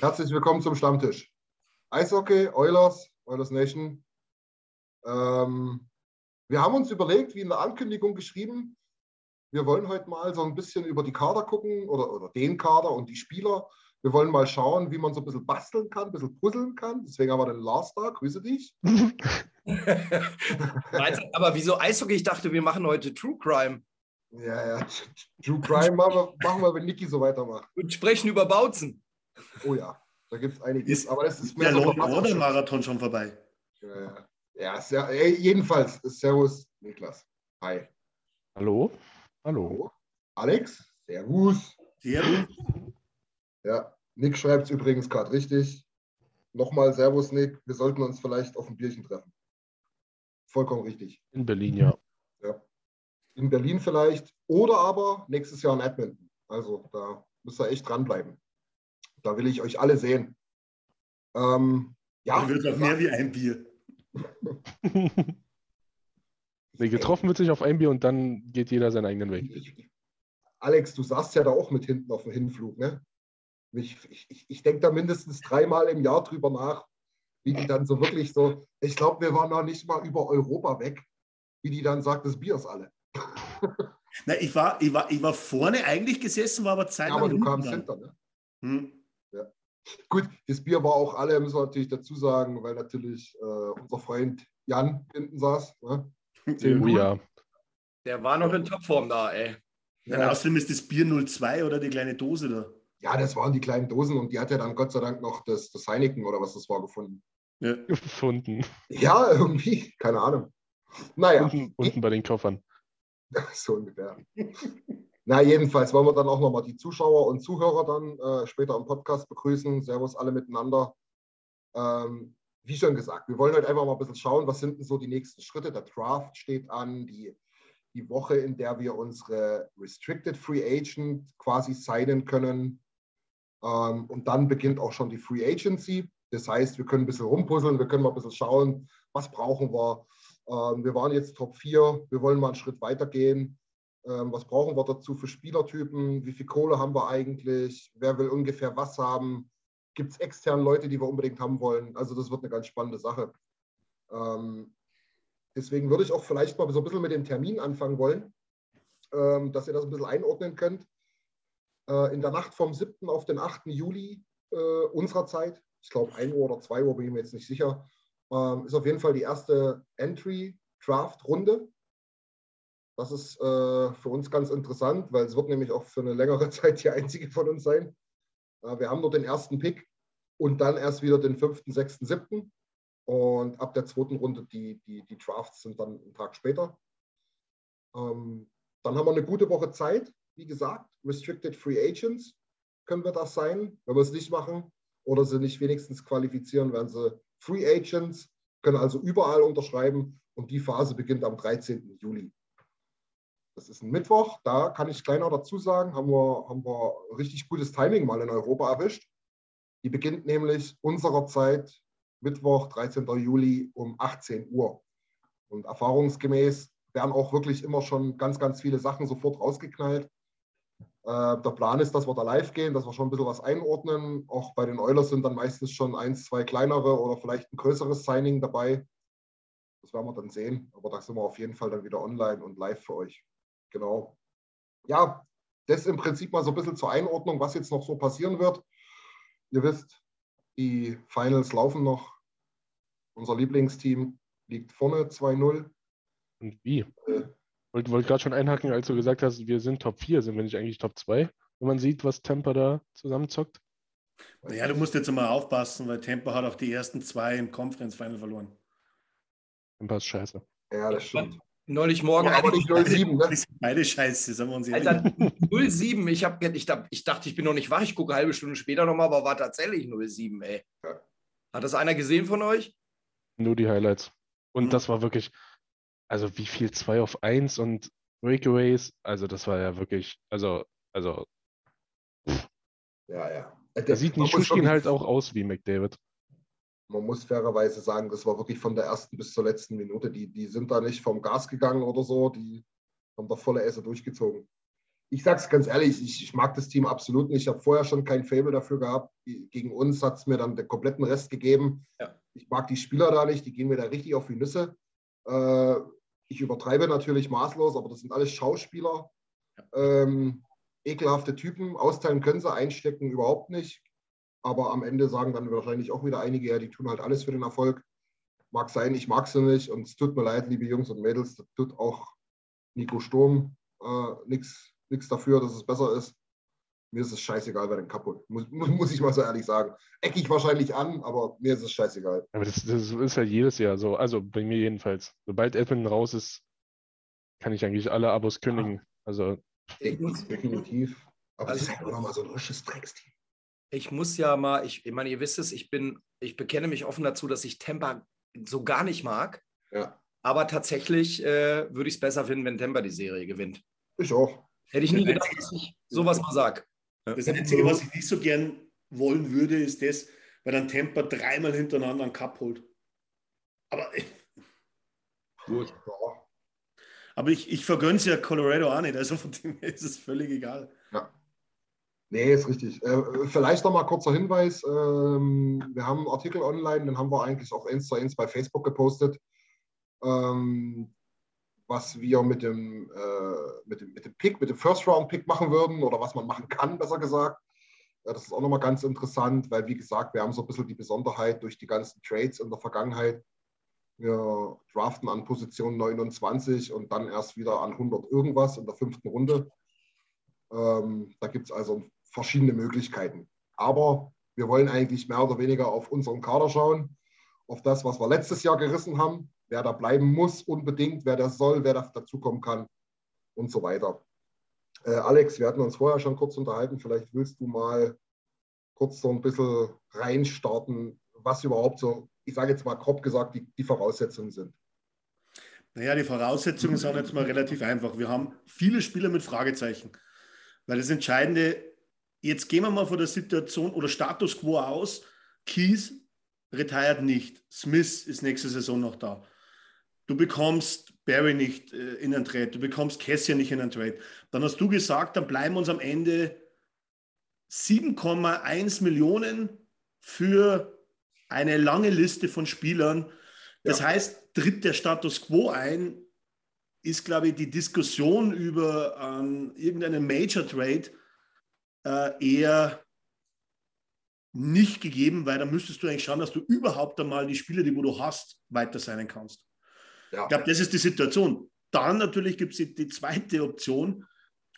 Herzlich willkommen zum Stammtisch. Eishockey, Oilers, Oilers Nation. Ähm, wir haben uns überlegt, wie in der Ankündigung geschrieben, wir wollen heute mal so ein bisschen über die Kader gucken oder, oder den Kader und die Spieler. Wir wollen mal schauen, wie man so ein bisschen basteln kann, ein bisschen puzzeln kann. Deswegen haben wir den Lars da. Grüße dich. Aber wieso Eishockey? Ich dachte, wir machen heute True Crime. Ja, ja. True Crime machen wir, machen wir wenn Niki so weitermacht. Und sprechen über Bautzen. Oh ja, da gibt es einiges. Ist, aber das ist mehr der so Long Marathon schon vorbei. Ja, ja sehr, ey, jedenfalls. Servus, Niklas. Hi. Hallo. Hallo. Hallo. Alex, Servus. Servus. Ja, Nick schreibt es übrigens gerade richtig. Nochmal Servus, Nick. Wir sollten uns vielleicht auf ein Bierchen treffen. Vollkommen richtig. In Berlin, ja. Ja. In Berlin vielleicht. Oder aber nächstes Jahr in Edmonton. Also da müsst ihr echt dranbleiben. Da will ich euch alle sehen. Ähm, ja. Da wird noch mehr wie ein Bier. nee, getroffen wird sich auf ein Bier und dann geht jeder seinen eigenen Weg. Alex, du saßt ja da auch mit hinten auf dem Hinflug, ne? Ich, ich, ich denke da mindestens dreimal im Jahr drüber nach, wie die dann so wirklich so, ich glaube, wir waren noch nicht mal über Europa weg, wie die dann sagt, das Bier ist alle. Na, ich war, ich, war, ich war vorne eigentlich gesessen, war aber Zeit. Ja, aber du kamst hinter, ne? Hm. Gut, das Bier war auch alle, müssen wir natürlich dazu sagen, weil natürlich äh, unser Freund Jan hinten saß. Ne? Oh ja. Der war noch in Topform da, ey. Ja. Ja, außerdem ist das Bier 02 oder die kleine Dose da. Ja, das waren die kleinen Dosen und die hat ja dann Gott sei Dank noch das, das Heineken oder was das war gefunden. Ja. Gefunden. Ja, irgendwie, keine Ahnung. Naja. Unten, unten bei den Koffern. so ungefähr. Na, jedenfalls wollen wir dann auch nochmal die Zuschauer und Zuhörer dann äh, später im Podcast begrüßen. Servus alle miteinander. Ähm, wie schon gesagt, wir wollen heute einfach mal ein bisschen schauen, was sind denn so die nächsten Schritte. Der Draft steht an, die, die Woche, in der wir unsere Restricted Free Agent quasi signen können. Ähm, und dann beginnt auch schon die Free Agency. Das heißt, wir können ein bisschen rumpuzzeln, wir können mal ein bisschen schauen, was brauchen wir. Ähm, wir waren jetzt Top 4, wir wollen mal einen Schritt weiter gehen. Ähm, was brauchen wir dazu für Spielertypen? Wie viel Kohle haben wir eigentlich? Wer will ungefähr was haben? Gibt es externe Leute, die wir unbedingt haben wollen? Also das wird eine ganz spannende Sache. Ähm, deswegen würde ich auch vielleicht mal so ein bisschen mit dem Termin anfangen wollen, ähm, dass ihr das ein bisschen einordnen könnt. Äh, in der Nacht vom 7. auf den 8. Juli äh, unserer Zeit, ich glaube 1 Uhr oder 2 Uhr, bin ich mir jetzt nicht sicher, ähm, ist auf jeden Fall die erste Entry-Draft-Runde das ist äh, für uns ganz interessant, weil es wird nämlich auch für eine längere Zeit die einzige von uns sein. Äh, wir haben nur den ersten Pick und dann erst wieder den fünften, sechsten, siebten. Und ab der zweiten Runde, die, die, die Drafts sind dann einen Tag später. Ähm, dann haben wir eine gute Woche Zeit. Wie gesagt, Restricted Free Agents können wir das sein. Wenn wir es nicht machen oder sie nicht wenigstens qualifizieren, werden sie Free Agents, können also überall unterschreiben. Und die Phase beginnt am 13. Juli. Das ist ein Mittwoch, da kann ich kleiner dazu sagen, haben wir, haben wir richtig gutes Timing mal in Europa erwischt. Die beginnt nämlich unserer Zeit Mittwoch, 13. Juli um 18 Uhr. Und erfahrungsgemäß werden auch wirklich immer schon ganz, ganz viele Sachen sofort rausgeknallt. Äh, der Plan ist, dass wir da live gehen, dass wir schon ein bisschen was einordnen. Auch bei den Oilers sind dann meistens schon eins, zwei kleinere oder vielleicht ein größeres Signing dabei. Das werden wir dann sehen. Aber da sind wir auf jeden Fall dann wieder online und live für euch. Genau. Ja, das im Prinzip mal so ein bisschen zur Einordnung, was jetzt noch so passieren wird. Ihr wisst, die Finals laufen noch. Unser Lieblingsteam liegt vorne 2-0. Und wie? Äh, Wollte wollt gerade schon einhaken, als du gesagt hast, wir sind Top 4, sind wir nicht eigentlich Top 2, wenn man sieht, was Tampa da zusammenzockt? Naja, du musst jetzt mal aufpassen, weil Tampa hat auch die ersten zwei im Conference Final verloren. Tampa ist scheiße. Ja, das stimmt. Neulich morgen. Ja, aber nicht 07, ne? Beide scheiße, sagen wir uns ehrlich. Alter, 07. Ich, hab, ich, ich dachte, ich bin noch nicht wach. Ich gucke eine halbe Stunde später nochmal, aber war tatsächlich 07, ey. Hat das einer gesehen von euch? Nur die Highlights. Und Mhm. das war wirklich, also wie viel 2 auf 1 und Breakaways, also das war ja wirklich, also, also Ja, ja. da sieht Nischushkin halt auch aus wie McDavid. Man muss fairerweise sagen, das war wirklich von der ersten bis zur letzten Minute. Die, die sind da nicht vom Gas gegangen oder so. Die haben da volle Esse durchgezogen. Ich sag's ganz ehrlich, ich, ich mag das Team absolut nicht. Ich habe vorher schon kein Fable dafür gehabt. Gegen uns hat es mir dann den kompletten Rest gegeben. Ja. Ich mag die Spieler da nicht, die gehen mir da richtig auf die Nüsse. Äh, ich übertreibe natürlich maßlos, aber das sind alles Schauspieler. Ähm, ekelhafte Typen. Austeilen können sie, einstecken überhaupt nicht. Aber am Ende sagen dann wahrscheinlich auch wieder einige, ja, die tun halt alles für den Erfolg. Mag sein, ich mag sie nicht. Und es tut mir leid, liebe Jungs und Mädels, das tut auch Nico Sturm äh, nichts dafür, dass es besser ist. Mir ist es scheißegal, wer den kaputt. Muss, muss, ich mal so ehrlich sagen. Eckig wahrscheinlich an, aber mir ist es scheißegal. Aber das, das ist halt jedes Jahr so, also bei mir jedenfalls. Sobald Edmund raus ist, kann ich eigentlich alle Abos kündigen. Also Ich muss, Definitiv. Aber Also- es ist halt immer mal so ein richtiges Drecksteam. Ich muss ja mal, ich, ich meine, ihr wisst es, ich bin, ich bekenne mich offen dazu, dass ich Tampa so gar nicht mag. Ja, Aber tatsächlich äh, würde ich es besser finden, wenn Tampa die Serie gewinnt. ich auch. Hätte ich nie gedacht, dass ich sowas mal sage. Das Einzige, was ich nicht so gern wollen würde, ist das, weil dann Tampa dreimal hintereinander einen Cup holt. Aber, Gut. Ja. aber ich, ich vergönne es ja Colorado auch nicht, also von dem her ist es völlig egal. Nee, ist richtig. Äh, vielleicht noch mal kurzer Hinweis. Ähm, wir haben einen Artikel online, den haben wir eigentlich auch eins zu eins bei Facebook gepostet, ähm, was wir mit dem, äh, mit, dem, mit dem Pick, mit dem First-Round-Pick machen würden oder was man machen kann, besser gesagt. Ja, das ist auch nochmal ganz interessant, weil, wie gesagt, wir haben so ein bisschen die Besonderheit durch die ganzen Trades in der Vergangenheit. Wir draften an Position 29 und dann erst wieder an 100 irgendwas in der fünften Runde. Ähm, da gibt es also verschiedene Möglichkeiten. Aber wir wollen eigentlich mehr oder weniger auf unseren Kader schauen, auf das, was wir letztes Jahr gerissen haben, wer da bleiben muss unbedingt, wer das soll, wer da dazukommen kann und so weiter. Äh, Alex, wir hatten uns vorher schon kurz unterhalten. Vielleicht willst du mal kurz so ein bisschen reinstarten, was überhaupt so, ich sage jetzt mal grob gesagt, die, die Voraussetzungen sind. Naja, die Voraussetzungen sind jetzt mal relativ einfach. Wir haben viele Spieler mit Fragezeichen. Weil das Entscheidende, jetzt gehen wir mal von der Situation oder Status quo aus. Keys retired nicht. Smith ist nächste Saison noch da. Du bekommst Barry nicht äh, in einen Trade. Du bekommst Cassian nicht in einen Trade. Dann hast du gesagt, dann bleiben uns am Ende 7,1 Millionen für eine lange Liste von Spielern. Das Ja. heißt, tritt der Status quo ein, ist, glaube ich, die Diskussion über ähm, irgendeinen Major Trade äh, eher nicht gegeben, weil da müsstest du eigentlich schauen, dass du überhaupt einmal die Spieler, die wo du hast, weiter sein kannst. Ja. Ich glaube, das ist die Situation. Dann natürlich gibt es die, die zweite Option.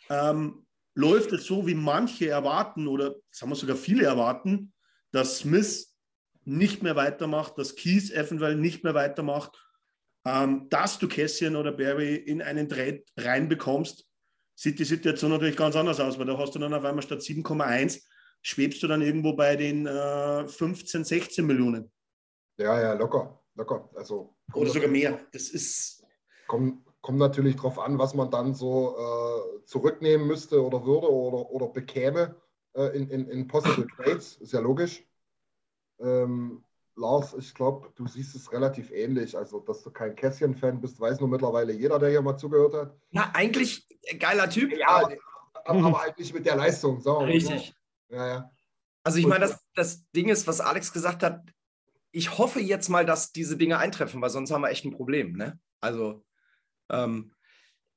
Ähm, läuft es so, wie manche erwarten oder sagen wir sogar viele erwarten, dass Smith nicht mehr weitermacht, dass Keys eventuell nicht mehr weitermacht, ähm, dass du Cassian oder Barry in einen Trade reinbekommst, sieht die Situation natürlich ganz anders aus, weil da hast du dann auf einmal statt 7,1 schwebst du dann irgendwo bei den äh, 15, 16 Millionen Ja, ja, locker, locker. Also, oder sogar mehr. Das ist Kommt, kommt natürlich darauf an, was man dann so äh, zurücknehmen müsste oder würde oder, oder bekäme äh, in, in, in Possible Trades. Ist ja logisch. Ähm, Lars, ich glaube, du siehst es relativ ähnlich. Also, dass du kein Kässchen-Fan bist, weiß nur mittlerweile jeder, der hier mal zugehört hat. Na, eigentlich geiler Typ. Ja, aber- aber, aber eigentlich mit der Leistung. So. Richtig. Ja, ja. Also ich meine, das, das Ding ist, was Alex gesagt hat, ich hoffe jetzt mal, dass diese Dinge eintreffen, weil sonst haben wir echt ein Problem. Ne? Also, ähm,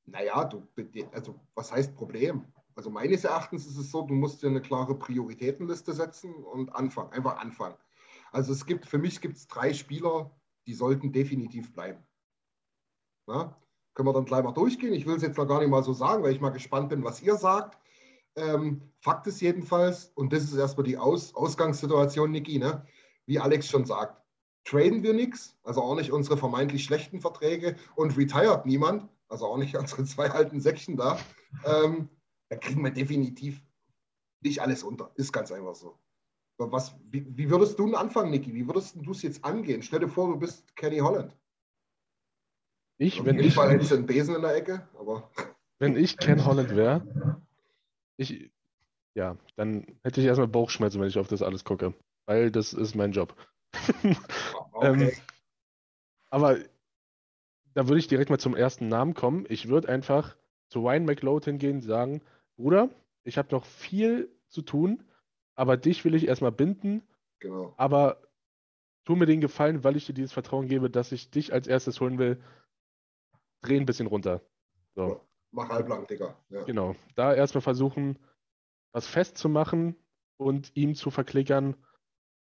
Naja, du, also was heißt Problem? Also meines Erachtens ist es so, du musst dir eine klare Prioritätenliste setzen und anfangen, einfach anfangen. Also es gibt, für mich gibt es drei Spieler, die sollten definitiv bleiben. Na? Können wir dann gleich mal durchgehen? Ich will es jetzt noch gar nicht mal so sagen, weil ich mal gespannt bin, was ihr sagt. Ähm, Fakt ist jedenfalls, und das ist erstmal die Aus Ausgangssituation, Niki, ne? wie Alex schon sagt, traden wir nichts, also auch nicht unsere vermeintlich schlechten Verträge und retired niemand, also auch nicht unsere zwei alten Säckchen da, ähm, dann kriegen wir definitiv nicht alles unter. Ist ganz einfach so. Was, wie, wie würdest du denn anfangen, Niki? Wie würdest du es jetzt angehen? Stell dir vor, du bist Kenny Holland. Ich, Auf wenn jeden ich, Fall hättest du einen Besen in der Ecke, aber wenn ich Ken Holland wäre, ich, ja, dann hätte ich erstmal Bauchschmerzen, wenn ich auf das alles gucke. Weil das ist mein Job. okay. Ähm, aber da würde ich direkt mal zum ersten Namen kommen. Ich würde einfach zu Ryan McLeod hingehen und sagen, Bruder, ich habe noch viel zu tun, aber dich will ich erstmal binden, genau. aber tu mir den Gefallen, weil ich dir dieses Vertrauen gebe, dass ich dich als erstes holen will. Dreh ein bisschen runter. So, Mach halblang, Digga. Ja. genau. Da erstmal versuchen, was festzumachen und ihm zu verklickern,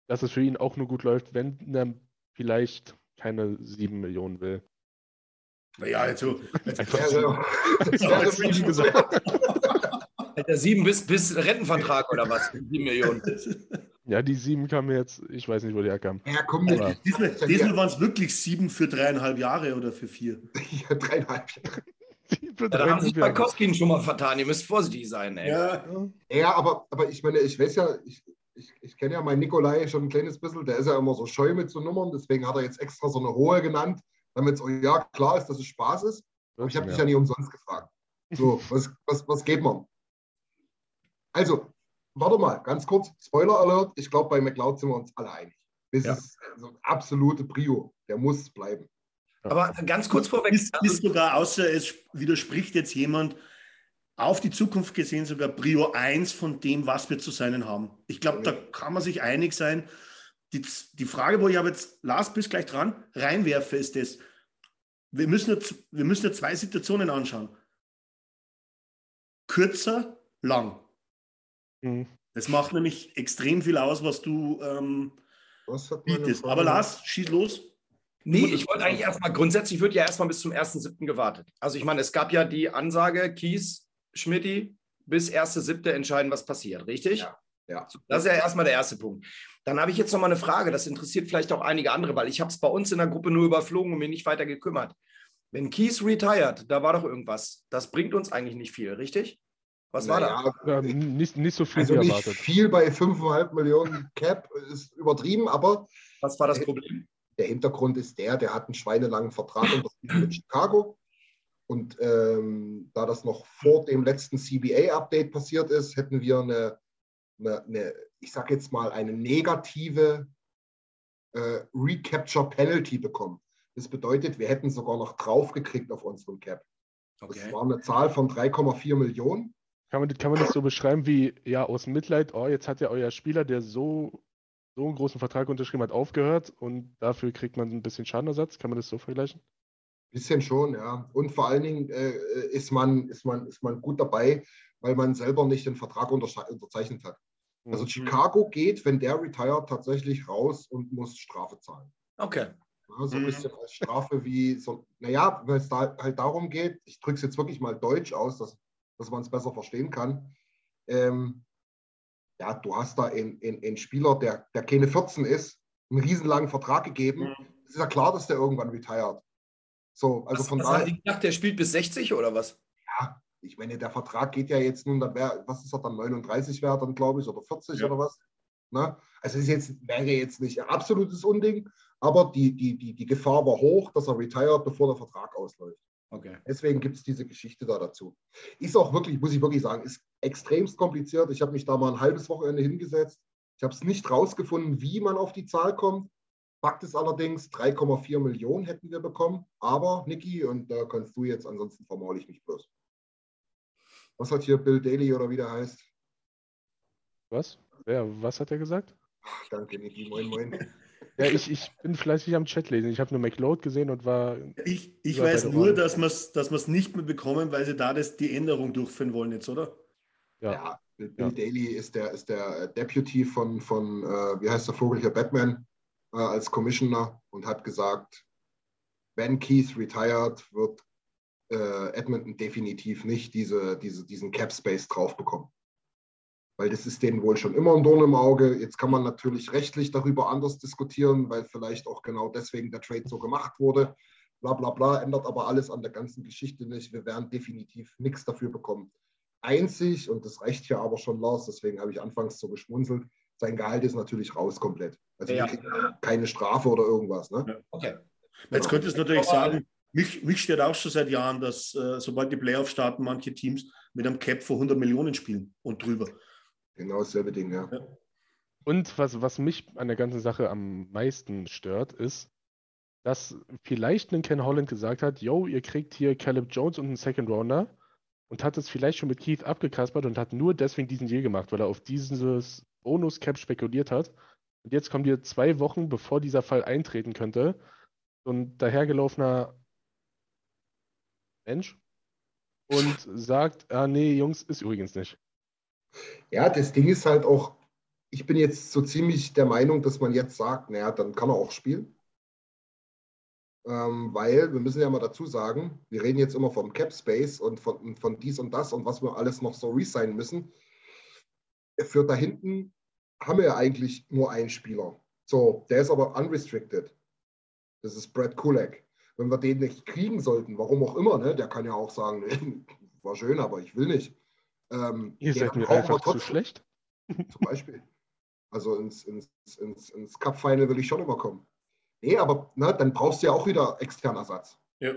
dass es für ihn auch nur gut läuft, wenn er vielleicht keine sieben Millionen will. Naja, also, jetzt, Einfach Wäre, das Ja, wäre jetzt mir schon schon gesagt. Alter, sieben bis, bis Rentenvertrag oder was? Sieben Millionen. Ja, die sieben kamen jetzt, ich weiß nicht, wo die herkamen. Ja, komm. Aber- diesmal diesmal waren es wirklich sieben für dreieinhalb Jahre oder für vier. Ja, dreieinhalb Jahre. Ja, da haben sich bei Koskin schon mal vertan. Ihr müsst vorsichtig sein, ey. Ja, Ja, aber, aber ich meine, ich weiß ja, ich, ich, ich kenne ja meinen Nikolai schon ein kleines bisschen, der ist ja immer so scheu mit so Nummern, deswegen hat er jetzt extra so eine hohe genannt, damit es, ja, klar ist, dass es Spaß ist. Aber ich habe dich ja nicht umsonst gefragt. So, was, was, was geht man? Also, warte mal, ganz kurz, Spoiler Alert, ich glaube, bei McLeod sind wir uns alle einig. Das Ja. ist also absolute Prio, der muss bleiben. Aber ganz kurz vorweg. ist, ist sogar, außer es widerspricht jetzt jemand, auf die Zukunft gesehen sogar Prio 1 von dem, was wir zu seinen haben. Ich glaube, da kann man sich einig sein. Die, die Frage, wo ich aber jetzt, Lars, bist gleich dran, reinwerfe, ist das, wir müssen, z- wir müssen ja zwei Situationen anschauen. Kürzer, lang. Mhm. Das macht nämlich extrem viel aus, was du ähm, Was bietest. Aber Lars, schieß los. Nee, ich wollte eigentlich erstmal, grundsätzlich wird ja erstmal bis zum 1.7. gewartet. Also ich meine, es gab ja die Ansage, Kies, Schmidti, bis 1.7. entscheiden, was passiert, richtig? Ja, ja. Das ist ja erstmal der erste Punkt. Dann habe ich jetzt noch mal eine Frage, das interessiert vielleicht auch einige andere, weil ich habe es bei uns in der Gruppe nur überflogen und mir nicht weiter gekümmert. Wenn Kies retired, da war doch irgendwas. Das bringt uns eigentlich nicht viel, richtig? Was war da? Ja, nicht, nicht so viel Also wie nicht erwartet. viel bei 5,5 Millionen Cap ist übertrieben, aber Was war das Problem? der Hintergrund ist der, der hat einen schweinelangen Vertrag mit Chicago. Und ähm, da das noch vor dem letzten CBA-Update passiert ist, hätten wir eine, eine, eine ich sage jetzt mal, eine negative äh, Recapture Penalty bekommen. Das bedeutet, wir hätten sogar noch draufgekriegt auf unseren Cap. Das Okay. war eine Zahl von 3,4 Millionen. Kann man, kann man das so beschreiben wie, ja, aus Mitleid, oh, jetzt hat ja euer Spieler, der so, so einen großen Vertrag unterschrieben hat, aufgehört und dafür kriegt man ein bisschen Schadenersatz? Kann man das so vergleichen? Bisschen schon, ja. Und vor allen Dingen äh, ist, man, ist, man, ist man gut dabei, weil man selber nicht den Vertrag unterzeichnet hat. Also Mhm. Chicago geht, wenn der retired, tatsächlich raus und muss Strafe zahlen. Okay. Ja, so ein Mhm. bisschen als Strafe wie so, naja, weil es da halt darum geht, ich drücke es jetzt wirklich mal deutsch aus, dass, dass man es besser verstehen kann. Ähm, ja, du hast da einen, Spieler, der, der keine 14 ist, einen riesenlangen Vertrag gegeben. Es ist ja klar, dass der irgendwann retired. So, also was, von was daher. die gedacht, der spielt bis 60 oder was? Ja, ich meine, der Vertrag geht ja jetzt nun, da wär, was ist er dann, 39 wäre dann, glaube ich, oder 40 Ja. oder was? Ne? Also es ist jetzt, wäre jetzt nicht ein absolutes Unding, aber die, die, die, die Gefahr war hoch, dass er retired, bevor der Vertrag ausläuft. Okay. Deswegen gibt es diese Geschichte da dazu. Ist auch wirklich, muss ich wirklich sagen, ist extremst kompliziert. Ich habe mich da mal ein halbes Wochenende hingesetzt. Ich habe es nicht rausgefunden, wie man auf die Zahl kommt. Fakt ist allerdings, 3,4 Millionen hätten wir bekommen. Aber, Niki, und da kannst du jetzt, ansonsten vermaule ich mich bloß. Was hat hier Bill Daly oder wie der heißt? Was? Wer, was hat er gesagt? Ach, danke, Niki. Moin, moin. Ja, ich, ich bin fleißig am Chat lesen. Ich habe nur McLeod gesehen und war. Ich, ich weiß nur, dass wir es dass nicht mehr bekommen, weil sie da das, die Änderung durchführen wollen jetzt, oder? Ja. Ja, Bill, Ja. Daly ist der, ist der Deputy von, von äh, wie heißt der Vogel hier, Batman äh, als Commissioner und hat gesagt, wenn Keith retired, wird äh, Edmonton definitiv nicht diese, diese, diesen Cap Space drauf bekommen. Weil das ist denen wohl schon immer ein Dorn im Auge. Jetzt kann man natürlich rechtlich darüber anders diskutieren, weil vielleicht auch genau deswegen der Trade so gemacht wurde. Bla bla bla, ändert aber alles an der ganzen Geschichte nicht. Wir werden definitiv nichts dafür bekommen. Einzig, und das reicht ja aber schon, Lars, deswegen habe ich anfangs so geschmunzelt, sein Gehalt ist natürlich raus komplett. Also Ja. keine Strafe oder irgendwas. Ne? Okay. Jetzt könntest du natürlich sagen, mich, mich stört auch schon seit Jahren, dass äh, sobald die Playoffs starten, manche Teams mit einem Cap von 100 Millionen spielen und drüber. Genau dasselbe Ding, ja. Und was, was mich an der ganzen Sache am meisten stört, ist, dass vielleicht ein Ken Holland gesagt hat, yo, ihr kriegt hier Caleb Jones und einen Second Rounder und hat es vielleicht schon mit Keith abgekaspert und hat nur deswegen diesen Deal gemacht, weil er auf dieses Bonus-Cap spekuliert hat. Und jetzt kommen wir zwei Wochen, bevor dieser Fall eintreten könnte, so ein dahergelaufener Mensch und sagt, ah nee, Jungs, ist übrigens nicht. Ja, das Ding ist halt auch, ich bin jetzt so ziemlich der Meinung, dass man jetzt sagt, naja, dann kann er auch spielen. Ähm, weil wir müssen ja mal dazu sagen, wir reden jetzt immer vom Cap Space und von, von dies und das und was wir alles noch so resignen müssen. Für da hinten haben wir ja eigentlich nur einen Spieler. So, der ist aber unrestricted. Das ist Brad Kulak. Wenn wir den nicht kriegen sollten, warum auch immer, ne, der kann ja auch sagen, war schön, aber ich will nicht. Ähm, Ihr seid mir einfach zu schlecht. zum Beispiel. Also ins, ins, ins, ins Cup-Final will ich schon immer kommen. Nee, aber ne, dann brauchst du ja auch wieder externen Ersatz. Ja.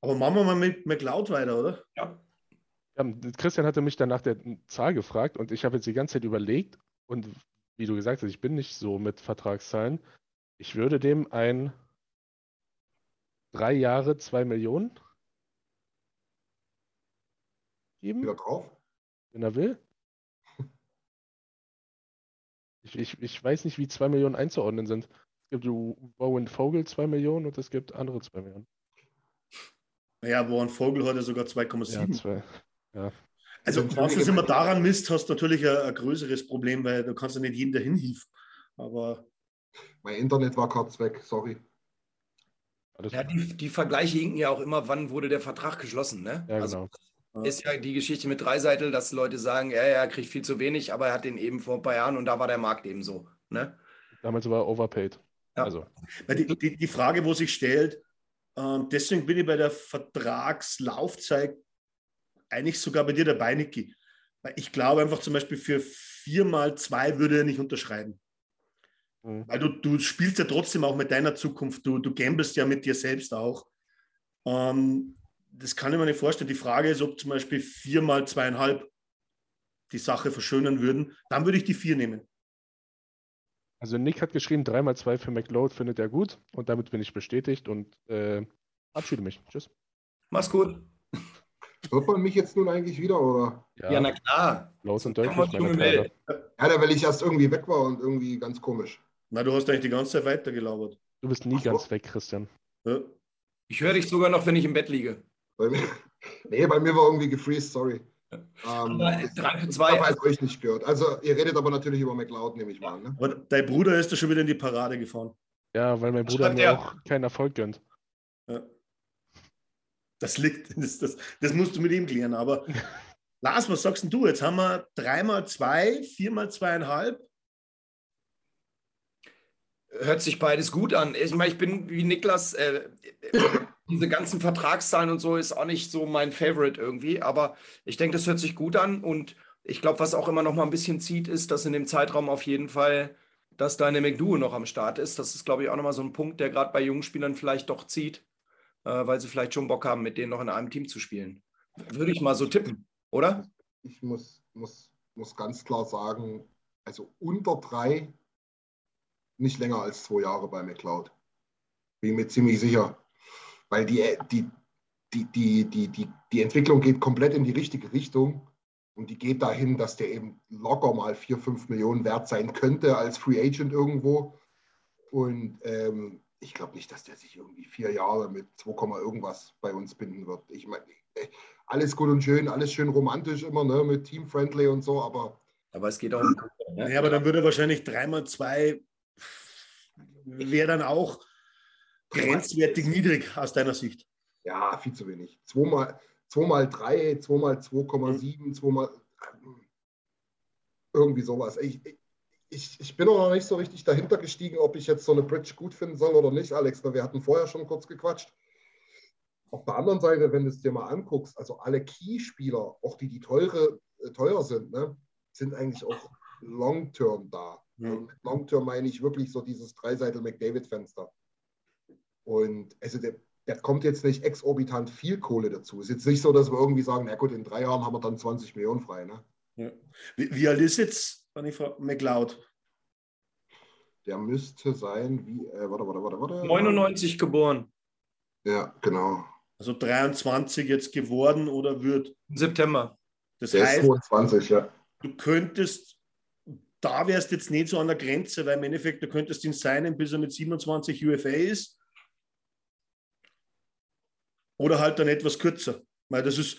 Aber machen wir mal mit McLeod weiter, oder? Ja. Ja, Christian hatte mich dann nach der Zahl gefragt und ich habe jetzt die ganze Zeit überlegt und wie du gesagt hast, ich bin nicht so mit Vertragszahlen. Ich würde dem ein drei Jahre, zwei Millionen geben, Wieder drauf. wenn er will. Ich, ich, ich weiß nicht, wie zwei Millionen einzuordnen sind. Es gibt Bowen Vogel zwei Millionen und es gibt andere zwei Millionen. Naja, Warren Vogel hat ja sogar Ja, 2,7. zwei. also, Also, wenn du es immer daran misst, hast du natürlich ein, ein größeres Problem, weil du kannst ja nicht jeden dahin hieven. Aber Mein Internet war kurz weg, sorry. Ja, die, die Vergleiche hinken ja auch immer, wann wurde der Vertrag geschlossen, ne? Ja, Also genau. Ist ja die Geschichte mit Dreiseitel, dass Leute sagen, ja, er kriegt viel zu wenig, aber er hat den eben vor ein paar Jahren und da war der Markt eben so. Ne? Damals war er overpaid. Ja. Also, die, die, die Frage, wo sich stellt, ähm, deswegen bin ich bei der Vertragslaufzeit eigentlich sogar bei dir dabei, Niki. Weil ich glaube einfach zum Beispiel für vier mal zwei würde er nicht unterschreiben. Mhm. Weil du, du spielst ja trotzdem auch mit deiner Zukunft, du, du gamblest ja mit dir selbst auch. Ähm, das kann ich mir nicht vorstellen. Die Frage ist, ob zum Beispiel vier mal zweieinhalb die Sache verschönern würden. Dann würde ich die vier nehmen. Also Nick hat geschrieben, 3x2 für McLeod findet er gut und damit bin ich bestätigt und äh, verabschiede mich. Tschüss. Mach's gut. Hört man mich jetzt nun eigentlich wieder? Oder? Ja, na klar. laut und deutlich. Ja, da, weil ich erst irgendwie weg war und irgendwie ganz komisch. Na, du hast eigentlich die ganze Zeit weitergelabert. Du bist nie Ach ganz weg, Christian. Ja. Ich höre dich sogar noch, wenn ich im Bett liege. Bei mir, nee, bei mir war irgendwie gefreezed, sorry. Ähm, ich drei für ich zwei. habe halt euch nicht gehört. Also ihr redet aber natürlich über McLeod, nehme ich mal. Ne? Aber dein Bruder ist da schon wieder in die Parade gefahren. Ja, weil mein Bruder schreibt mir er? auch keinen Erfolg gönnt. Ja. Das liegt, das, das, das musst du mit ihm klären. Aber Lars, was sagst denn du? Jetzt haben wir dreimal zwei, viermal zweieinhalb. Hört sich beides gut an. Ich meine, ich bin wie Niklas, äh, diese ganzen Vertragszahlen und so ist auch nicht so mein Favorite irgendwie, aber ich denke, das hört sich gut an und ich glaube, was auch immer noch mal ein bisschen zieht, ist, dass in dem Zeitraum auf jeden Fall, dass deine McDuo noch am Start ist. Das ist, glaube ich, auch noch mal so ein Punkt, der gerade bei jungen Spielern vielleicht doch zieht, äh, weil sie vielleicht schon Bock haben, mit denen noch in einem Team zu spielen. Würde ich mal so tippen, oder? Ich muss, muss, muss ganz klar sagen, also unter drei nicht länger als zwei Jahre bei McLeod. Bin mir ziemlich sicher. Weil die, die, die, die, die, die, die Entwicklung geht komplett in die richtige Richtung. Und die geht dahin, dass der eben locker mal 4, 5 Millionen wert sein könnte als Free Agent irgendwo. Und ähm, ich glaube nicht, dass der sich irgendwie vier Jahre mit 2, irgendwas bei uns binden wird. Ich meine, alles gut und schön, alles schön romantisch immer, ne, mit Team-Friendly und so, aber. Aber es geht auch um. Ne? Ja, aber dann würde wahrscheinlich dreimal zwei wäre dann auch grenzwertig niedrig aus deiner Sicht. Ja, viel zu wenig. Zweimal, zweimal drei, zweimal 2,7, zweimal irgendwie sowas. Ich, ich, ich bin auch noch nicht so richtig dahinter gestiegen, ob ich jetzt so eine Bridge gut finden soll oder nicht, Alex. Wir hatten vorher schon kurz gequatscht. Auf der anderen Seite, wenn du es dir mal anguckst, also alle Key-Spieler, auch die, die teure, äh, teuer sind, ne, sind eigentlich auch long-term da. Ja. Long-term meine ich wirklich so dieses Dreiseitel-McDavid-Fenster. Und also der, der kommt jetzt nicht exorbitant viel Kohle dazu. Es ist jetzt nicht so, dass wir irgendwie sagen, na gut, in drei Jahren haben wir dann 20 Millionen frei. Ne? Ja. Wie, wie, alt ist jetzt, wenn ich frage, McLeod? Der müsste sein, wie, äh, warte, warte, warte, warte. 99 geboren. Ja, genau. Also 23 jetzt geworden oder wird? September. Das der heißt, 22, ja. du könntest, da wärst jetzt nicht so an der Grenze, weil im Endeffekt, du könntest ihn sein, bis er mit 27 UFA ist oder halt dann etwas kürzer. Weil das ist.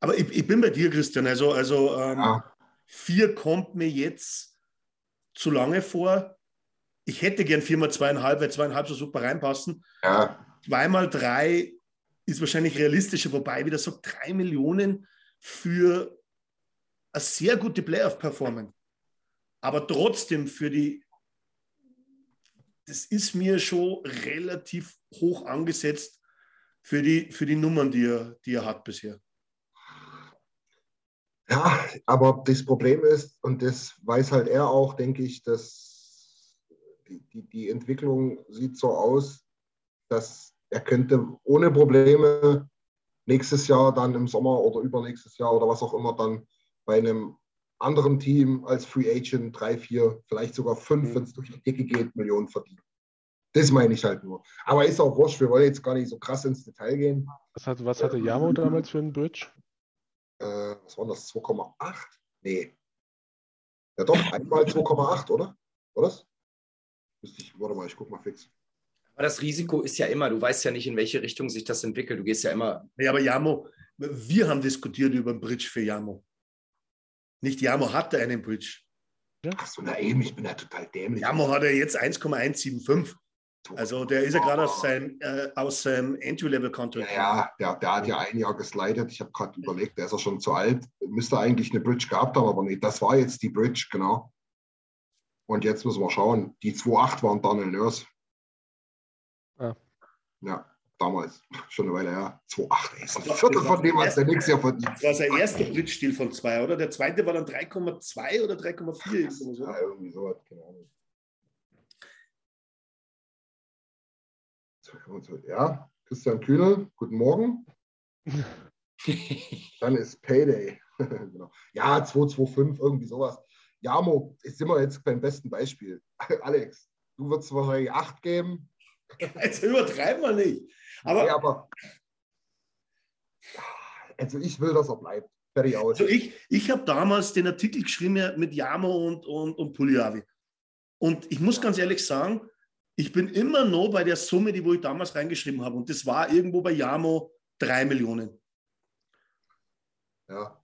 Aber ich, ich bin bei dir, Christian. Also, also ähm, ja. vier kommt mir jetzt zu lange vor. Ich hätte gern viermal zweieinhalb, weil zweieinhalb so super reinpassen. Ja. Zweimal drei ist wahrscheinlich realistischer, wobei wieder so drei Millionen für eine sehr gute Playoff-Performance. Aber trotzdem für die das ist mir schon relativ hoch angesetzt für die, für die Nummern, die er, die er hat bisher. Ja, aber das Problem ist, und das weiß halt er auch, denke ich, dass die, die, Entwicklung sieht so aus, dass er könnte ohne Probleme nächstes Jahr dann im Sommer oder übernächstes Jahr oder was auch immer dann bei einem anderen Team als Free Agent drei, vier, vielleicht sogar fünf, mhm. wenn es durch die Dicke geht, Millionen verdienen. Das meine ich halt nur. Aber ist auch wurscht, wir wollen jetzt gar nicht so krass ins Detail gehen. Was, hat, was hatte Yamo damals für einen Bridge? Äh, was war das? 2,8? Nee. Ja doch, einmal 2,8, oder? Oder? Ich, warte mal, ich guck mal fix. Aber das Risiko ist ja immer, du weißt ja nicht, in welche Richtung sich das entwickelt. Du gehst ja immer. Ja, aber Yamo, wir haben diskutiert über einen Bridge für Yamo. Nicht Yamo hatte einen Bridge. Ach so, na eben, ich bin ja total dämlich. Yamo hat er jetzt 1,175. Also der ist ja gerade aus seinem, äh, aus seinem Entry-Level-Contract. Ja, der, der hat ja ein Jahr geslidet. Ich habe gerade überlegt, der ist ja schon zu alt. Müsste eigentlich eine Bridge gehabt haben, aber nicht. Das war jetzt die Bridge, genau. Und jetzt müssen wir schauen. Die 2.8 waren Daniel Nurse. Ja. ja damals, schon eine Weile her, 2,8 ist ein Viertel von dem, was der nächste Jahr verdient. Das war sein erster Bridge-Stil von 2, oder? Der zweite war dann 3,2 oder 3,4. Ja, irgendwie sowas, keine Ahnung. Ja, Christian Kühne, guten Morgen. Dann ist Payday. genau. Ja, 225, irgendwie sowas. Jamo, jetzt sind wir jetzt beim besten Beispiel. Alex, du würdest wahrscheinlich 8 geben. Jetzt übertreiben wir nicht. Aber, nee, aber also ich will, dass er bleibt. Fertig aus. Also ich ich habe damals den Artikel geschrieben mit Jamo und, und, und Puliavi. Und ich muss ganz ehrlich sagen, ich bin immer noch bei der Summe, die wo ich damals reingeschrieben habe. Und das war irgendwo bei Jamo 3 Millionen. Ja.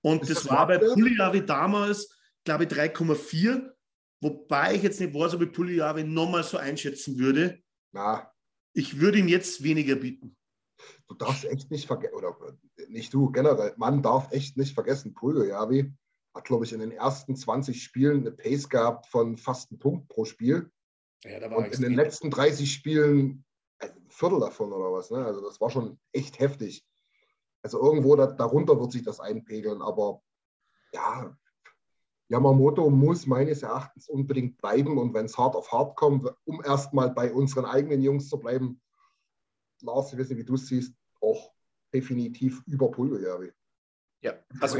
Und das, das, war bei Puliavi damals, glaube ich, 3,4. Wobei ich jetzt nicht weiß, ob ich Puliavi nochmal so einschätzen würde. Na. Ich würde ihm jetzt weniger bieten. Du darfst echt nicht vergessen, oder nicht du, generell, man darf echt nicht vergessen, Puliavi hat, glaube ich, in den ersten 20 Spielen eine Pace gehabt von fast einem Punkt pro Spiel. Ja, und in den letzten 30 Spielen also ein Viertel davon oder was. Ne? Also das war schon echt heftig. Also irgendwo da, darunter wird sich das einpegeln, aber ja, Yamamoto muss meines Erachtens unbedingt bleiben und wenn es hart auf hart kommt, um erstmal bei unseren eigenen Jungs zu bleiben, Lars, ich weiß nicht, wie du es siehst, auch definitiv über Pulverjahre. Ja, also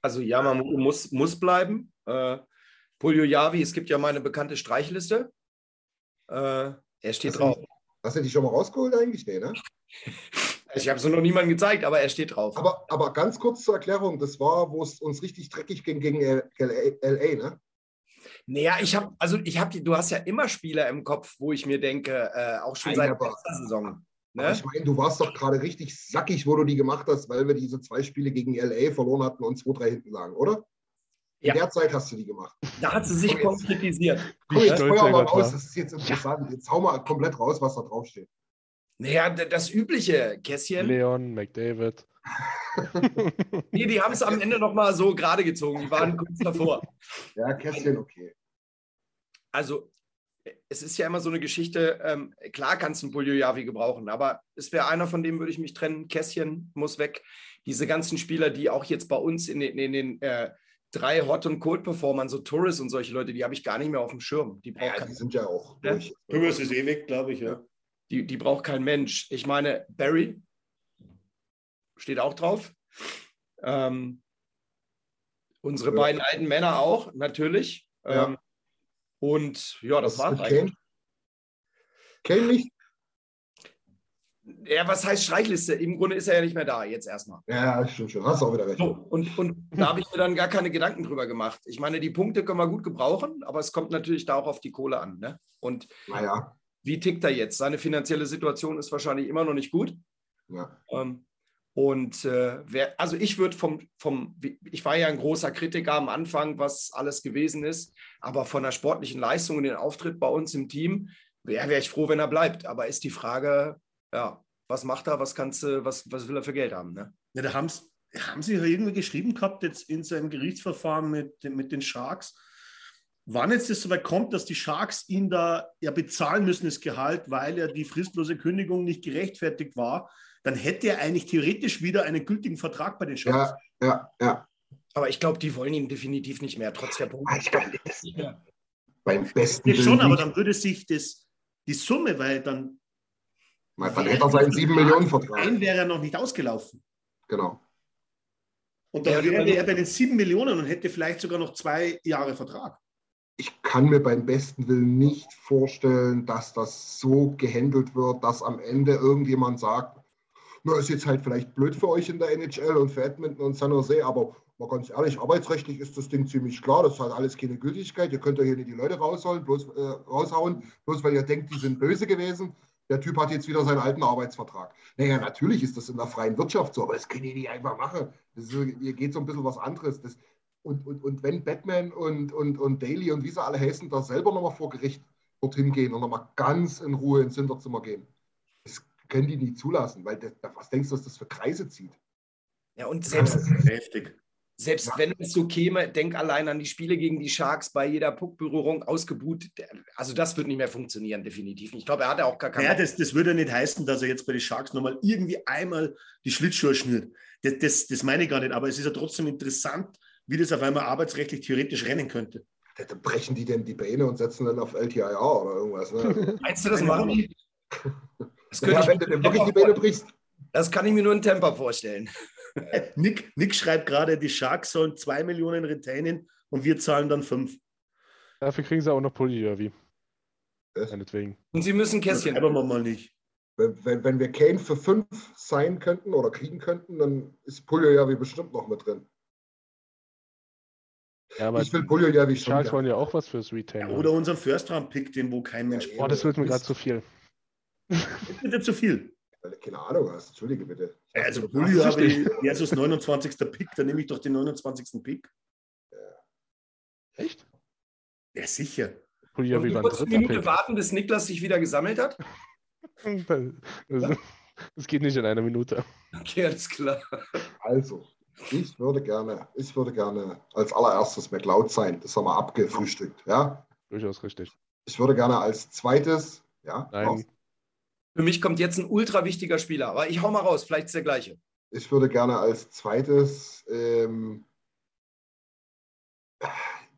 Also Yamamoto muss, muss bleiben. Äh, Polio Yavi, es gibt ja meine bekannte Streichliste. Äh, er steht Hast du drauf. die- Hast du die schon mal rausgeholt eigentlich? Nee, ne? Ich habe es noch niemandem gezeigt, aber er steht drauf. Aber, aber ganz kurz zur Erklärung, das war, wo es uns richtig dreckig ging gegen LA, ne? Naja, ich habe, also ich habe, du hast ja immer Spieler im Kopf, wo ich mir denke, äh, auch schon Nein, seit aber- letzter Saison. Ne? ich meine, du warst doch gerade richtig sackig, wo du die gemacht hast, weil wir diese zwei Spiele gegen LA verloren hatten und 2-3 hinten lagen, oder? In Ja. der Zeit hast du die gemacht. Da hat sie sich konkretisiert. Komm, jetzt feuer er mal raus, das ist jetzt interessant. Jetzt hau mal komplett raus, was da draufsteht. Naja, das übliche Kässchen. Leon, McDavid. Nee, die haben es am Ende nochmal so gerade gezogen. Die waren kurz davor. Ja, Kästchen, okay. Also, es ist ja immer so eine Geschichte, ähm, klar kannst du einen Poliojavi gebrauchen, aber es wäre einer, von dem würde ich mich trennen. Kässchen muss weg. Diese ganzen Spieler, die auch jetzt bei uns in den, in den äh, drei Hot- und Cold-Performern, so Tourist und solche Leute, die habe ich gar nicht mehr auf dem Schirm. Die Ja, die sind ja auch Ja. durch. Thomas ist weg, glaube ich, ja. Die, die braucht kein Mensch. Ich meine, Barry steht auch drauf. Ähm, unsere Ja. beiden alten Männer auch, natürlich. Ja. Ähm, und ja, das war's eigentlich. Kane? Nicht? Ja, was heißt Streichliste? Im Grunde ist er ja nicht mehr da, jetzt erstmal. Ja, stimmt schon. Hast du auch wieder recht. So, und, und da habe ich mir dann gar keine Gedanken drüber gemacht. Ich meine, die Punkte können wir gut gebrauchen, aber es kommt natürlich da auch auf die Kohle an. Ne? Und Naja, wie tickt er jetzt? Seine finanzielle Situation ist wahrscheinlich immer noch nicht gut. ja. Ähm, und äh, wer, also ich würde vom, vom, ich war ja ein großer Kritiker am Anfang, was alles gewesen ist, aber von der sportlichen Leistung und den Auftritt bei uns im Team wäre wär ich froh, wenn er bleibt. Aber ist die Frage, ja, was macht er, was kannst du, was, was will er für Geld haben? Ne? Ja, da haben's, haben sie ja irgendwie geschrieben gehabt, jetzt in seinem Gerichtsverfahren mit, mit den Sharks. Wann jetzt das soweit kommt, dass die Sharks ihn da ja bezahlen müssen, das Gehalt, weil ja die fristlose Kündigung nicht gerechtfertigt war, dann hätte er eigentlich theoretisch wieder einen gültigen Vertrag bei den Sharks. Ja, ja, ja. Aber ich glaube, die wollen ihn definitiv nicht mehr, trotz der Punkte. Ich glaube, das Nicht mehr. beim besten Ja, schon, aber dann würde sich das, die Summe, weil dann Mal, Dann hätte er seinen 7 Millionen Vertrag. ein wäre er noch nicht ausgelaufen. Genau. Und dann Ja, wäre er bei den sieben Millionen und hätte vielleicht sogar noch zwei Jahre Vertrag. Ich kann mir beim besten Willen nicht vorstellen, dass das so gehandelt wird, dass am Ende irgendjemand sagt, na, ist jetzt halt vielleicht blöd für euch in der NHL und für Edmonton und San Jose, aber mal ganz ehrlich, arbeitsrechtlich ist das Ding ziemlich klar. Das hat alles keine Gültigkeit. Ihr könnt ja hier nicht die Leute rausholen, bloß, äh, raushauen, bloß weil ihr denkt, die sind böse gewesen. Der Typ hat jetzt wieder seinen alten Arbeitsvertrag. Naja, natürlich ist das in der freien Wirtschaft so, aber das können die nicht einfach machen. Ist, hier geht so ein bisschen was anderes. Das, und, und, und wenn Batman und, und, und Daly und wie sie alle heißen, da selber nochmal vor Gericht dorthin gehen und nochmal ganz in Ruhe ins Hinterzimmer gehen, das können die nicht zulassen, weil das, was denkst du, was das für Kreise zieht? Ja, und selbst, Heftig. selbst Ja. wenn es so käme, denk allein an die Spiele gegen die Sharks bei jeder Puckberührung ausgebuht. Also das wird nicht mehr funktionieren, definitiv. Ich glaube, er hatte auch gar keinen Naja, das, das würde ja nicht heißen, dass er jetzt bei den Sharks nochmal irgendwie einmal die Schlittschuhe schnürt. Das, das, das meine ich gar nicht, aber es ist ja trotzdem interessant, wie das auf einmal arbeitsrechtlich theoretisch rennen könnte. Da da brechen die denn die Beine und setzen dann auf LTIR oder irgendwas. Ne? Meinst du, das machen die? Das, könnte ja, ich wenn mir du wirklich die Beine brichst. das kann ich mir nur in Temper vorstellen. Nick, Nick schreibt gerade, die Sharks sollen zwei Millionen retainen und wir zahlen dann fünf. Dafür kriegen sie auch noch Polyjurvi. Das- Meinetwegen. Und sie müssen Kästchen. wir mal nicht. Wenn, wenn, wenn wir Kane für fünf sein könnten oder kriegen könnten, dann ist Puljo ja wie bestimmt noch mit drin. Ja, aber ich will Puljo ja wie schon. Wollen ja auch was fürs Retain. Oder unseren First-Round-Pick, den wo kein Mensch Ja, Boah, das wird mir gerade zu viel. Das wird ja zu viel. Weil du keine Ahnung hast. Entschuldige bitte. Also Bulli habe ich versus 29. Pick, dann nehme ich doch den 29. Pick. Echt? Ja, sicher. War ein kurz eine Minute Pick. warten, bis Niklas sich wieder gesammelt hat. Das, das geht nicht in einer Minute. Okay, alles klar. Also, ich würde gerne, ich würde gerne als allererstes McLeod sein. Das haben wir abgefrühstückt. Ja? Durchaus richtig. Ich würde gerne als zweites, ja, Nein, Für mich kommt jetzt ein ultra wichtiger Spieler, aber ich hau mal raus, vielleicht ist der gleiche. ich würde gerne als zweites ähm,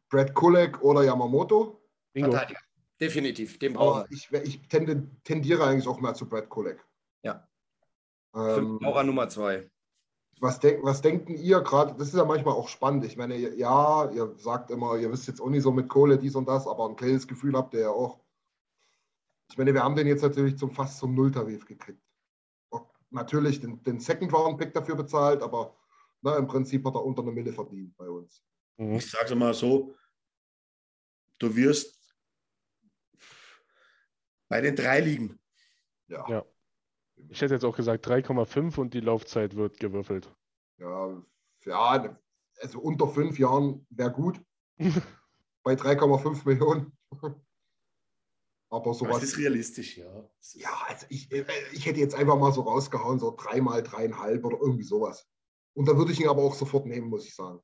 Brad Kulek oder Yamamoto. Bingo. Verteidiger. Definitiv, den brauchen Aber ich, ich tende, tendiere eigentlich auch mehr zu Brad Kulek. Ja. Ähm, an Nummer zwei. Was, denk, was denken ihr gerade? Das ist ja manchmal auch spannend. Ich meine, ja, ihr sagt immer, ihr wisst jetzt auch nicht so mit Kohle dies und das, aber ein kleines Gefühl habt ihr ja auch. Ich meine, wir haben den jetzt natürlich zum fast zum Nulltarif gekriegt. Auch natürlich den, den Second-Round-Pick dafür bezahlt, aber na, im Prinzip hat er unter eine Mille verdient bei uns. Mhm. Ich sage es mal so, du wirst bei den drei liegen. Ja. ja. Ich hätte jetzt auch gesagt 3,5 und die Laufzeit wird gewürfelt. Ja, ja also unter fünf Jahren wäre gut. bei 3,5 Millionen. Aber sowas. Das ist realistisch, ja. Ja, also ich, ich hätte jetzt einfach mal so rausgehauen, so dreimal dreieinhalb oder irgendwie sowas. Und da würde ich ihn aber auch sofort nehmen, muss ich sagen.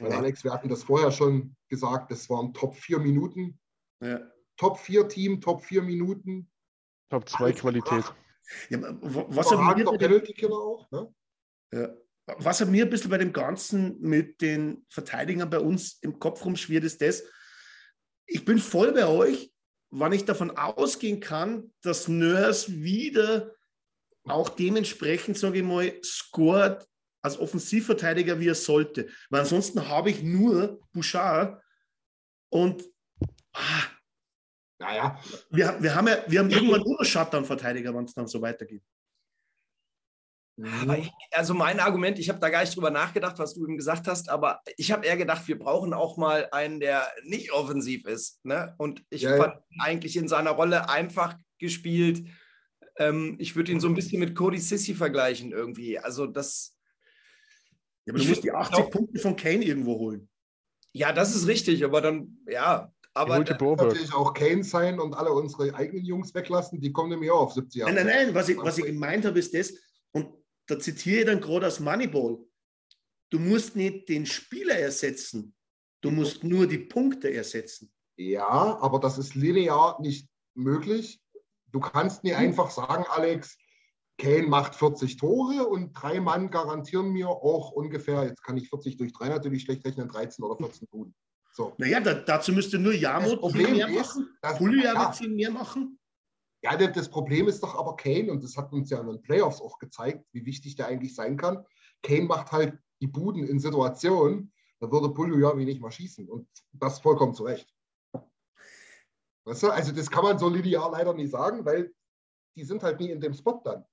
Weil ja. Alex, wir hatten das vorher schon gesagt, das waren Top 4 Minuten. Ja. Top 4 Team, Top 4 Minuten. Top 2 Qualität. Ja, was, er mir auch, ne? ja. was mir ein bisschen bei dem Ganzen mit den Verteidigern bei uns im Kopf rumschwirrt, ist das, ich bin voll bei euch, wann ich davon ausgehen kann, dass Nurse wieder auch dementsprechend, sage ich mal, scored als Offensivverteidiger, wie er sollte. Weil ansonsten habe ich nur Bouchard und ah, naja. Wir, wir, haben ja, wir haben irgendwann nur Shutdown-Verteidiger, wenn es dann so weitergeht. Ich, also mein Argument, ich habe da gar nicht drüber nachgedacht, was du eben gesagt hast, aber ich habe eher gedacht, wir brauchen auch mal einen, der nicht offensiv ist. Ne? Und ich ja, fand ja. eigentlich in seiner Rolle einfach gespielt. Ähm, ich würde ihn so ein bisschen mit Cody Sissy vergleichen irgendwie. Also das. Ja, aber du musst die 80 glaub, Punkte von Kane irgendwo holen. Ja, das ist richtig, aber dann, ja, aber das natürlich auch Kane sein und alle unsere eigenen Jungs weglassen, die kommen nämlich auch auf 70 Jahre. Nein, nein, nein, was ich, was ich gemeint habe, ist das, und da zitiere ich dann gerade aus Moneyball, du musst nicht den Spieler ersetzen, du musst nur die Punkte ersetzen. Ja, aber das ist linear nicht möglich. Du kannst nicht einfach sagen, Alex, Kane macht 40 Tore und drei Mann garantieren mir auch ungefähr, jetzt kann ich 40 durch drei natürlich schlecht rechnen, 13 oder 14 Buden. So. Naja, da, dazu müsste nur Jamut mehr ist, machen, Julia ja, viel mehr machen. Ja, das Problem ist doch aber Kane, und das hat uns ja in den Playoffs auch gezeigt, wie wichtig der eigentlich sein kann. Kane macht halt die Buden in Situationen, da würde Puljujavi nicht mal schießen. Und das vollkommen zu Recht. Weißt du, also das kann man so linear leider nicht sagen, weil die sind halt nie in dem Spot dann.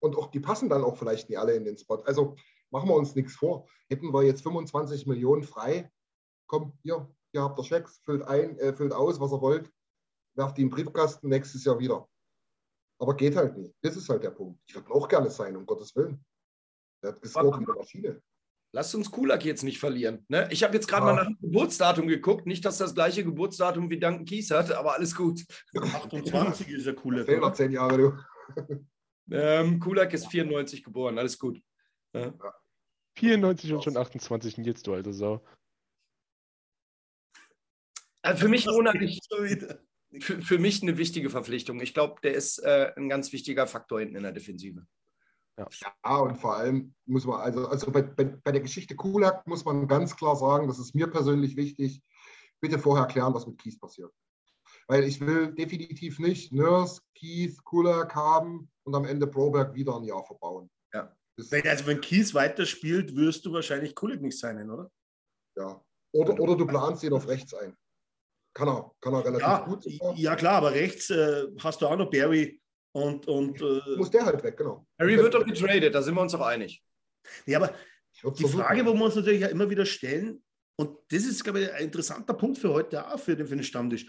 Und auch die passen dann auch vielleicht nicht alle in den Spot. Also machen wir uns nichts vor. Hätten wir jetzt 25 Millionen frei, komm, hier, hier habt ihr Schecks, füllt ein, äh, füllt aus, was ihr wollt, werft die im Briefkasten nächstes Jahr wieder. Aber geht halt nicht. Das ist halt der Punkt. Ich würde auch gerne sein, um Gottes Willen. Der hat gescored mit der Maschine. Lasst uns Kulak jetzt nicht verlieren. Ne? Ich habe jetzt gerade mal nach dem Geburtsdatum geguckt. Nicht, dass das gleiche Geburtsdatum wie Duncan Kies hat, aber alles gut. 28 ist ja Kulak. Fehler noch zehn Jahre, du. Ähm, Kulak ist 94 geboren, alles gut. Ja. 94 und schon 28 jetzt du alte Sau. Also für mich unheimlich, für, für, mich eine wichtige Verpflichtung. Ich glaube, der ist äh, ein ganz wichtiger Faktor hinten in der Defensive. Ja. ja, und vor allem muss man, also, also bei, bei, bei der Geschichte Kulak muss man ganz klar sagen, das ist mir persönlich wichtig, bitte vorher klären, was mit Kies passiert. Weil ich will definitiv nicht Nurse, Kies, Kulak haben und am Ende Proberg wieder ein Jahr verbauen. Ja. also wenn Kies weiterspielt, wirst du wahrscheinlich Kulak nicht sein, oder? Ja. Oder, oder du planst ihn auf rechts ein. Kann er, kann er relativ ja, gut. Ja, klar, aber rechts äh, hast du auch noch Barry und. und äh, Muss der halt weg, genau. Barry wird doch getradet, da sind wir uns doch einig. Ja, aber die Frage, wo wir uns natürlich ja immer wieder stellen, und das ist, glaube ich, ein interessanter Punkt für heute auch, für den, für den Stammtisch.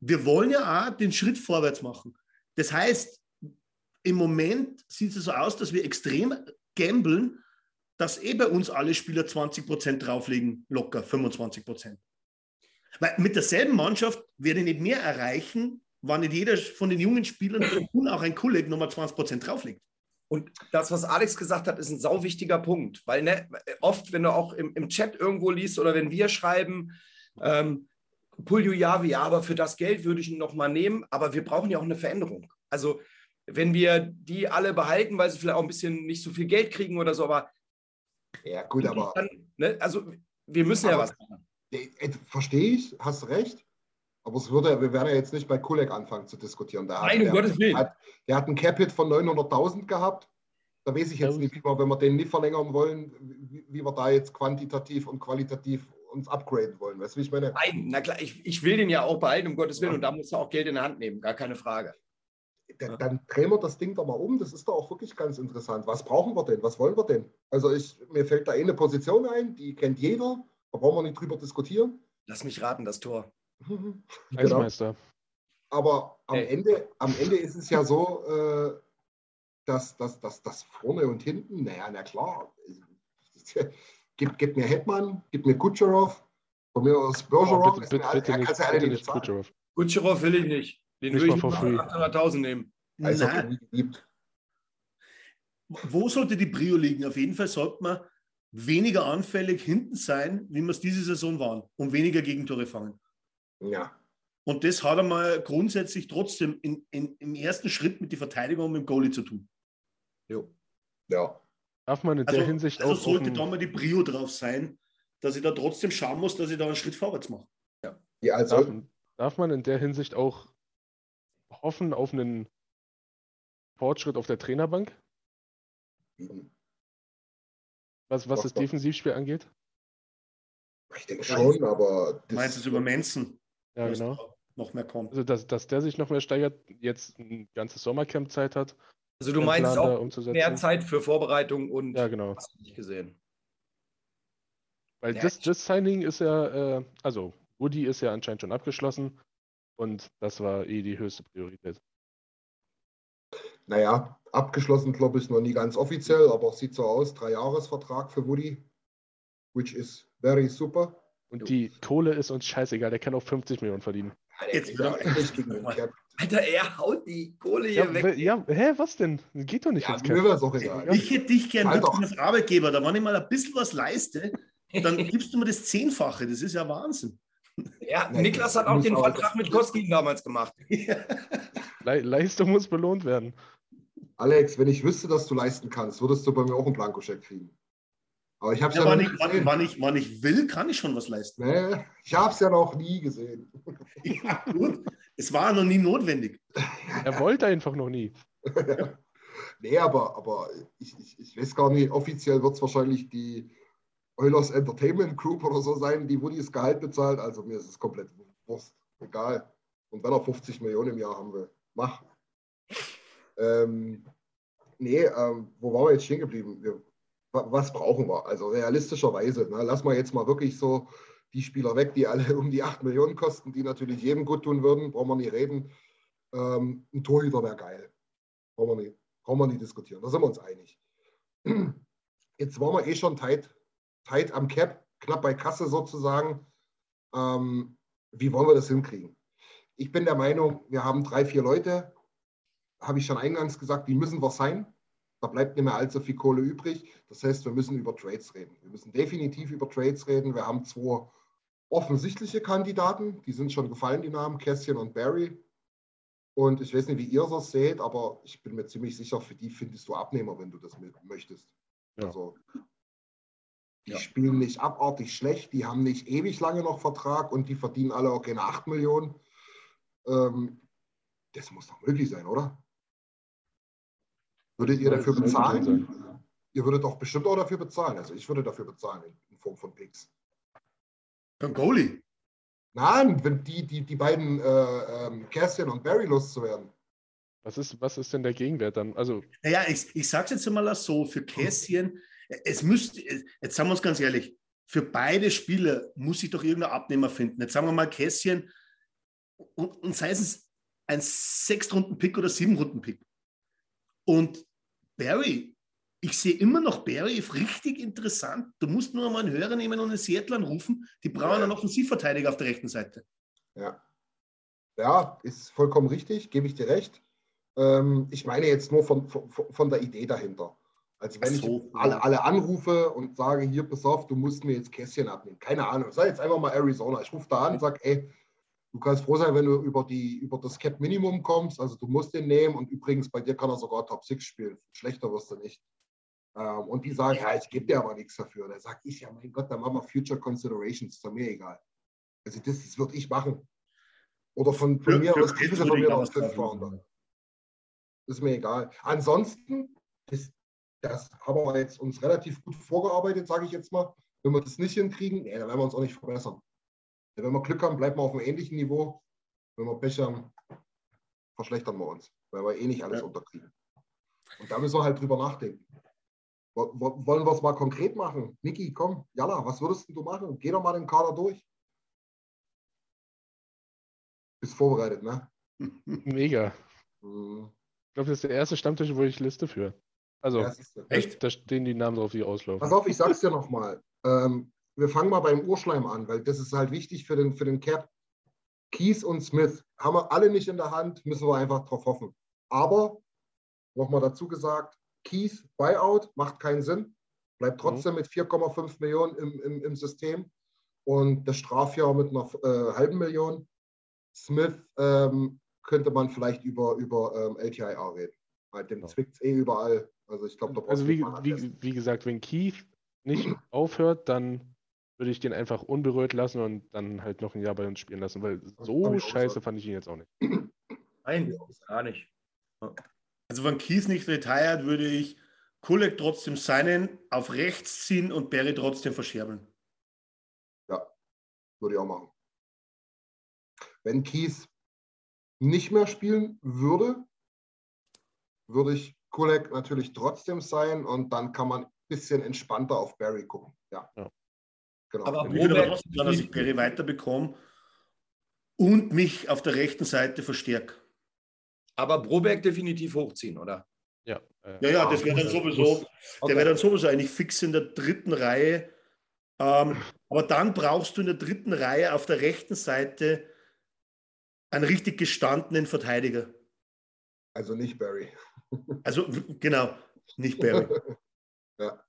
Wir wollen ja auch den Schritt vorwärts machen. Das heißt, im Moment sieht es so aus, dass wir extrem gambeln, dass eh bei uns alle Spieler 20 Prozent drauflegen, locker 25 Prozent. Weil mit derselben Mannschaft werde ich nicht mehr erreichen, wenn nicht jeder von den jungen Spielern und auch ein Kolleg nochmal 20 Prozent drauflegt. Und das, was Alex gesagt hat, ist ein sau wichtiger Punkt, weil ne, oft, wenn du auch im, im Chat irgendwo liest oder wenn wir schreiben, ähm, Pulju Javi, ja, aber für das Geld würde ich ihn nochmal nehmen, aber wir brauchen ja auch eine Veränderung. Also, wenn wir die alle behalten, weil sie vielleicht auch ein bisschen nicht so viel Geld kriegen oder so, aber. Ja, gut, aber. Dann, ne, also, wir müssen ja was machen. Verstehe ich, hast recht. Aber es würde, wir werden ja jetzt nicht bei Kulek anfangen zu diskutieren. Der Nein, um Gottes Willen. Hat, der hat einen Cap-Hit von 900.000 gehabt. Da weiß ich jetzt Ja, nicht, wie wir, wenn wir den nicht verlängern wollen, wie, wie wir da jetzt quantitativ und qualitativ uns upgraden wollen. Weißt du, wie ich meine? Nein, na klar, ich, ich will den ja auch behalten, um Gottes Willen. Und da musst du auch Geld in der Hand nehmen, gar keine Frage. Dann, dann drehen wir das Ding doch mal um. Das ist doch auch wirklich ganz interessant. Was brauchen wir denn? Was wollen wir denn? Also ich, mir fällt da eine Position ein, die kennt jeder. Da brauchen wir nicht drüber diskutieren. Lass mich raten, das Tor. Genau. Eismeister. Aber am. Ende, am Ende ist es ja so, äh, dass, dass, dass, dass vorne und hinten, naja, na klar, gib, gib mir Hetman, gib mir Kucherov, von mir aus Oh, Bergeron, bitte, bitte, bitte nicht, du alle bitte nicht. Kucherov. Kutscherow will ich nicht. Den Nicht will ich for nur free. 800.000 nehmen. Also, Nein. Wo sollte die Prio liegen? Auf jeden Fall sollte man weniger anfällig hinten sein, wie wir es diese Saison waren und weniger Gegentore fangen. Ja, Und das hat einmal grundsätzlich trotzdem in, in, im ersten Schritt mit der Verteidigung und mit dem Goalie zu tun. Jo. ja. Darf man in Also, der Hinsicht also auch auf sollte da mal die Prio drauf sein, dass ich da trotzdem schauen muss, dass ich da einen Schritt vorwärts mache. ja also, darf, darf man in der Hinsicht auch hoffen auf einen Fortschritt auf der Trainerbank, was, was das. Defensivspiel angeht? ich denke schon, aber Du meinst es über Manson? Ja, dass genau. Noch mehr kommt. Also, dass, dass der sich noch mehr steigert, jetzt ein ganzes Sommercamp Zeit hat, Also du meinst Plan auch umzusetzen. mehr Zeit für Vorbereitung und Ja, genau. hast du nicht gesehen. Weil Ja, das, das Signing ist ja, äh, also Woody ist ja anscheinend schon abgeschlossen und das war eh die höchste Priorität. Naja, abgeschlossen, glaube ich, noch nie ganz offiziell, aber es sieht so aus. Drei-Jahres-Vertrag für Woody, which is very super. Und die Kohle ist uns scheißegal, der kann auch 50 Millionen verdienen. Jetzt Ja, wieder- den Cap. Alter, er haut die Kohle hier Ja, weg. we- ja, hä, was denn? Geht doch nicht Ja, ins mir wäre auch egal. Ich hätte dich gern als Arbeitgeber, da wenn ich mal ein bisschen was leiste, dann gibst du mir das Zehnfache. Das ist ja Wahnsinn. Ja, Nein, Niklas hat auch den Vertrag mit Koskin damals gemacht. Le Leistung muss belohnt werden. Alex, wenn ich wüsste, dass du leisten kannst, würdest du bei mir auch einen Blankoscheck kriegen. Aber ich habe es Ja, ja, wann, noch ich, nie wann, gesehen. wann, ich, wann ich will, kann ich schon was leisten. Nee, ich habe es ja noch nie gesehen. Ja, gut. Es war noch nie notwendig. Er wollte einfach noch nie. nee, aber, aber ich, ich, ich weiß gar nicht, offiziell wird es wahrscheinlich die Eulers Entertainment Group oder so sein, die Woodys Gehalt bezahlt. Also mir ist es komplett Wurst. Egal. Und wenn er 50 Millionen im Jahr haben will, mach. Ähm, nee, ähm, wo waren wir jetzt stehen geblieben? Wir, wa- was brauchen wir? Also realistischerweise, ne, lass mal jetzt mal wirklich so die Spieler weg, die alle um die 8 Millionen kosten, die natürlich jedem gut tun würden, brauchen wir nicht reden. Ähm, ein Torhüter wäre geil. Brauchen wir, nicht, brauchen wir nicht diskutieren, da sind wir uns einig. Jetzt waren wir eh schon tight, tight am Cap, knapp bei Kasse sozusagen. Ähm, wie wollen wir das hinkriegen? Ich bin der Meinung, wir haben drei, vier Leute, habe ich schon eingangs gesagt, die müssen wir sein. Da bleibt nicht mehr allzu viel Kohle übrig. Das heißt, wir müssen über Trades reden. Wir müssen definitiv über Trades reden. Wir haben zwei offensichtliche Kandidaten, die sind schon gefallen, die Namen Kästchen und Barry. Und ich weiß nicht, wie ihr das seht, aber ich bin mir ziemlich sicher, für die findest du Abnehmer, wenn du das möchtest. Ja. Also, die Ja. spielen nicht abartig schlecht, die haben nicht ewig lange noch Vertrag und die verdienen alle auch keine 8 Millionen. Ähm, das muss doch möglich sein, oder? Würdet ihr dafür bezahlen? Ihr würdet doch bestimmt auch dafür bezahlen. Also ich würde dafür bezahlen in, Form von Picks. Für einen Goalie. Nein, wenn die, die, die beiden äh, ähm, Cassian und Barry loszuwerden. Was ist, was ist denn der Gegenwert dann? Also, Naja, ich, ich sage es jetzt einmal so, für Kässchen, es müsste, jetzt sagen wir uns ganz ehrlich, für beide Spieler muss sich doch irgendein Abnehmer finden. Jetzt sagen wir mal Kässchen und, und sei es ein Sechstrunden-Pick oder Sieben-Runden-Pick. Und Barry, ich sehe immer noch Barry richtig interessant. Du musst nur mal einen Hörer nehmen und einen Seattle anrufen. Die brauchen Ja. einen Offensivverteidiger auf der rechten Seite. Ja. Ja, ist vollkommen richtig, gebe ich dir recht. Ähm, ich meine jetzt nur von, von, von der Idee dahinter. Also wenn so, ich alle, alle anrufe und sage, hier, pass auf, du musst mir jetzt Kästchen abnehmen. Keine Ahnung. Sei jetzt einfach mal Arizona. Ich rufe da an und sage, ey, du kannst froh sein, wenn du über, die, über das Cap Minimum kommst. Also du musst den nehmen und übrigens bei dir kann er sogar Top 6 spielen. Schlechter wirst du nicht. Ähm, und die sagen, ja, ich gebe dir aber nichts dafür. Da sage ich, ja, mein Gott, dann machen wir Future Considerations. Ist doch mir egal. Also das, das würde ich machen. Oder von, von mir aus, Geld von würde ich mir aus was fünf drauf Rounder. machen. Ist mir egal. Ansonsten, das, das haben wir jetzt uns relativ gut vorgearbeitet, sage ich jetzt mal. Wenn wir das nicht hinkriegen, nee, dann werden wir uns auch nicht verbessern. Wenn wir Glück haben, bleiben wir auf einem ähnlichen Niveau. Wenn wir Pech haben, verschlechtern wir uns, weil wir eh nicht alles Ja. unterkriegen. Und da müssen wir halt drüber nachdenken. Wo- wo- Wollen wir es mal konkret machen? Niki, komm, Jalla, was würdest denn du machen? Geh doch mal den Kader durch. Bist vorbereitet, ne? Mega. Mhm. Ich glaube, das ist der erste Stammtisch, wo ich Liste für. Also, Ja, da, da stehen die Namen drauf, die auslaufen. Pass auf, ich sag's dir nochmal. Ähm, wir fangen mal beim Urschleim an, weil das ist halt wichtig für den, für den Cap. Keys und Smith haben wir alle nicht in der Hand, müssen wir einfach drauf hoffen. Aber, nochmal dazu gesagt, Keys Buyout macht keinen Sinn, bleibt trotzdem mit 4,5 Millionen im, im, im System und das Strafjahr mit einer äh, halben Million. Smith ähm, könnte man vielleicht über, über ähm, LTIR reden. Halt, dem Ja. zwickt es eh überall. Also ich glaube, da brauchst Also wie, wie, wie gesagt, wenn Keith nicht aufhört, dann würde ich den einfach unberührt lassen und dann halt noch ein Jahr bei uns spielen lassen, weil so scheiße fand ich ihn jetzt auch nicht. Nein, gar nicht. Also wenn Keith nicht retired, würde ich Kulek trotzdem seinen auf rechts ziehen und Barry trotzdem verscherbeln. Würde ich auch machen. Wenn Kies nicht mehr spielen würde, würde ich Kulek natürlich trotzdem sein und dann kann man ein bisschen entspannter auf Barry gucken. Ja. Ja. Genau. Aber Ich würde aber Broberg- trotzdem sagen, dass ich Barry weiterbekomme und mich auf der rechten Seite verstärke. Aber Broberg definitiv hochziehen, oder? Ja, äh, Ja, ja, das wäre dann sowieso, der wäre dann sowieso eigentlich fix in der dritten Reihe. Ähm, aber dann brauchst du in der dritten Reihe auf der rechten Seite einen richtig gestandenen Verteidiger. Also nicht Barry. Also genau, nicht Barry. Ja.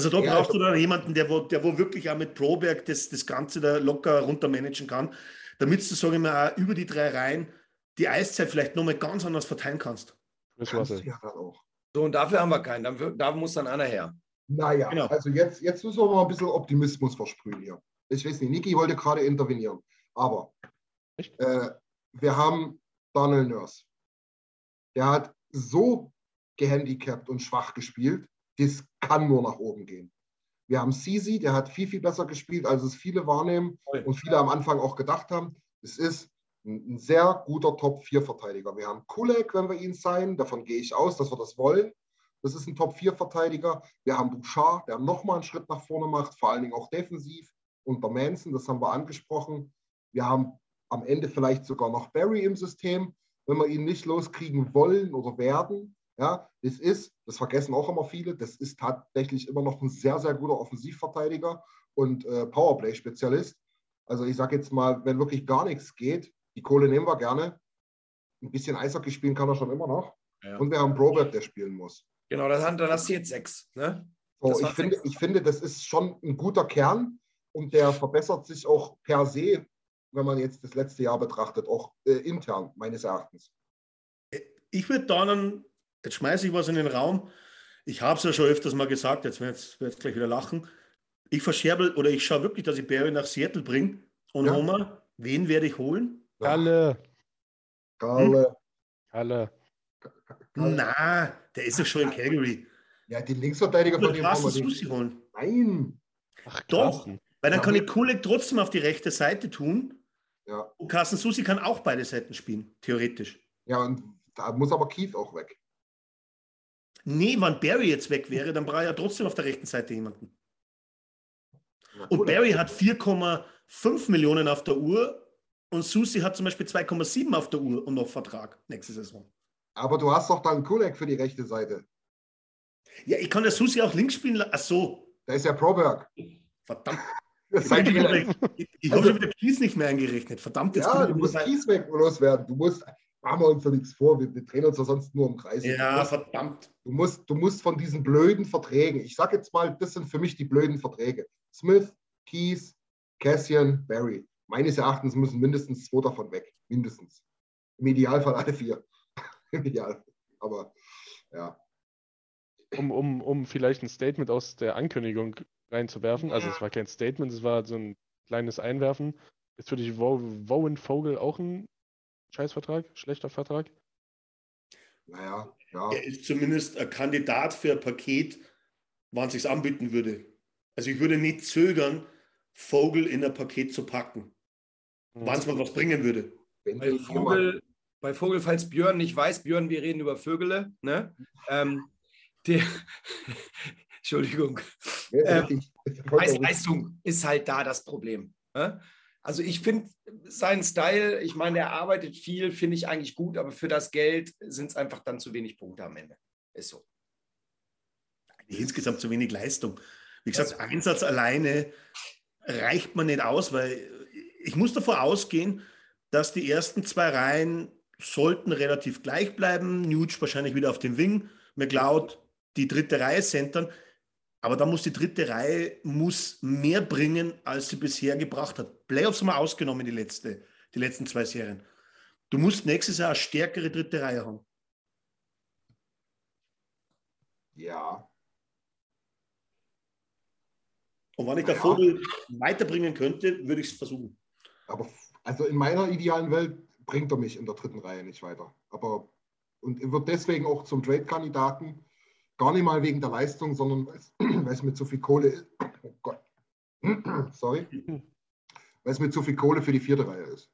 Also da Ja, brauchst also- du dann jemanden, der wo, der wo wirklich auch mit Proberg das, das Ganze da locker runter managen kann, damit du, sagen wir mal, auch über die drei Reihen die Eiszeit vielleicht nochmal ganz anders verteilen kannst. Du Russell. ja dann auch. So, und dafür haben wir keinen. Dann, da muss dann einer her. Naja, Genau. also jetzt, jetzt müssen wir mal ein bisschen Optimismus versprühen hier. Ich weiß nicht, Niki wollte gerade intervenieren, aber äh, wir haben Daniel Nurse. Der hat so gehandicapt und schwach gespielt, das kann nur nach oben gehen. Wir haben Sisi, der hat viel, viel besser gespielt, als es viele wahrnehmen und viele am Anfang auch gedacht haben. Es ist ein, sehr guter Top-4-Verteidiger. Wir haben Kulek, wenn wir ihn sein, davon gehe ich aus, dass wir das wollen. Das ist ein Top-4-Verteidiger. Wir haben Bouchard, der nochmal einen Schritt nach vorne macht, vor allen Dingen auch defensiv. Und der Manson, das haben wir angesprochen. Wir haben am Ende vielleicht sogar noch Barry im System, wenn wir ihn nicht loskriegen wollen oder werden. Ja, das ist, das vergessen auch immer viele, das ist tatsächlich immer noch ein sehr, sehr guter Offensivverteidiger und äh, Powerplay-Spezialist. Also ich sage jetzt mal, wenn wirklich gar nichts geht, die Kohle nehmen wir gerne. Ein bisschen Eishockey spielen kann er schon immer noch. Ja. Und wir haben Robert, der spielen muss. Genau, das, dann hast du jetzt sechs. Ne? So, ich, finde, sechs. ich finde, das ist schon ein guter Kern und der verbessert sich auch per se, wenn man jetzt das letzte Jahr betrachtet, auch äh, intern, meines Erachtens. Ich würde dann, jetzt schmeiße ich was in den Raum. Ich habe es ja schon öfters mal gesagt, jetzt werde ich jetzt gleich wieder lachen. Ich verscherbel oder ich schaue wirklich, dass ich Barry nach Seattle bringe. Und Ja. Homer, wen werde ich holen? Kalle, Kalle, Kalle. Kalle. Na, der ist doch schon in Calgary. Ja, die Linksverteidiger von dem Carsten Susi holen. Nein. Ach, Doch. Weil dann Ja, kann ich Kulek trotzdem auf die rechte Seite tun. Ja. Und Carsten Susi kann auch beide Seiten spielen, theoretisch. ja, und da muss aber Keith auch weg. Nee, wenn Barry jetzt weg wäre, dann brauche ich ja trotzdem auf der rechten Seite jemanden. Ja, Und. Barry hat 4,5 Millionen auf der Uhr und Susi hat zum Beispiel 2,7 auf der Uhr und noch Vertrag nächste Saison. Aber du hast doch dann Kulek für die rechte Seite. Ja, ich kann der Susi auch links spielen. la- Ach so, Da ist ja Proberg. verdammt. Das Ich, ich, ich habe schon wieder Kies nicht mehr eingerechnet. Verdammt, jetzt ja, du musst Kies weg loswerden. Du musst, machen wir uns doch nichts vor, wir, wir drehen uns ja sonst nur im Kreis. Ja, du, musst, verdammt. du, musst, du musst von diesen blöden Verträgen, ich sage jetzt mal, das sind für mich die blöden Verträge. Smith, Keys, Cassian, Barry. Meines Erachtens müssen mindestens zwei davon weg. Mindestens. Im Idealfall alle vier. Im Idealfall. Aber ja. um, um, um vielleicht ein Statement aus der Ankündigung reinzuwerfen. Also es war kein Statement, es war so ein kleines Einwerfen. Ist für dich Wo- Wowen Vogel auch ein Scheißvertrag? Schlechter Vertrag? Naja, ja. Er ist zumindest ein Kandidat für ein Paket, wann es sich anbieten würde. Also ich würde nicht zögern, Vogel in ein Paket zu packen, wann es mal was bringen würde. Bei Vogel, bei Vogel, falls Björn nicht weiß, Björn, wir reden über Vögele, ne? Ähm, der, Entschuldigung. Ja, Ähm, Preis-Leistung ist halt da das Problem. Ne? Also ich finde seinen Style, ich meine, er arbeitet viel, finde ich eigentlich gut, aber für das Geld sind es einfach dann zu wenig Punkte am Ende. Ist so. Insgesamt zu wenig Leistung. Wie gesagt, Einsatz alleine reicht man nicht aus, weil ich muss davon ausgehen, dass die ersten zwei Reihen sollten relativ gleich bleiben. Nuge wahrscheinlich wieder auf dem Wing, McLeod die dritte Reihe centern. Aber da muss die dritte Reihe muss mehr bringen, als sie bisher gebracht hat. Playoffs mal ausgenommen, die, letzte, die letzten zwei Serien. Du musst nächstes Jahr eine stärkere dritte Reihe haben. Ja, Und wenn ich der Vogel weiterbringen könnte, würde ich es versuchen. aber also in meiner idealen Welt bringt er mich in der dritten Reihe nicht weiter. Aber und er wird deswegen auch zum Trade-Kandidaten, gar nicht mal wegen der Leistung, sondern weil es- es mit zu viel Kohle ist. Oh Gott. Sorry. Weil es mit zu viel Kohle für die vierte Reihe ist.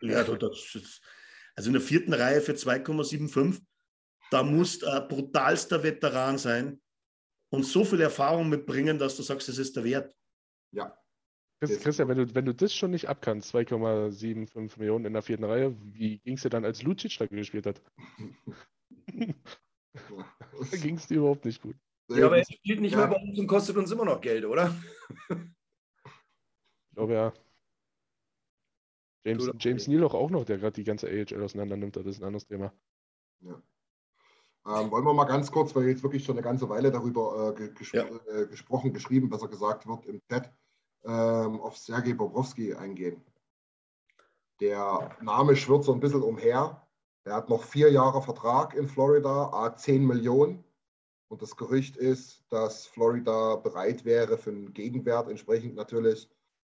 Ja, da- das ist, also in der vierten Reihe für 2,75, da muss ein brutalster Veteran sein und so viel Erfahrung mitbringen, dass du sagst, das ist der Wert. Ja. Christian, wenn du, wenn du das schon nicht abkannst, 2,75 Millionen in der vierten Reihe, wie ging es dir dann, als Lucic da gespielt hat? Da ging es dir überhaupt nicht gut. Ja, aber er spielt nicht Ja. mehr bei uns und kostet uns immer noch Geld, oder? Ich glaube ja. James, James Neal auch noch, der gerade die ganze AHL auseinander nimmt, das ist ein anderes Thema. Ähm, wollen wir mal ganz kurz, weil jetzt wirklich schon eine ganze Weile darüber äh, ge ges Ja. äh, gesprochen, geschrieben, besser gesagt wird im Chat, ähm, auf Sergei Bobrowski eingehen. Der Name schwirrt so ein bisschen umher. Er hat noch vier Jahre Vertrag in Florida, a 10 Millionen. Und das Gerücht ist, dass Florida bereit wäre, für einen Gegenwert entsprechend natürlich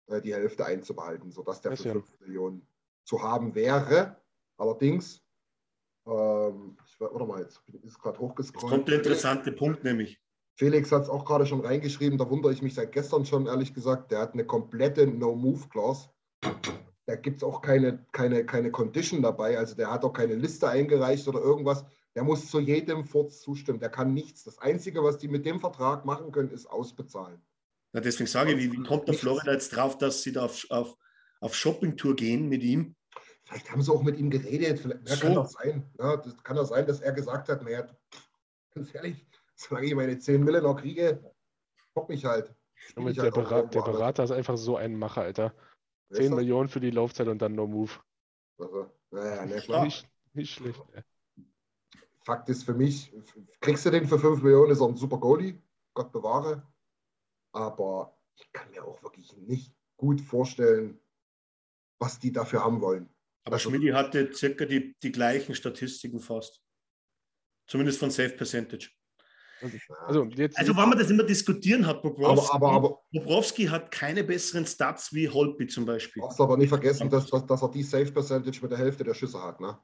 äh, die Hälfte einzubehalten, sodass der Das für ja. 5 Millionen zu haben wäre. Allerdings, ähm, ich, warte mal, jetzt ist gerade Jetzt hochgescrollt. kommt der interessante Punkt nämlich. Felix hat es auch gerade schon reingeschrieben, da wundere ich mich seit gestern schon, ehrlich gesagt. Der hat eine komplette No-Move-Clause. Da gibt es auch keine, keine, keine Condition dabei, also der hat auch keine Liste eingereicht oder irgendwas. Der muss zu jedem Furz zustimmen. Der kann nichts. Das Einzige, was die mit dem Vertrag machen können, ist ausbezahlen. Na, deswegen sage ich, wie, wie kommt der Florida jetzt drauf, dass sie da auf, auf, auf Shoppingtour gehen mit ihm? Vielleicht haben sie auch mit ihm geredet. Vielleicht, ja, So. kann doch sein. Ja, das kann doch sein, dass er gesagt hat, naja, ganz ehrlich, solange ich meine 10 Mille noch kriege, bock mich halt. Spiel ich Der, halt auch Bera irgendwo der. Berater ist einfach so ein Macher, Alter. Wer ist 10 das? Millionen für die Laufzeit und dann No Move. Also, naja, na klar. Nicht, nicht schlecht. ey. Fakt ist für mich, kriegst du den für 5 Millionen, ist er ein super Goalie, Gott bewahre. Aber ich kann mir auch wirklich nicht gut vorstellen, was die dafür haben wollen. Aber Also- Schmidi hatte circa die, die gleichen Statistiken fast. Zumindest von Safe Percentage. Also jetzt, Also, wenn man das immer diskutieren hat, Bobrovski, Aber, aber, aber Bobrovski hat keine besseren Stats wie Holtby zum Beispiel. darfst aber nicht vergessen, dass, dass, dass er die Safe Percentage mit der Hälfte der Schüsse hat. Ne?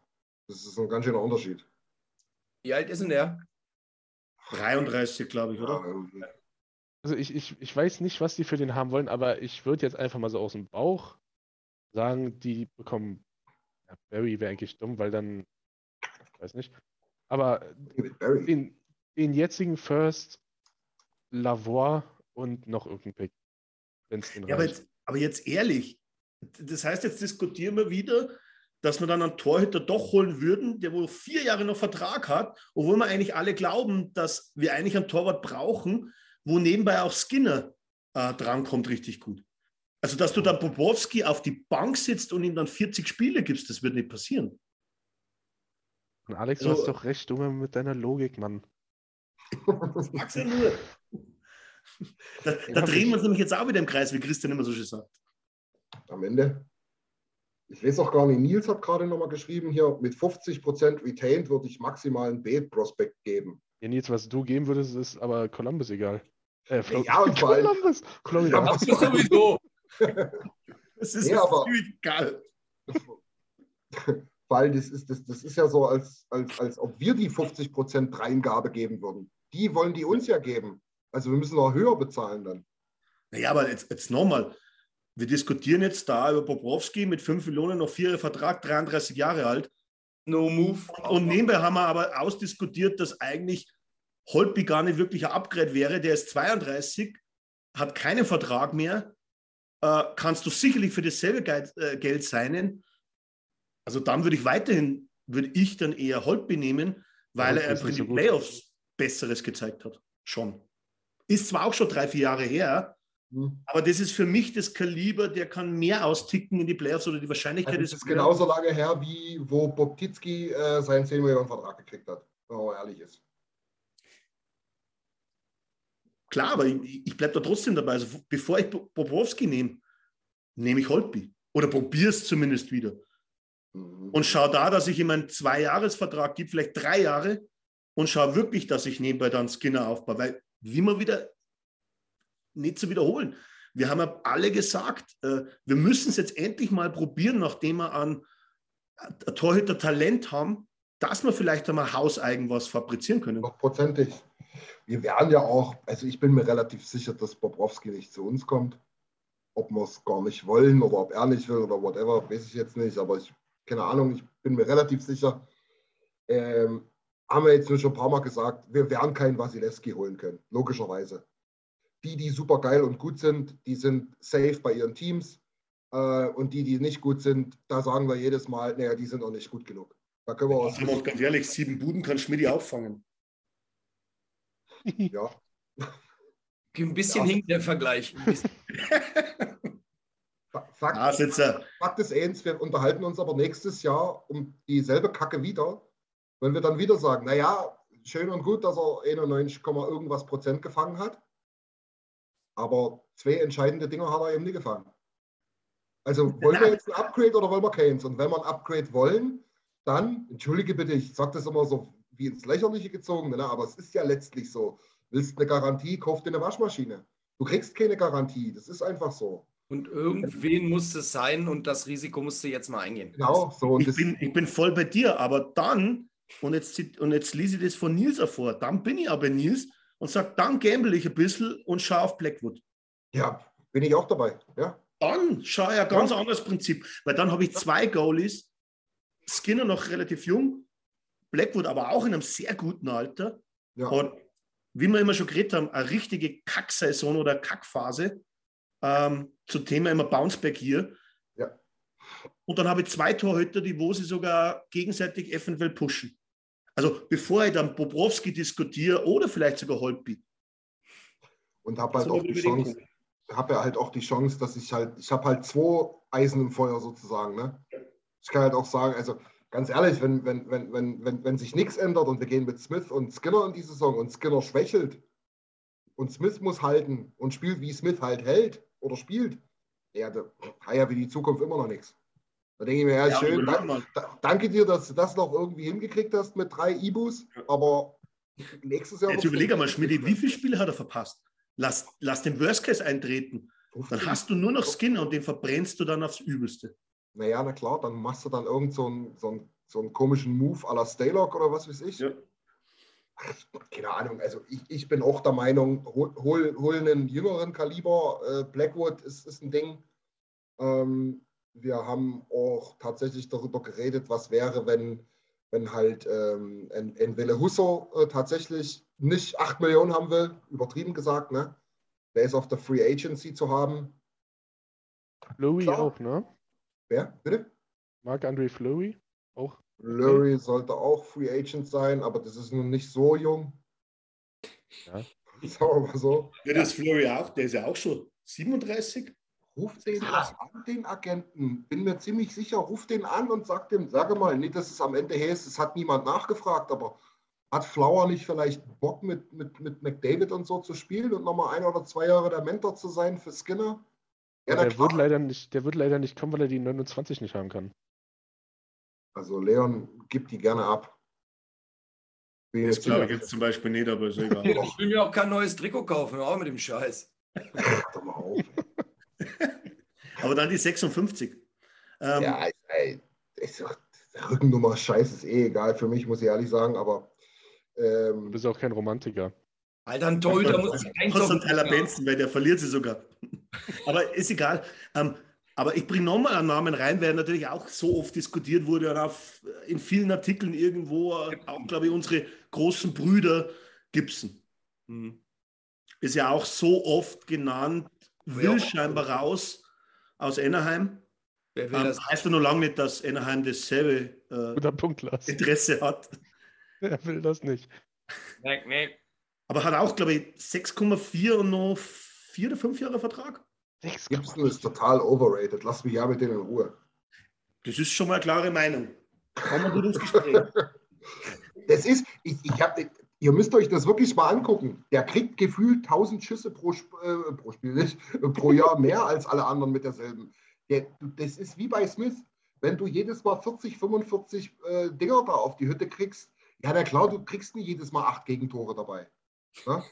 Das ist ein ganz schöner Unterschied. Wie alt ist denn der? 33, glaube ich, oder? irgendwie. also ich, ich, ich weiß nicht, was die für den haben wollen, aber ich würde jetzt einfach mal so aus dem Bauch sagen, die bekommen. Ja, Barry wäre eigentlich dumm, weil dann. Ich weiß nicht. Aber den, den jetzigen First, Lavoie und noch irgendein Pick. Ja, aber jetzt, aber jetzt ehrlich, das heißt, jetzt diskutieren wir wieder, dass wir dann einen Torhüter doch holen würden, der wohl vier Jahre noch Vertrag hat, obwohl wir eigentlich alle glauben, dass wir eigentlich einen Torwart brauchen, wo nebenbei auch Skinner äh, drankommt, richtig gut. Also, dass du dann Bobowski auf die Bank sitzt und ihm dann 40 Spiele gibst, das wird nicht passieren. Und Alex, du also- hast doch recht, Junge, mit deiner Logik, Mann. Ja nur. Da, da drehen wir uns nämlich jetzt auch wieder im Kreis, wie Christian immer so schön sagt. Am Ende. Ich weiß auch gar nicht, Nils hat gerade nochmal geschrieben hier, mit 50% retained würde ich maximal einen B-Prospect geben. Ja, Nils, was du geben würdest, ist aber Columbus egal. Äh, Flo Ja, und Columbus! Florida. Ja, Das ist sowieso. Das ist Ja, aber- egal. Allem, das ist, das, das ist ja so, als, als, als ob wir die 50% Dreingabe geben würden. Die wollen die uns ja geben. Also wir müssen noch höher bezahlen dann. Naja, aber jetzt, jetzt nochmal. Wir diskutieren jetzt da über Bobrowski mit 5 Millionen, noch vier Vertrag, 33 Jahre alt. No move. Und nebenbei haben wir aber ausdiskutiert, dass eigentlich Holtby gar nicht wirklich ein Upgrade wäre. Der ist 32, hat keinen Vertrag mehr. Äh, kannst du sicherlich für dasselbe Geld, äh, Geld seinen. Also dann würde ich weiterhin, würde ich dann eher Holtby nehmen, weil Ja, er einfach in so. Playoffs Besseres gezeigt hat. Schon. Ist zwar auch schon drei, vier Jahre her, Hm. aber das ist für mich das Kaliber, der kann mehr austicken in die Playoffs oder die Wahrscheinlichkeit Also ist. das ist genauso lange her, wie wo Bob Titzky äh, seinen 10 Millionen Vertrag gekriegt hat, wenn man ehrlich ist. Klar, aber ich, ich bleibe da trotzdem dabei. Also bevor ich Bo- Bobrovski nehme, nehme ich Holtby. Oder probiere es zumindest wieder. Mhm. Und schau da, dass ich ihm einen Zwei-Jahres-Vertrag gebe, vielleicht drei Jahre. Und schau wirklich, dass ich nebenbei dann Skinner aufbaue. Weil, wie man wieder nicht zu wiederholen. Wir haben ja alle gesagt, äh, wir müssen es jetzt endlich mal probieren, nachdem wir an äh, Torhüter Talent haben, dass wir vielleicht einmal hauseigen was fabrizieren können. Hundertprozentig. Wir werden ja auch, also ich bin mir relativ sicher, dass Bobrowski nicht zu uns kommt. Ob wir es gar nicht wollen oder ob er nicht will oder whatever, weiß ich jetzt nicht. Aber ich, keine Ahnung, ich bin mir relativ sicher. Ähm, haben wir jetzt schon ein paar Mal gesagt, wir werden keinen Wasilewski holen können, logischerweise. Die, die super geil und gut sind, die sind safe bei ihren Teams. Äh, und die, die nicht gut sind, da sagen wir jedes Mal, naja, die sind auch nicht gut genug. Da können wir Also mal ganz ehrlich, sieben Buden kann Schmidt auffangen. ja, Ein bisschen Ja. hinkt der Vergleich. Ein bisschen. Fakt, Ah. Fakt ist eins, wir unterhalten uns aber nächstes Jahr um dieselbe Kacke wieder, wenn wir dann wieder sagen, naja, schön und gut, dass er 91, irgendwas Prozent gefangen hat, aber zwei entscheidende Dinge hat er eben nicht gefangen. Also wollen wir jetzt ein Upgrade oder wollen wir keins? Und wenn wir ein Upgrade wollen, dann, entschuldige bitte, ich sage das immer so wie ins Lächerliche gezogen, ne? aber es ist ja letztlich so. Willst eine Garantie, kauf dir eine Waschmaschine. Du kriegst keine Garantie, das ist einfach so. Und irgendwen muss es sein und das Risiko musst du jetzt mal eingehen. Genau, so. Und Ich das, bin, ich bin voll bei dir, aber dann, und jetzt, und jetzt lese ich das von Nils vor, dann bin ich aber Nils und sage, dann gamble ich ein bisschen und schaue auf Blackwood. ja, bin ich auch dabei. Ja, Dann schaue ich ein ganz anderes Prinzip, weil dann habe ich zwei Goalies, Skinner noch relativ jung, Blackwood aber auch in einem sehr guten Alter. ja. Und wie wir immer schon geredet haben, eine richtige Kacksaison oder Kackphase. Ähm, zum Thema immer Bounceback hier. Und dann habe ich zwei Torhüter, die wo sie sogar gegenseitig eventuell pushen. Also bevor ich dann Bobrowski diskutiere oder vielleicht sogar Holtby. und habe halt So auch die. Chance, habe ja halt auch die Chance, dass ich halt, ich habe halt zwei Eisen im Feuer sozusagen. Ne? Ich kann halt auch sagen, also ganz ehrlich, wenn, wenn, wenn, wenn, wenn, wenn sich nichts ändert und wir gehen mit Smith und Skinner in die Saison und Skinner schwächelt und Smith muss halten und spielt, wie Smith halt hält oder spielt, ja, da hat ja für die Zukunft immer noch nichts. Da denke ich mir, ja, Ja, schön, überleg da, mal. da, danke dir, dass du das noch irgendwie hingekriegt hast mit drei Ibus, aber nächstes Jahr. Jetzt überlege mal, Schmidt, wie viele Spiele hat er verpasst? Lass, lass den Worst Case eintreten. Dann hast du nur noch Skinner und den verbrennst du dann aufs Übelste. Naja, na klar, dann machst du dann irgend so einen, so einen, so einen komischen Move à la Staylock oder was weiß ich. Ja. Ach, keine Ahnung, also ich, ich bin auch der Meinung, hol, hol, hol einen jüngeren Kaliber. Äh, Blackwood ist, ist ein Ding. Ähm, wir haben auch tatsächlich darüber geredet, was wäre, wenn, wenn halt ähm, ein, ein Wille Husso äh, tatsächlich nicht 8 Millionen haben will, übertrieben gesagt, ne? Der ist auf der Free Agency zu haben. Flurry Klar. auch, ne? Wer? Bitte? Marc-André Flurry auch. Lurie sollte auch Free Agent sein, aber das ist nun nicht so jung. Ja. Sagen wir mal so. Ja, das ist Flurry auch, der ist ja auch schon 37. Ruf den das an, den Agenten. Bin mir ziemlich sicher, ruf den an und sag dem, sage mal, nicht, dass es am Ende heißt, es hat niemand nachgefragt, aber hat Flower nicht vielleicht Bock mit, mit, mit McDavid und so zu spielen und nochmal ein oder zwei Jahre der Mentor zu sein für Skinner? Ja, der, wird leider nicht, der wird leider nicht kommen, weil er die 29 nicht haben kann. Also Leon gibt die gerne ab. Bin Das jetzt glaube ich ziemlich- jetzt zum Beispiel nicht, aber ist egal. Ich will mir auch kein neues Trikot kaufen, auch mit dem Scheiß. Hör doch mal auf. Aber dann die 56. Ähm, Ja, ey, ist doch, Rückennummer Scheiß ist eh egal für mich, muss ich ehrlich sagen, aber Du ähm, bist auch kein Romantiker. Alter, ein Torhüter muss sich eins Kostet Tyler Benson, weil der verliert sie sogar. Aber ist egal. Ähm, aber ich bringe nochmal einen Namen rein, weil er natürlich auch so oft diskutiert wurde und auf, in vielen Artikeln irgendwo, auch glaube ich, unsere großen Brüder Gibson. Hm. Ist ja auch so oft genannt, will Ja. scheinbar raus aus Anaheim. Wer will Ähm, das? heißt ja noch lange nicht, dass Anaheim dasselbe äh. Interesse hat. Wer will das nicht? Nee, nee. Aber hat auch, glaube ich, 6,4 und noch vier oder fünf Jahre Vertrag. Gibson ist total overrated. Lass mich ja mit denen in Ruhe. Das ist schon mal eine klare Meinung. Kommen wir gut ins Gespräch. Das ist, ich, ich hab, ihr müsst euch das wirklich mal angucken. Der kriegt gefühlt 1000 Schüsse pro, äh, pro Spiel, nicht, pro Jahr mehr als alle anderen mit derselben. Der, das ist wie bei Smith. Wenn du jedes Mal 40, 45 äh, Dinger da auf die Hütte kriegst, ja, na klar, du kriegst nicht jedes Mal acht Gegentore dabei. Ne?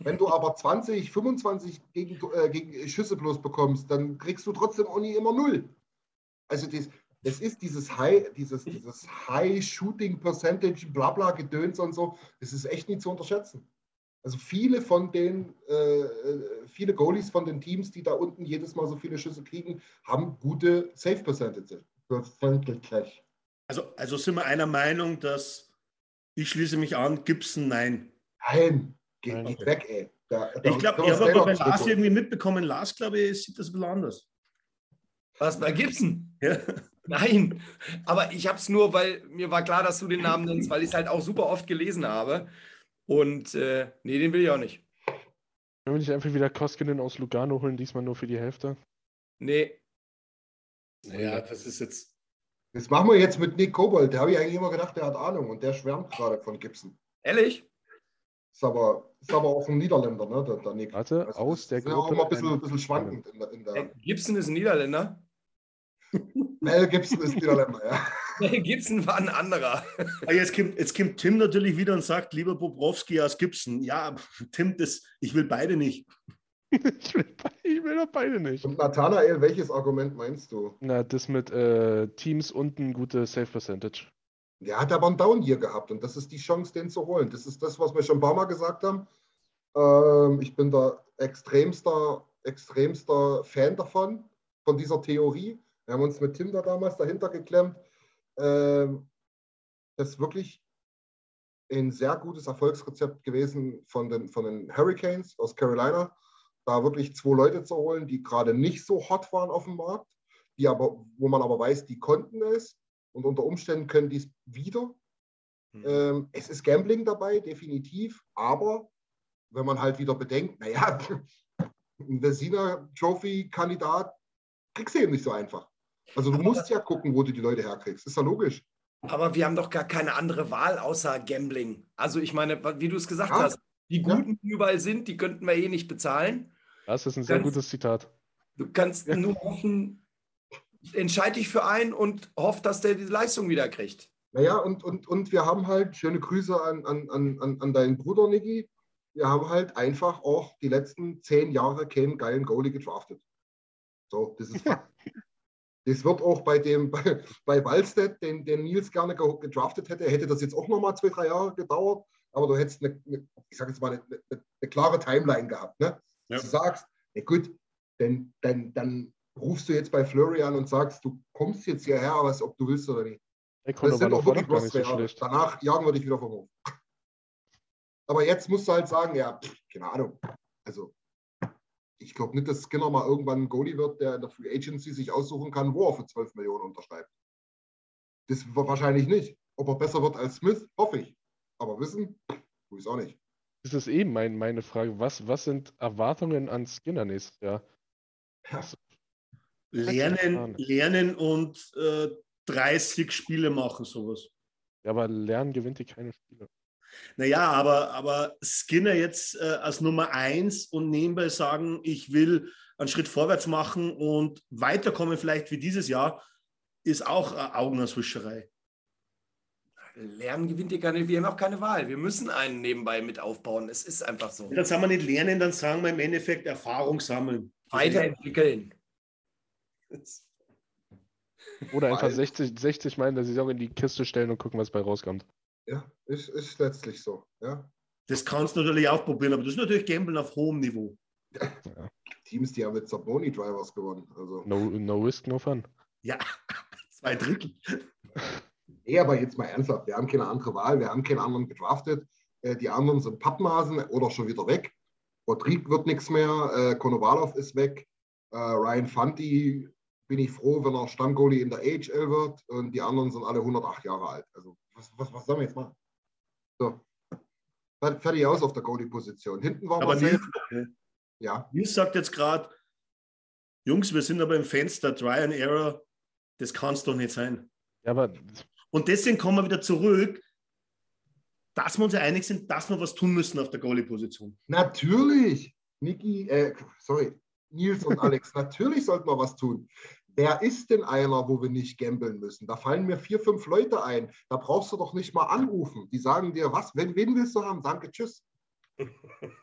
Wenn du aber 20, 25 gegen, äh, Schüsse bloß bekommst, dann kriegst du trotzdem auch nie immer null. Also das, das ist dieses High, dieses, dieses High Shooting Percentage, Blabla Gedöns und so, das ist echt nicht zu unterschätzen. Also viele von den, äh, äh, viele Goalies von den Teams, die da unten jedes Mal so viele Schüsse kriegen, haben gute Save Percentage. Percentage. Also, also sind wir einer Meinung, dass ich schließe mich an, Gibson nein. Nein, geht, Nein, geht okay. weg, ey. Da, da Ich glaube, ich habe aber bei Lars irgendwie mitbekommen, Lars, glaube ich, sieht das ein bisschen anders. Was bei Gibson? Ja. Nein, aber ich habe es nur, weil mir war klar, dass du den Namen nennst, weil ich es halt auch super oft gelesen habe. Und äh, nee, den will ich auch nicht. Können wir nicht einfach wieder Koskinen aus Lugano holen, diesmal nur für die Hälfte? Nee, Ja, das ist jetzt. Das machen wir jetzt mit Nick Kobold. Da habe ich eigentlich immer gedacht, der hat Ahnung und der schwärmt gerade von Gibson. ehrlich? Ist aber, ist aber auch ein Niederländer, ne? Der, der Nick. Warte, Also, aus der ist ja auch Gruppe immer ein bisschen, ein- bisschen schwankend in der, in Äh, der Gibson ist ein Niederländer. Mel Gibson ist Niederländer, ja. Gibson war ein anderer. Ah, Jetzt kommt, jetzt kommt Tim natürlich wieder und sagt, lieber Bobrowski als Gibson. Ja, Tim, das, ich will beide nicht. ich, will, be- ich will doch beide nicht. Und Nathanael, welches Argument meinst du? Na, das mit äh, Teams und ein gute Save Percentage. Der hat aber einen Down hier gehabt und das ist die Chance, den zu holen. Das ist das, was wir schon ein paar Mal gesagt haben. Ähm, ich bin da extremster, extremster Fan davon, von dieser Theorie. Wir haben uns mit Tim da damals dahinter geklemmt. Ähm, das ist wirklich ein sehr gutes Erfolgsrezept gewesen von den, von den Hurricanes aus Carolina, da wirklich zwei Leute zu holen, die gerade nicht so hot waren auf dem Markt, die aber, wo man aber weiß, die konnten es und unter Umständen können die es wieder. Ähm, es ist Gambling dabei, definitiv, aber wenn man halt wieder bedenkt, naja, ein Vesina Trophy-Kandidat kriegst du eben nicht so einfach. Also du musst ja gucken, wo du die Leute herkriegst. Ist ja logisch. Aber wir haben doch gar keine andere Wahl außer Gambling. Also ich meine, wie du es gesagt Ja. hast, die Ja. Guten, die überall sind, die könnten wir eh nicht bezahlen. Das ist ein sehr Ganz- gutes Zitat. Du kannst Ja. nur hoffen, entscheid dich für einen und hoff, dass der die Leistung wieder kriegt. Naja, und, und, und wir haben halt, schöne Grüße an, an, an, an- an deinen Bruder, Niki. Wir haben halt einfach auch die letzten zehn Jahre keinen geilen Goalie gedraftet. So, das ist Fakt. Das wird auch bei dem, bei, bei Wallstedt, den, den Nils gerne ge- gedraftet hätte, hätte das jetzt auch nochmal zwei, drei Jahre gedauert. Aber du hättest eine, eine ich sage jetzt mal, eine, eine, eine klare Timeline gehabt. Ne? Ja. Du sagst, na gut, dann, dann, dann rufst du jetzt bei Flurry an und sagst, du kommst jetzt hierher, was, ob du willst oder nicht. Ey, Das sind doch auch wirklich bloß so. Danach jagen wir dich wieder vom Hof. Aber jetzt musst du halt sagen, ja, pff, keine Ahnung. Also, ich glaube nicht, dass Skinner mal irgendwann ein Goalie wird, der in der Free Agency sich aussuchen kann, wo er für 12 Millionen unterschreibt. Das wird wahrscheinlich nicht. Ob er besser wird als Smith, hoffe ich. Aber wissen, tue ich es auch nicht. Das ist eben mein, meine Frage. Was, was sind Erwartungen an Skinner nächstes Jahr? Ja. Lernen, Ahnung. lernen und äh, 30 Spiele machen, sowas. Ja, aber Lernen gewinnt ihr keine Spiele. Naja, aber, aber Skinner jetzt äh, als Nummer eins und nebenbei sagen, ich will einen Schritt vorwärts machen und weiterkommen, vielleicht wie dieses Jahr, ist auch äh, Augenauswischerei. Lernen gewinnt ihr keine, wir haben auch keine Wahl. Wir müssen einen nebenbei mit aufbauen. Es ist einfach so. Dann sagen wir nicht lernen, dann sagen wir im Endeffekt Erfahrung sammeln. Weiterentwickeln. Oder einfach Weil- 60, 60 Mal in der Saison in die Kiste stellen und gucken, was bei rauskommt. Ja, ist, ist letztlich so. Ja. Das kannst du natürlich auch probieren, aber das ist natürlich Gambeln auf hohem Niveau. Teams, die haben mit Saboni Drivers gewonnen. Also, No, no risk, no fun. Ja, zwei Drittel. nee, aber jetzt mal ernsthaft, wir haben keine andere Wahl, wir haben keinen anderen gedraftet. Äh, die anderen sind Pappnasen oder schon wieder weg. Rodrigue wird nichts mehr, äh, Konovalov ist weg. Äh, Ryan Fanti bin ich froh, wenn er Stammgoalie in der AHL wird und die anderen sind alle 108 Jahre alt. Also was, was, was sollen wir jetzt machen? So. Fer- Fertig aus auf der Goalie-Position. Hinten war Aber Marcel. Nils, Ja, Nils sagt jetzt gerade, Jungs, wir sind aber im Fenster, Try and Error, das kann es doch nicht sein. Ja, aber Und deswegen kommen wir wieder zurück, dass wir uns ja einig sind, dass wir was tun müssen auf der Goalie-Position. Natürlich, Niki, äh, sorry, Nils und Alex, natürlich sollten wir was tun. Wer ist denn einer, wo wir nicht gambeln müssen? Da fallen mir vier, fünf Leute ein. Da brauchst du doch nicht mal anrufen. Die sagen dir, was, wen, wen willst du haben? Danke, tschüss.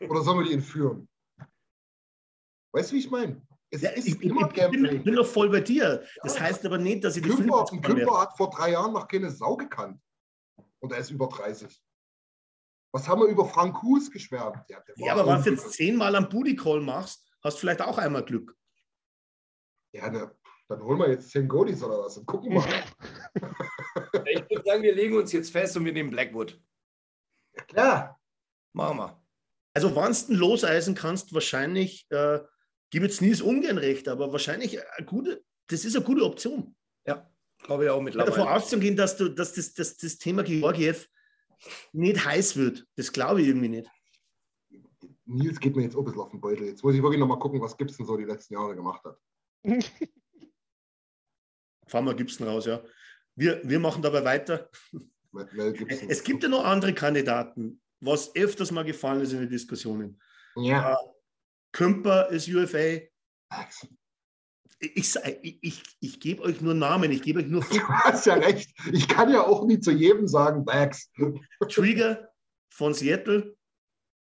Oder sollen wir die entführen? Weißt du, wie ich meine? Es Ja, ist ich, bin, ich bin doch voll bei dir. Das Ja. heißt aber nicht, dass ich die Kümper, 50 ein mehr- Kümper hat vor drei Jahren noch keine Sau gekannt. Und er ist über 30. Was haben wir über Frank Hus geschwärmt? Ja, Ja, aber wenn du jetzt zehnmal am Booty Call machst, hast du vielleicht auch einmal Glück. Ja, ne, dann holen wir jetzt 10 Goalies oder was und gucken mal. Ich würde sagen, wir legen uns jetzt fest und wir nehmen Blackwood. Ja, klar. Machen wir. Also, wenn du loseisen kannst, wahrscheinlich, äh, gebe jetzt Nils ungern recht, aber wahrscheinlich eine gute, das ist eine gute Option. Ja, glaube ich auch Davon mittlerweile. auszugehen, dass, du, dass das, das, das Thema Georgiev nicht heiß wird, das glaube ich irgendwie nicht. Nils geht mir jetzt auch ein bisschen auf den Beutel. Jetzt muss ich wirklich noch mal gucken, was Gibson so die letzten Jahre gemacht hat. Fahren wir Gibson raus, ja. Wir, wir machen dabei weiter. Es gibt ja noch andere Kandidaten, was öfters mal gefallen ist in den Diskussionen. Ja. Kümper ist UFA. Ich, ich, ich, ich, gebe euch nur Namen, ich gebe euch nur Du hast ja recht. Ich kann ja auch nie zu jedem sagen, Bags. Trigger von Seattle.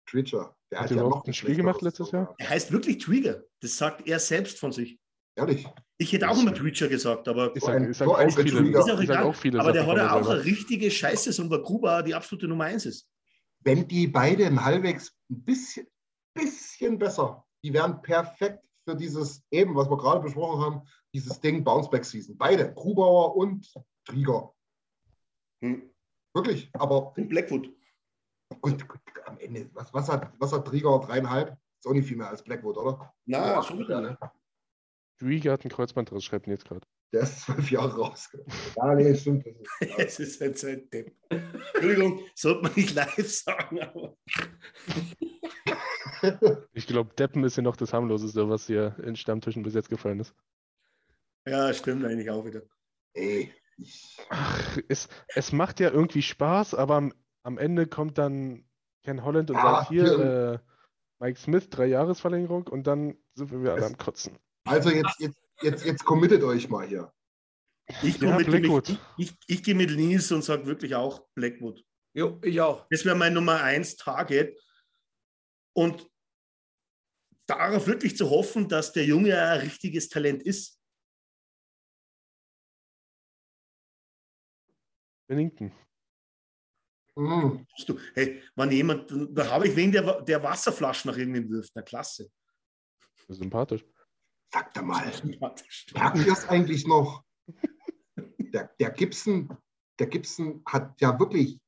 Twitcher. Der Hat hat er ja noch ein Spiel gemacht letztes Jahr? Er heißt wirklich Trigger. Das sagt er selbst von sich. Ehrlich. Ich hätte auch immer Twitcher gesagt, aber, Ich sag auch, viele- ist auch sag egal. auch viele aber der hat ja auch eine richtige Scheiße, und weil Gruber die absolute Nummer eins ist. Wenn die beiden halbwegs ein bisschen, bisschen besser, die wären perfekt für dieses, eben, was wir gerade besprochen haben, dieses Ding Bounceback Season. Beide, Grubauer und Trieger. Hm. Wirklich. Aber Und Blackwood. gut, gut, am Ende, was, was, hat, was hat Trieger? Dreieinhalb? Ist auch nicht viel mehr als Blackwood, oder? Na, Ja, so wieder, ne? Drieger hat einen Kreuzbandriss, schreibt Nils gerade. Der ist zwölf Jahre raus. Ja, nee, stimmt. Das ist, Es ist halt so ein Depp. Entschuldigung, sollte man nicht live sagen, aber Ich glaube, Deppen ist ja noch das harmloseste, was hier in Stammtischen bis jetzt gefallen ist. ja, stimmt eigentlich auch wieder. ey, Ach, es, es macht ja irgendwie Spaß, aber am, am Ende kommt dann Ken Holland und Ja, sagt hier, hier- äh, Mike Smith, drei Jahresverlängerung und dann sind wir wieder alle am Kotzen. Also jetzt, jetzt, jetzt, jetzt committet euch mal hier. Ich, Ja, komme mit, Blackwood. ich, ich, ich gehe mit Nils und sage wirklich auch Blackwood. Jo, ich auch. Das wäre mein Nummer eins Target. Und darauf wirklich zu hoffen, dass der Junge ein richtiges Talent ist. Bennington. Hm. Du, hey, wenn jemand, da habe ich wen, der, der Wasserflaschen nach irgendwen wirft. Na klasse. Sympathisch. Sagt er mal. Merkt ihr es eigentlich noch? Der, der, Gibson, der Gibson hat ja wirklich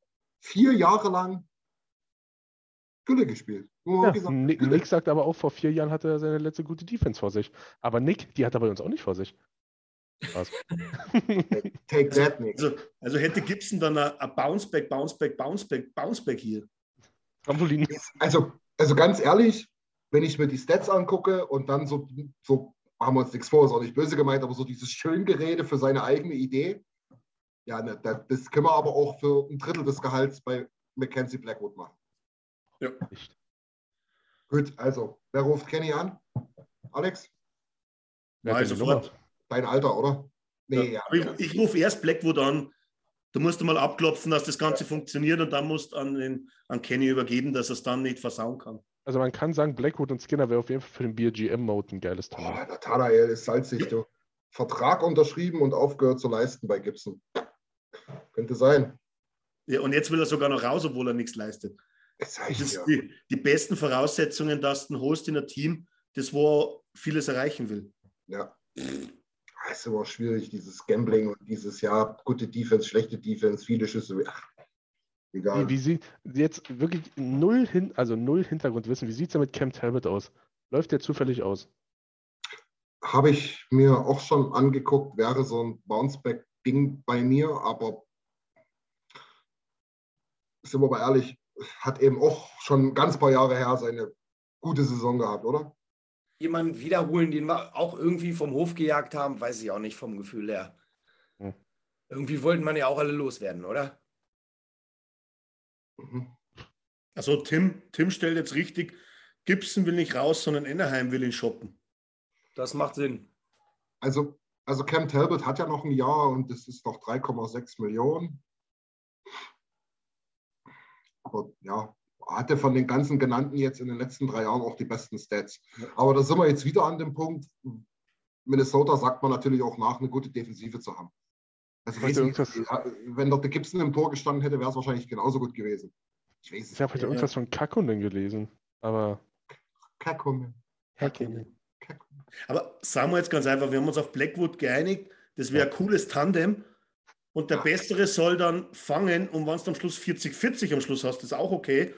vier Jahre lang Gülle gespielt. Ja, gesagt, Nick, Gülle. Nick sagt aber auch, vor vier Jahren hatte er seine letzte gute Defense vor sich. Aber Nick, die hat er bei uns auch nicht vor sich. Take that, Nick. Also, also hätte Gibson dann ein, ein Bounceback, Bounceback, Bounceback, Bounceback hier. Trampolin. Also, also ganz ehrlich, wenn ich mir die Stats angucke und dann so, so machen wir uns nichts vor, ist auch nicht böse gemeint, aber so dieses Schöngerede für seine eigene Idee, ja, ne, das, das können wir aber auch für ein Drittel des Gehalts bei Mackenzie Blackwood machen. Nicht. Gut, also, wer ruft Kenny an? Alex? Wer die sofort. Dein Alter, oder? Nee, ja. Ich, ich rufe erst Blackwood an. Du musst mal abklopfen, dass das Ganze funktioniert und dann musst an, den, an Kenny übergeben, dass er es dann nicht versauen kann. Also man kann sagen, Blackwood und Skinner wäre auf jeden Fall für den BGM-Mode ein geiles. Boah, der Tanael ist salzig, du. Vertrag unterschrieben und aufgehört zu leisten bei Gibson. Könnte sein. Ja, und jetzt will er sogar noch raus, obwohl er nichts leistet. Das sag Das dir. die, die besten Voraussetzungen, dass du einen Host in ein Team, das wo er vieles erreichen will. Ja. Es ist immer schwierig, dieses Gambling und dieses, ja, gute Defense, schlechte Defense, viele Schüsse. Ach, egal. Wie, wie sie jetzt wirklich null hin, also null Hintergrundwissen. Wie sieht es denn mit Cam Talbot aus? Läuft der zufällig aus? Habe ich mir auch schon angeguckt, wäre so ein Bounceback-Ding bei mir, aber sind wir mal ehrlich, hat eben auch schon ein ganz paar Jahre her seine gute Saison gehabt, oder? Jemanden wiederholen, den wir auch irgendwie vom Hof gejagt haben, weiß ich auch nicht vom Gefühl her. Hm. Irgendwie wollten man ja auch alle loswerden, oder? Mhm. Also Tim, Tim stellt jetzt richtig, Gibson will nicht raus, sondern Ennerheim will ihn shoppen. Das macht Sinn. Also, also Cam Talbot hat ja noch ein Jahr und das ist noch 3,6 Millionen. Aber ja, hatte von den ganzen genannten jetzt in den letzten drei Jahren auch die besten Stats. Aber da sind wir jetzt wieder an dem Punkt. Minnesota sagt man natürlich auch nach, eine gute Defensive zu haben. Also, weiß nicht, irgendwas- ja, wenn dort der Gibson im Tor gestanden hätte, wäre es wahrscheinlich genauso gut gewesen. Ich weiß es Ich habe heute irgendwas von Kakunen gelesen. Aber. Kakunen. Aber sagen wir jetzt ganz einfach, wir haben uns auf Blackwood geeinigt, das wäre ein cooles Tandem und der Bessere soll dann fangen und wenn du am Schluss 40-40 am Schluss hast, ist auch okay.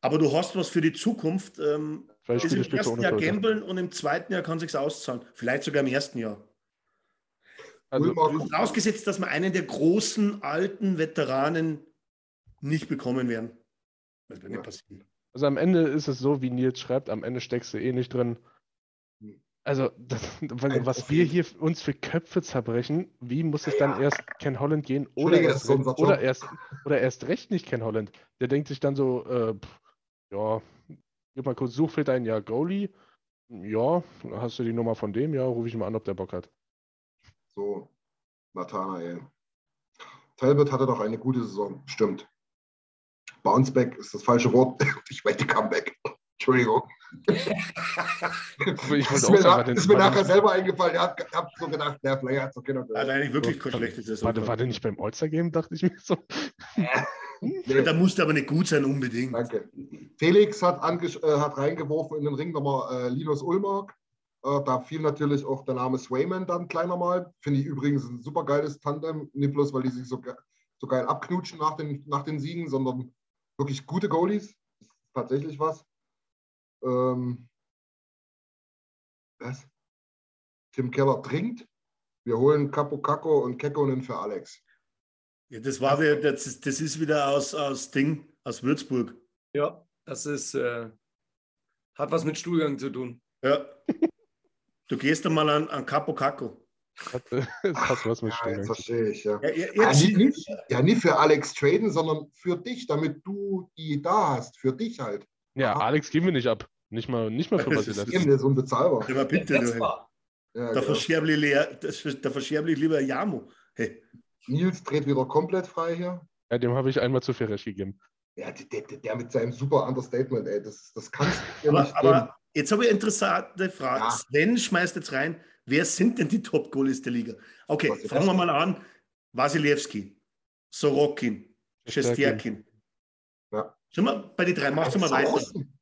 Aber du hast was für die Zukunft. Ähm, Zwei ist im er ersten Jahr gambeln und im zweiten Jahr kann sich auszahlen. Vielleicht sogar im ersten Jahr. Also, Vorausgesetzt, dass wir einen der großen alten Veteranen nicht bekommen werden. Das wird Ja. nicht passieren. also am Ende ist es so, wie Nils schreibt, am Ende steckst du eh nicht drin. Hm. Also, das, was, wir hier uns für Köpfe zerbrechen, wie muss es Ja, dann ja. erst Ken Holland gehen oder erst, oder, erst, oder erst recht nicht Ken Holland? Der denkt sich dann so, äh, pff, ja, gib mal kurz Suchfeld ein, ja, Goalie, ja, hast du die Nummer von dem? Ja, rufe ich mal an, ob der Bock hat. So, Nathanael. Talbot hatte doch eine gute Saison. Stimmt. Bounceback ist das falsche Wort. Ich meinte Comeback. Entschuldigung. Ist auch mir, nach, ist mir nachher selber eingefallen. Ich habe hab so gedacht, der vielleicht hat es doch Hat gehört. eigentlich wirklich kein schlechtes Saison. War, der- war der nicht beim All-Star-Game, dachte ich mir so. Nee, Da musste aber nicht gut sein, unbedingt. danke. Felix hat, äh, hat reingeworfen in den Ring nochmal äh, Linus Ulmark. Äh, da fiel natürlich auch der Name Swayman dann kleiner mal. Finde ich übrigens ein super geiles Tandem. Nicht bloß, weil die sich so, ge so geil abknutschen nach den, nach den Siegen, sondern wirklich gute Goalies. Das ist tatsächlich was. Ähm, was? Tim Keller trinkt. Wir holen Capo Caco und Kekkonen für Alex. Ja, das war wieder, das, ist- das ist wieder aus, aus Ding, aus Würzburg. Ja, das ist, äh, hat was mit Stuhlgang zu tun. Ja. Du gehst einmal an, an Capo Caco. Das hat was mit Ja, Stehen. jetzt verstehe ich, ja. Ja, ja, Ja, jetzt, nicht, nicht, ja, nicht für Alex traden, sondern für dich, damit du die da hast. Für dich halt. Ja, Alex geben wir nicht ab. Nicht mal, nicht mal für Das ist- Vasilevski. Eben, der ist unbezahlbar. Ja, bitte, Jetzt du. Ja, da genau. verscherble ich, das- lieber Jamo. Hey, Nils dreht wieder komplett frei hier. Ja, dem habe ich einmal zu viel Recht gegeben. Ja, der, der, der mit seinem super Understatement, ey, das, das kannst du dir aber, nicht geben. aber jetzt habe ich eine interessante Frage. Ja. Sven schmeißt jetzt rein, wer sind denn die Top-Goalies der Liga? Okay, fangen wir mal an. Wasilewski, Sorokin, Shesterkin. Ja. Sind wir bei den drei? Machst du mal weiter. Außen.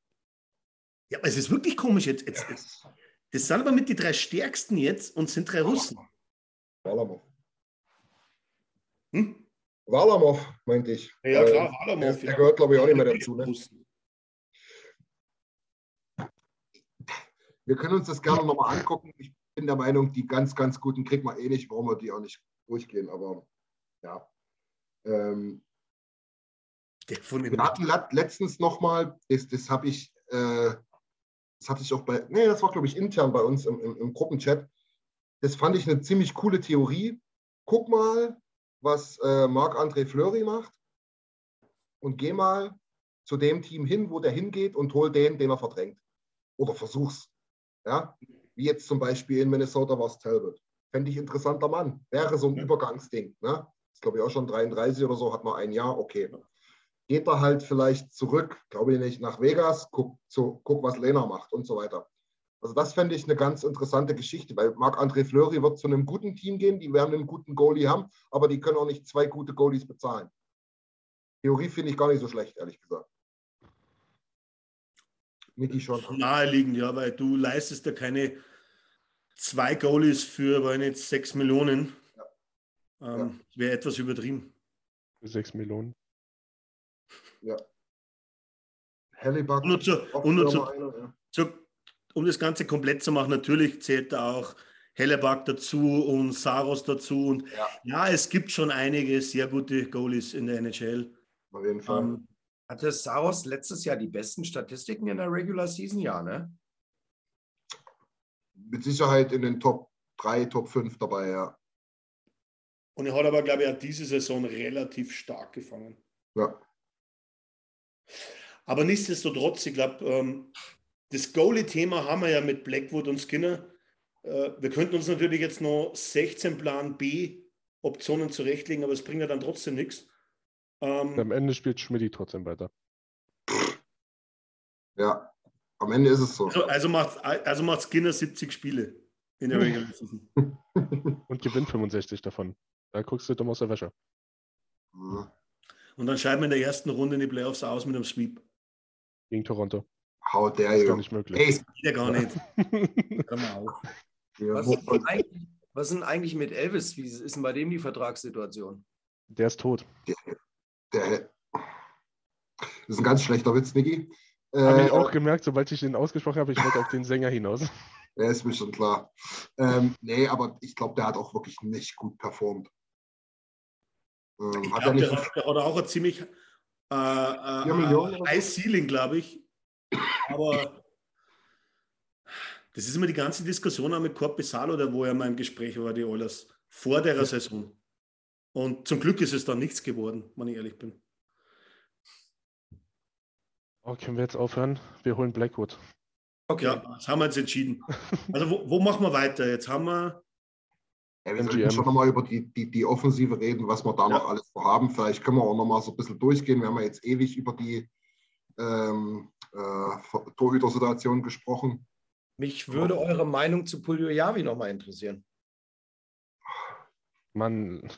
Ja, aber es ist wirklich komisch jetzt. jetzt, jetzt. Das sind aber mit die drei stärksten jetzt und sind drei Russen. Warlamov. Hm? Warlamov, meinte ich. Ja, klar, Warlamov, Der, der ja. gehört, glaube ich, auch nicht mehr dazu. Ne? Russen. Wir können uns das gerne nochmal angucken. Ich bin der Meinung, die ganz, ganz guten kriegt man eh nicht, brauchen wir die auch nicht durchgehen. Aber ja. Ähm, Der von den Wir hatten letztens nochmal, das, das habe ich, äh, das hatte ich auch bei, nee, das war glaube ich intern bei uns im, im, im Gruppenchat. Das fand ich eine ziemlich coole Theorie. Guck mal, was äh, Marc-André Fleury macht und geh mal zu dem Team hin, wo der hingeht und hol den, den er verdrängt. Oder versuch's. Ja, wie jetzt zum Beispiel in Minnesota war es Talbot. Fände ich interessanter Mann. Wäre so ein Übergangsding. Ne? Ist glaube ich auch schon 33 oder so, hat noch ein Jahr, okay geht er halt vielleicht zurück, glaube ich nicht, nach Vegas, guck, so, guck was Lena macht und so weiter. Also das fände ich eine ganz interessante Geschichte, weil Marc-André Fleury wird zu einem guten Team gehen, die werden einen guten Goalie haben, aber die können auch nicht zwei gute Goalies bezahlen. Theorie finde ich gar nicht so schlecht, ehrlich gesagt. Niki schon. Naheliegend, ja, weil du leistest ja keine zwei Goalies für, weil nicht sechs Millionen. Ja. Ähm, ja. Wäre etwas übertrieben. Für sechs Millionen. Ja. Hellebuck. Und, zu, und nur zu, einer, ja. zu, um das Ganze komplett zu machen, natürlich zählt da auch Hellebuck dazu und Saros dazu. Und ja. ja. es gibt schon einige sehr gute Goalies in der NHL. Auf jeden Fall. Ähm, hatte Saros letztes Jahr die besten Statistiken in der Regular Season? Ja, ne? Mit Sicherheit in den Top 3, Top 5 dabei, ja. Und er hat aber, glaube ich, auch diese Saison relativ stark gefangen. Ja. Aber nichtsdestotrotz, ich glaube, ähm, das Goalie-Thema haben wir ja mit Blackwood und Skinner. Äh, wir könnten uns natürlich jetzt noch 16 Plan B Optionen zurechtlegen, aber es bringt ja dann trotzdem nichts. Ähm, am Ende spielt Schmidt trotzdem weiter. Ja, am Ende ist es so. Also, also, macht, also macht Skinner 70 Spiele in der Regular Season. Und gewinnt 65 davon. Da guckst du dumm aus der Wäsche. Und dann scheiden wir in der ersten Runde in die Playoffs aus mit einem Sweep. Gegen Toronto. How dare you? Gar nicht möglich. Hey. Das geht ja gar nicht. Auf. Was ist, was ist denn eigentlich mit Elvis? Wie ist denn bei dem die Vertragssituation? Der ist tot. Der, der, das ist ein ganz schlechter Witz, Niki. Habe ich äh, auch gemerkt, sobald ich den ausgesprochen habe, ich wollte auf den Sänger hinaus. Ja, ist mir schon klar. Ähm, nee, aber ich glaube, der hat auch wirklich nicht gut performt. Ähm, glaub, der, der, hat auch ein ziemlich äh, äh, High Ceiling, glaube ich. Aber das ist immer die ganze Diskussion auch mit Corpesalo, oder wo er mal im Gespräch war, die alles vor der ja. Saison. Und zum Glück ist es dann nichts geworden, wenn ich ehrlich bin. Oh, können wir jetzt aufhören? Wir holen Blackwood. Okay. Ja, das haben wir jetzt entschieden. Also wo, wo machen wir weiter? Jetzt haben wir. Ja, wir sollten schon nochmal über die, die, die Offensive reden, was wir da ja. noch alles vorhaben. Vielleicht können wir auch nochmal so ein bisschen durchgehen. Wir haben ja jetzt ewig über die ähm, äh, Torhüter-Situation gesprochen. Mich würde eure Meinung zu Pulio Javi nochmal interessieren. Man.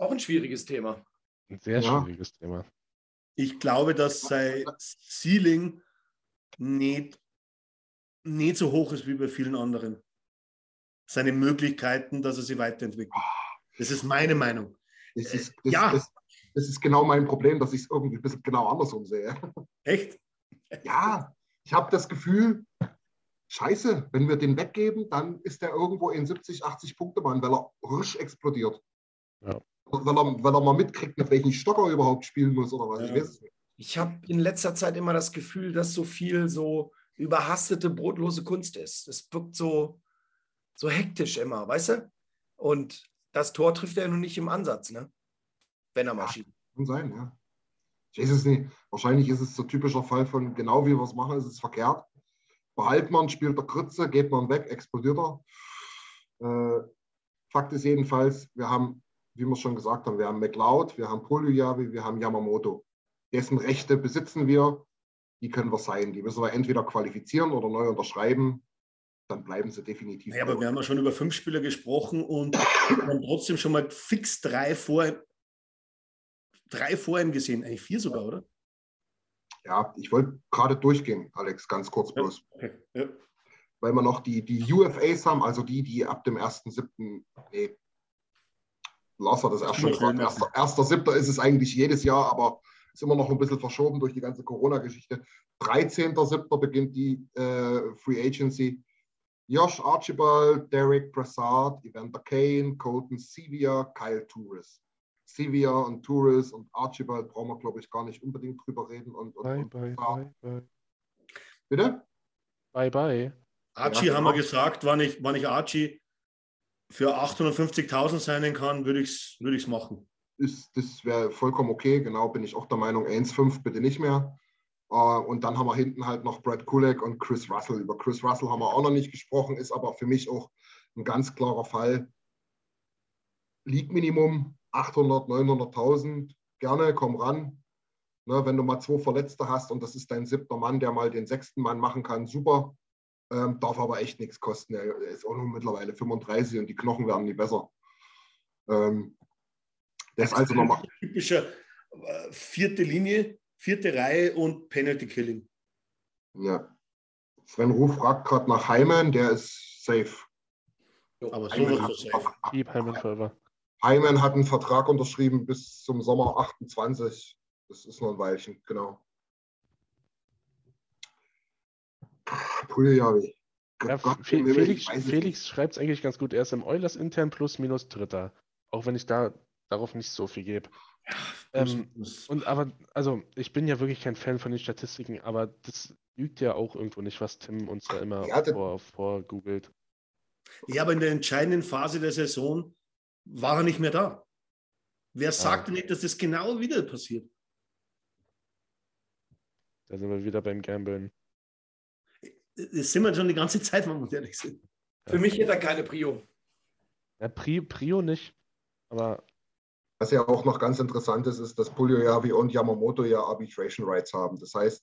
Auch ein schwieriges Thema. Ein sehr ja. schwieriges Thema. Ich glaube, dass sein Ceiling nicht, nicht so hoch ist wie bei vielen anderen. Seine Möglichkeiten, dass er sie weiterentwickelt. Das ist meine Meinung. Das ist, das, ja. Das, das ist genau mein Problem, dass ich es irgendwie ein bisschen genau andersrum sehe. Echt? Ja, ich habe das Gefühl, scheiße, wenn wir den weggeben, dann ist der irgendwo in 70, 80 Punkte Mann, weil er risch explodiert. Ja. Weil, er, weil er mal mitkriegt, mit welchem Stocker er überhaupt spielen muss oder was. Ja. Ich weiß es nicht. Ich habe in letzter Zeit immer das Gefühl, dass so viel so überhastete, brotlose Kunst ist. Es wirkt so, so hektisch immer, weißt du? Und das Tor trifft er nun nicht im Ansatz, ne? Wenn er mal ja, schiebt. Kann sein, ja. Ich weiß es nicht. Wahrscheinlich ist es so ein typischer Fall von genau wie wir es machen, ist es verkehrt. Behält man, spielt der Krütze, geht man weg, explodiert er. Äh, Fakt ist jedenfalls, wir haben, wie wir schon gesagt haben, wir haben McLeod, wir haben Polyavi, wir haben Yamamoto dessen Rechte besitzen wir, die können wir sein. Die müssen wir entweder qualifizieren oder neu unterschreiben. Dann bleiben sie definitiv. Ja, aber wir haben ja schon über fünf Spieler gesprochen und haben trotzdem schon mal fix drei vor, drei vor ihm gesehen. Eigentlich vier sogar, oder? Ja, ich wollte gerade durchgehen, Alex, ganz kurz bloß. Ja, okay. ja. Weil wir noch die, die UFAs haben, also die, die ab dem 1.7. Nee, Lars hat das erst schon gesagt. 1.7. ist es eigentlich jedes Jahr, aber ist immer noch ein bisschen verschoben durch die ganze Corona-Geschichte. 13.07. beginnt die äh, Free Agency. Josh Archibald, Derek Prasad, Evander Kane, Colton Sevilla, Kyle Touris. Sevilla und Touris und Archibald brauchen wir, glaube ich, gar nicht unbedingt drüber reden. Und, und, bye, und bye, bye, bye. Bitte? Bye, bye. Archie ja, haben wir gesagt, wann ich, wann ich Archie für 850.000 sein kann, würde ich es würd machen ist, das wäre vollkommen okay. Genau, bin ich auch der Meinung. 1-5 bitte nicht mehr. Uh, und dann haben wir hinten halt noch Brad Kulek und Chris Russell. Über Chris Russell haben wir auch noch nicht gesprochen, ist aber für mich auch ein ganz klarer Fall. League-Minimum 800, 900.000. Gerne, komm ran. Ne, wenn du mal zwei Verletzte hast und das ist dein siebter Mann, der mal den sechsten Mann machen kann, super. Ähm, darf aber echt nichts kosten. Er ist auch nur mittlerweile 35 und die Knochen werden nie besser. Ähm, der ist also nochmal. Typischer äh, vierte Linie, vierte Reihe und Penalty Killing. Ja. Sven Ruf fragt gerade nach Heimann, der ist safe. Aber Heimann hat, von safe. Forever. Heimann hat einen Vertrag unterschrieben bis zum Sommer 28. Das ist noch ein Weilchen, genau. Puljavi. Ja, Fe Felix, Felix schreibt es eigentlich ganz gut. Er ist im Eulers intern plus minus Dritter. Auch wenn ich da darauf nicht so viel gebe. Ähm, und aber, also ich bin ja wirklich kein Fan von den Statistiken, aber das lügt ja auch irgendwo nicht, was Tim uns da immer Ja, vor, vorgoogelt. Ja, aber in der entscheidenden Phase der Saison war er nicht mehr da. Wer sagt denn nicht, dass das genau wieder passiert? Da sind wir wieder beim Gambeln. Das sind wir schon die ganze Zeit, wenn wir ehrlich sind. Für mich hätte er keine Prio. Ja, Pri Prio nicht, aber Was ja auch noch ganz interessant ist, ist, dass Puljojavi und Yamamoto ja Arbitration Rights haben. Das heißt,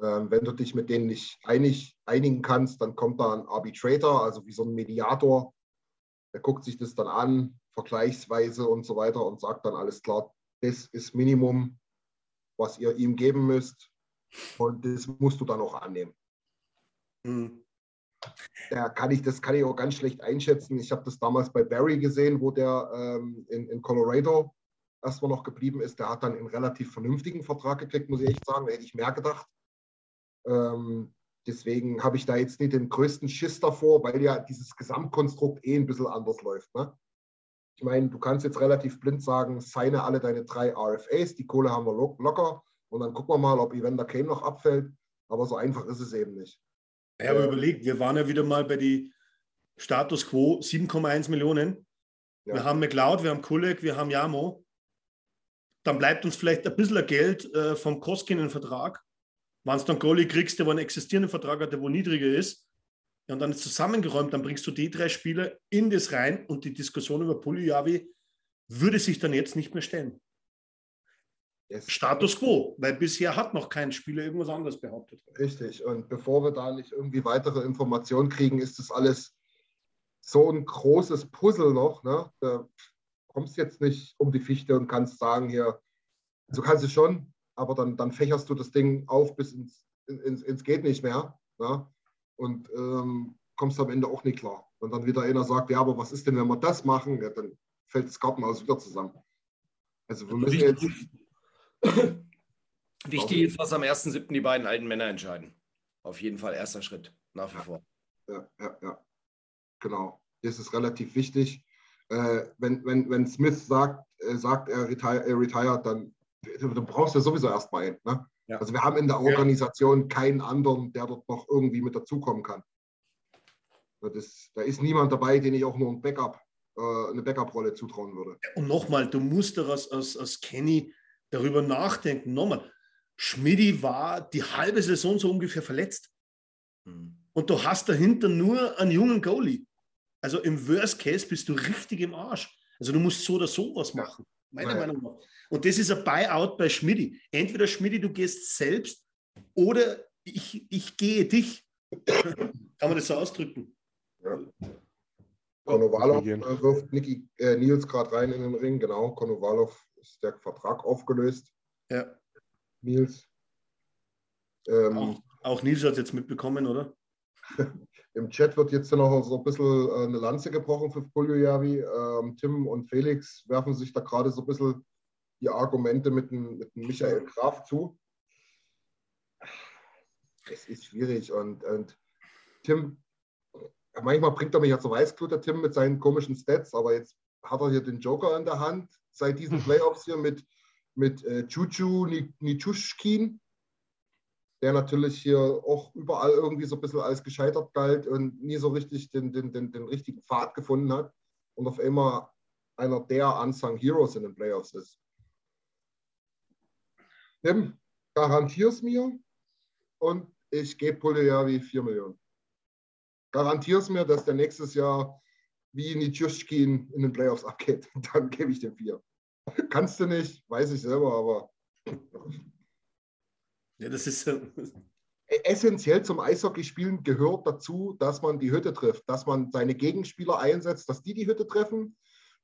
ähm, wenn du dich mit denen nicht einig, einigen kannst, dann kommt da ein Arbitrator, also wie so ein Mediator. Der guckt sich das dann an, vergleichsweise und so weiter und sagt dann alles klar, das ist Minimum, was ihr ihm geben müsst. Und das musst du dann auch annehmen. Hm. Da kann ich, das kann ich auch ganz schlecht einschätzen. Ich habe das damals bei Barry gesehen, wo der ähm, in, in Colorado erstmal noch geblieben ist. Der hat dann einen relativ vernünftigen Vertrag gekriegt, muss ich echt sagen. Da hätte ich mehr gedacht. Ähm, deswegen habe ich da jetzt nicht den größten Schiss davor, weil ja dieses Gesamtkonstrukt eh ein bisschen anders läuft. Ne? Ich meine, du kannst jetzt relativ blind sagen, seine alle deine drei RFAs, die Kohle haben wir lo locker und dann gucken wir mal, ob Evander Kane noch abfällt. Aber so einfach ist es eben nicht. Ja, aber überlegt, wir waren ja wieder mal bei die Status Quo 7,1 Millionen. Ja. Wir haben McLeod, wir haben Kulek, wir haben Jamo. Dann bleibt uns vielleicht ein bisschen Geld äh, vom Koskinen-Vertrag. Wenn du dann Goalie kriegst, der wo einen existierenden Vertrag hat, der wo niedriger ist, ja, und dann ist zusammengeräumt, dann bringst du die drei Spieler in das rein und die Diskussion über Pulijavi würde sich dann jetzt nicht mehr stellen. Yes. Status quo, weil bisher hat noch kein Spieler irgendwas anderes behauptet. Richtig. Und bevor wir da nicht irgendwie weitere Informationen kriegen, ist das alles so ein großes Puzzle noch. Ne? Da kommst jetzt nicht um die Fichte und kannst sagen, hier, so kannst du schon, aber dann, dann fächerst du das Ding auf bis ins, ins, ins geht nicht mehr. Ne? Und ähm, kommst am Ende auch nicht klar. Und dann wieder einer sagt, ja, aber was ist denn, wenn wir das machen? Ja, dann fällt das Gartenhaus wieder zusammen. Also wir müssen jetzt. Wichtig ist, was am 1.7. die beiden alten Männer entscheiden. Auf jeden Fall erster Schritt, nach wie vor. Ja, ja, ja. Genau. Das ist relativ wichtig. Äh, wenn, wenn, wenn Smith sagt, äh, sagt er, retire, er retired, dann du, du brauchst ja sowieso erstmal einen. Ne? Ja. Also wir haben in der Organisation keinen anderen, der dort noch irgendwie mit dazukommen kann. Das, da ist niemand dabei, den ich auch nur ein Backup, äh, eine Backup-Rolle zutrauen würde. Und nochmal, du musst doch als, als, als Kenny darüber nachdenken. Nochmal, Schmidti war die halbe Saison so ungefähr verletzt. Hm. Und du hast dahinter nur einen jungen Goalie. Also im Worst Case bist du richtig im Arsch. Also du musst so oder so was machen, meiner Ja. Meinung nach. Und das ist ein Buyout bei Schmidti. Entweder Schmidti, du gehst selbst oder ich, ich gehe dich. Kann man das so ausdrücken? Konovalov gehen. äh, wirft Niki, äh, Nils gerade rein in den Ring. Genau, Konovalov ist der Vertrag aufgelöst. Ja. Nils. Ähm, Auch, auch Nils hat es jetzt mitbekommen, oder? Im Chat wird jetzt noch so ein bisschen äh, eine Lanze gebrochen für Puljojavi. Ähm, Tim und Felix werfen sich da gerade so ein bisschen die Argumente mit dem, mit dem Michael Graf zu. Es ist schwierig und, und Tim, manchmal bringt er mich ja zur Weißglut, der Tim, mit seinen komischen Stats, aber jetzt hat er hier den Joker in der Hand seit diesen Playoffs hier mit, mit äh, Chuchu Nichushkin der natürlich hier auch überall irgendwie so ein bisschen als gescheitert galt und nie so richtig den, den, den, den richtigen Pfad gefunden hat und auf einmal einer der Unsung Heroes in den Playoffs ist. Tim, garantier's mir und ich gebe Puljavi 4 Millionen. Garantier's mir, dass der nächstes Jahr wie Nitschkin in den Playoffs abgeht. Dann gebe ich dem 4. Kannst du nicht, weiß ich selber, aber Ja, das ist. äh, essentiell zum Eishockeyspielen gehört dazu, dass man die Hütte trifft, dass man seine Gegenspieler einsetzt, dass die die Hütte treffen.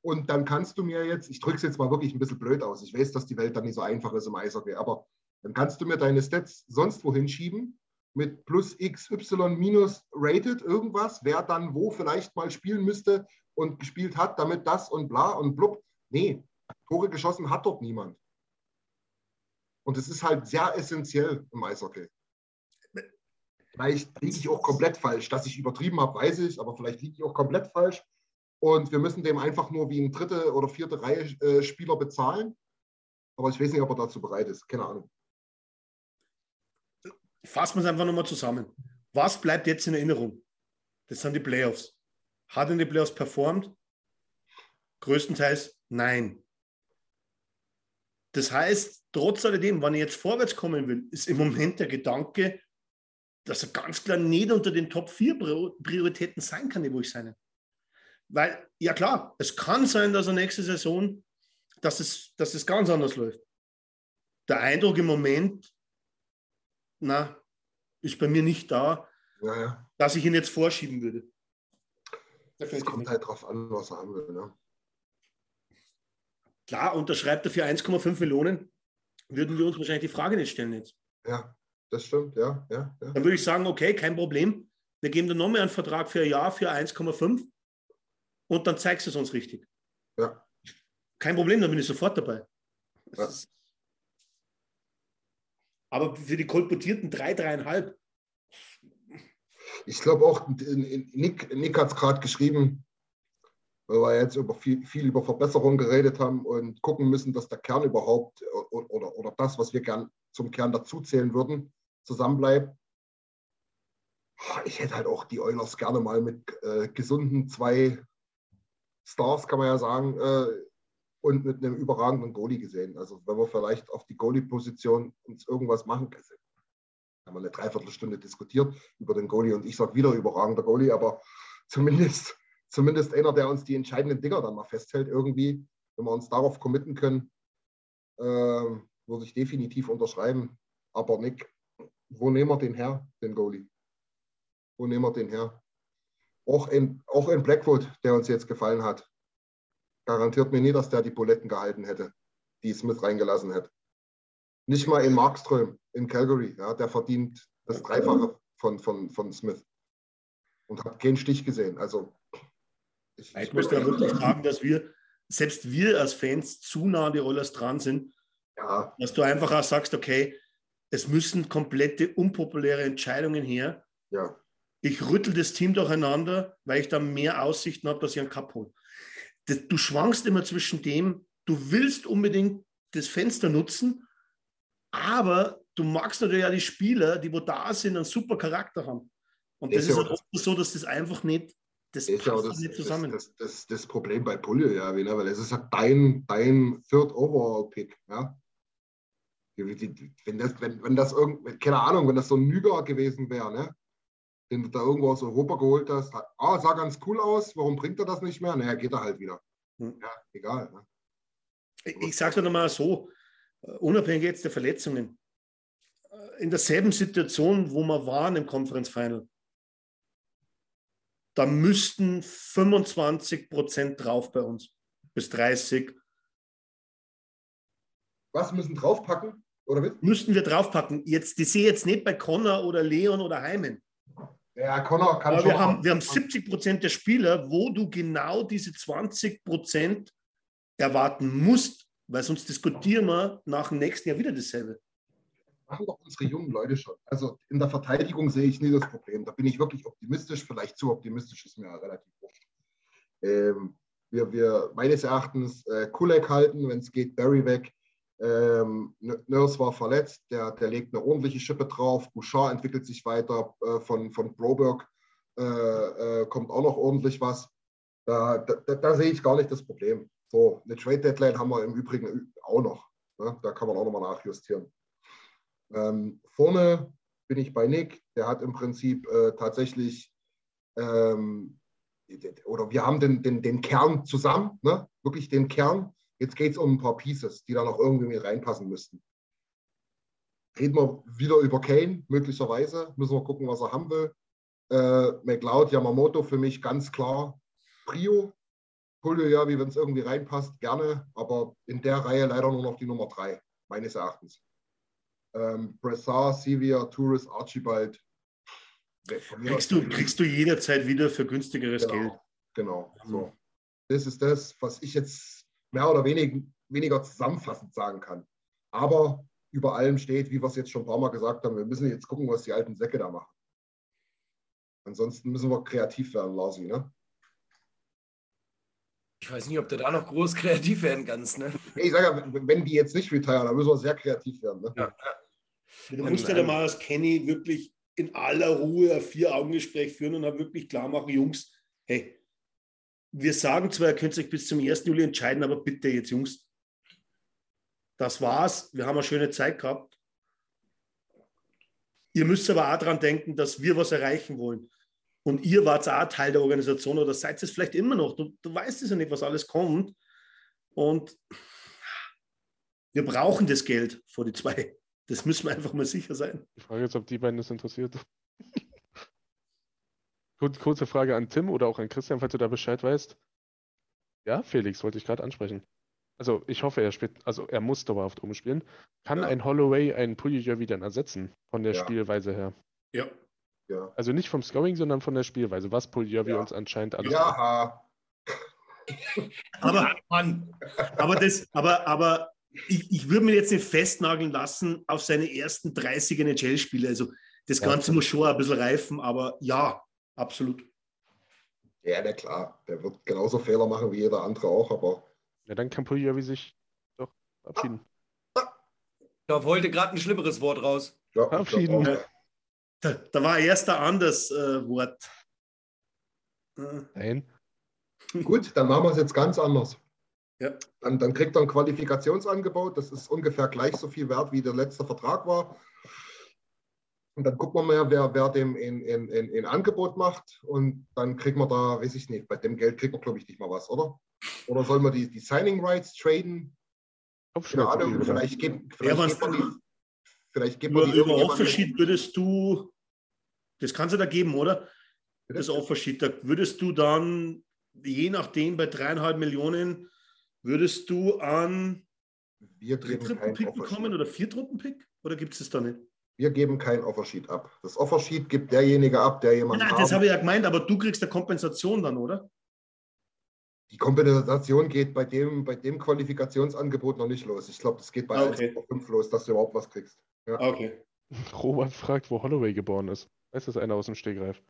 Und dann kannst du mir jetzt, ich drücke es jetzt mal wirklich ein bisschen blöd aus, ich weiß, dass die Welt dann nicht so einfach ist im Eishockey, aber dann kannst du mir deine Stats sonst wohin schieben mit plus XY minus rated irgendwas, wer dann wo vielleicht mal spielen müsste und gespielt hat, damit das und bla und blub. Nee, Tore geschossen hat dort niemand. Und es ist halt sehr essentiell im Eishockey. Vielleicht liege ich auch komplett falsch. Dass ich übertrieben habe, weiß ich, aber vielleicht liege ich auch komplett falsch. Und wir müssen dem einfach nur wie ein dritte oder vierte Reihe äh, Spieler bezahlen. Aber ich weiß nicht, ob er dazu bereit ist. Keine Ahnung. Fassen wir es einfach nochmal zusammen. Was bleibt jetzt in Erinnerung? Das sind die Playoffs. Hat in die Playoffs performt? Größtenteils nein. Das heißt, trotz alledem, wenn er jetzt vorwärts kommen will, ist im Moment der Gedanke, dass er ganz klar nicht unter den Top 4 Prioritäten sein kann, die wo ich seine. Weil, ja klar, es kann sein, dass er nächste Saison, dass es, dass es ganz anders läuft. Der Eindruck im Moment, na, ist bei mir nicht da, Ja, ja. dass ich ihn jetzt vorschieben würde. Es kommt halt drauf an, was er haben will. Ne? Klar, unterschreibt er für 1,5 Millionen, würden wir uns wahrscheinlich die Frage nicht stellen jetzt. Ja, das stimmt. Ja, ja, ja. Dann würde ich sagen, okay, kein Problem. Wir geben dir nochmal einen Vertrag für ein Jahr für 1,5 und dann zeigst du es uns richtig. Ja. Kein Problem, dann bin ich sofort dabei. Ja. Aber für die kolportierten drei, dreieinhalb, Ich glaube auch, Nick, Nick hat es gerade geschrieben, weil wir jetzt über viel, viel über Verbesserungen geredet haben und gucken müssen, dass der Kern überhaupt oder, oder, oder das, was wir gern zum Kern dazuzählen würden, zusammenbleibt. Ich hätte halt auch die Oilers gerne mal mit äh, gesunden zwei Stars, kann man ja sagen, äh, und mit einem überragenden Goalie gesehen. Also wenn wir vielleicht auf die Goalie-Position uns irgendwas machen können. Haben wir eine Dreiviertelstunde diskutiert über den Goalie und ich sage wieder überragender Goalie, aber zumindest, zumindest einer, der uns die entscheidenden Dinger dann mal festhält irgendwie. Wenn wir uns darauf committen können, äh, würde ich definitiv unterschreiben. Aber Nick, wo nehmen wir den her, den Goalie? Wo nehmen wir den her? Auch in, auch in Blackwood, der uns jetzt gefallen hat, garantiert mir nie, dass der die Buletten gehalten hätte, die Smith reingelassen hätte. Nicht mal in Markström in Calgary, ja, der verdient das Dreifache von, von, von Smith und hat keinen Stich gesehen. Also ich, ich muss da wirklich sagen, dass wir, selbst wir als Fans, zu nah an die Oilers dran sind, ja, dass du einfach auch sagst, okay, es müssen komplette unpopuläre Entscheidungen her. ja, Ich rüttel das Team durcheinander, weil ich dann mehr Aussichten habe, dass ich einen Cup hole. Das, du schwankst immer zwischen dem, du willst unbedingt das Fenster nutzen, aber du magst natürlich auch die Spieler, die wo da sind, einen super Charakter haben. Und das Ist ist ja halt so, dass das einfach nicht, das ja passt das, nicht zusammen. das, das, das Problem bei Pulle, ja, weil es ist halt dein, dein Third Overall Pick, ja. Wenn das, wenn, wenn das irgend, keine Ahnung, wenn das so ein Nüger gewesen wäre, ne? Den du da irgendwo aus Europa geholt hast, ah, sah ganz cool aus, warum bringt er das nicht mehr? Naja, geht er halt wieder. Hm. Ja, egal. Ne? Ich, ich sage es nochmal so, äh, unabhängig jetzt der Verletzungen, äh, in derselben Situation, wo wir waren im Conference Final, da müssten 25 Prozent drauf bei uns, bis 30, Was müssen draufpacken? Oder mit? müssten wir draufpacken. Jetzt, die sehe jetzt nicht bei Connor oder Leon oder Heimen. Ja, Connor kann Aber schon. wir haben, wir haben 70 Prozent der Spieler, wo du genau diese 20 Prozent erwarten musst, weil sonst diskutieren wir nach dem nächsten Jahr wieder dasselbe. machen doch unsere jungen Leute schon. Also in der Verteidigung sehe ich nie das Problem. Da bin ich wirklich optimistisch, vielleicht zu optimistisch ist mir ja relativ wurscht. Ähm, wir, wir meines Erachtens äh, Kulek halten, wenn es geht, Barry weg. Ähm, Nurse war verletzt, der, der legt eine ordentliche Schippe drauf. Bouchard entwickelt sich weiter, äh, von, von Broberg äh, äh, kommt auch noch ordentlich was. Da, da, da, da sehe ich gar nicht das Problem. So, eine Trade Deadline haben wir im Übrigen auch noch. Ne? Da kann man auch nochmal nachjustieren. Ähm, vorne bin ich bei Nick. Der hat im Prinzip äh, tatsächlich, ähm, oder wir haben den, den, den Kern zusammen, ne? wirklich den Kern. Jetzt geht es um ein paar Pieces, die da noch irgendwie mit reinpassen müssten. reden wir wieder über Kane, möglicherweise. Müssen wir gucken, was er haben will. Äh, McLeod, Yamamoto für mich ganz klar Prio. Julio, ja, wie wenn es irgendwie reinpasst, gerne. Aber in der Reihe leider nur noch die Nummer drei, meines Erachtens. Ähm, Bressard, Sevilla, Tourist, Archibald. Kriegst du, kriegst du jederzeit wieder für günstigeres genau, Geld. Genau. So. Das ist das, was ich jetzt mehr oder wenig, weniger zusammenfassend sagen kann. Aber über allem steht, wie wir es jetzt schon ein paar Mal gesagt haben, wir müssen jetzt gucken, was die alten Säcke da machen. Ansonsten müssen wir kreativ werden, Larsi, ne? Ich weiß nicht, ob du da noch groß kreativ werden kannst, ne? Ich sage ja, wenn die jetzt nicht retiren, dann müssen wir sehr kreativ werden, ne? Ja. Du musst ja mal als Kenny wirklich in aller Ruhe ein Vier-Augen-Gespräch führen und dann wirklich klar machen, Jungs, hey, wir sagen zwar, ihr könnt euch bis zum 1. Juli entscheiden, aber bitte jetzt, Jungs, das war's. Wir haben eine schöne Zeit gehabt. Ihr müsst aber auch daran denken, dass wir was erreichen wollen. Und ihr wart auch Teil der Organisation oder seid es vielleicht immer noch. Du, du weißt es ja nicht, was alles kommt. Und wir brauchen das Geld vor die zwei. Das müssen wir einfach mal sicher sein. Die Frage ist, ob die beiden das interessiert. Kur- Kurze Frage an Tim oder auch an Christian, falls du da Bescheid weißt. Ja, Felix, wollte ich gerade ansprechen. Also ich hoffe, er spielt, also er muss dauerhaft umspielen. Kann Ja. ein Holloway einen Pulisic wieder ersetzen, von der Ja. Spielweise her? Ja. Ja. Also nicht vom Scoring, sondern von der Spielweise, was Pulisic Ja. uns anscheinend alles Ja, Aber, Mann, aber, das, aber, aber ich, ich würde mir jetzt nicht festnageln lassen auf seine ersten 30 NHL-Spiele. Also das Ja. Ganze muss schon ein bisschen reifen, aber ja, absolut. ja, na klar. Der wird genauso Fehler machen wie jeder andere auch, aber Ja, dann kann Pulisic sich doch verabschieden. da wollte gerade ein schlimmeres Wort raus. ja, Verabschieden. glaub auch. Da, da war erst ein anderes äh, Wort. Äh, Nein. Gut, dann machen wir es jetzt ganz anders. Ja. Dann, dann kriegt er ein Qualifikationsangebot. Das ist ungefähr gleich so viel wert, wie der letzte Vertrag war. Und dann gucken wir mal, wer, wer dem in, in, in, in Angebot macht. Und dann kriegen wir da, weiß ich nicht, bei dem Geld kriegt man, glaube ich, nicht mal was, oder? Oder sollen wir die, die Signing Rights traden? Keine Ahnung, vielleicht geben, Ja, vielleicht wir die. Vielleicht geben wir über die über Offersheet würdest du, das kannst du da geben, oder? Das Offersheet, da würdest du dann, je nachdem, bei dreieinhalb Millionen, würdest du an Wir Drittrunden-Pick Offersheet. bekommen oder Viertrunden-Pick? Oder gibt es das da nicht? Wir geben kein Offersheet ab. Das Offersheet gibt derjenige ab, der Nein, jemanden nein, das habe ich ja gemeint, aber du kriegst eine Kompensation dann, oder? Die Kompensation geht bei dem, bei dem Qualifikationsangebot noch nicht los. Ich glaube, das geht bei Ah, okay. 1,5 los, dass du überhaupt was kriegst. Okay. Robert fragt, wo Holloway geboren ist. Weiß das einer aus dem Stegreif?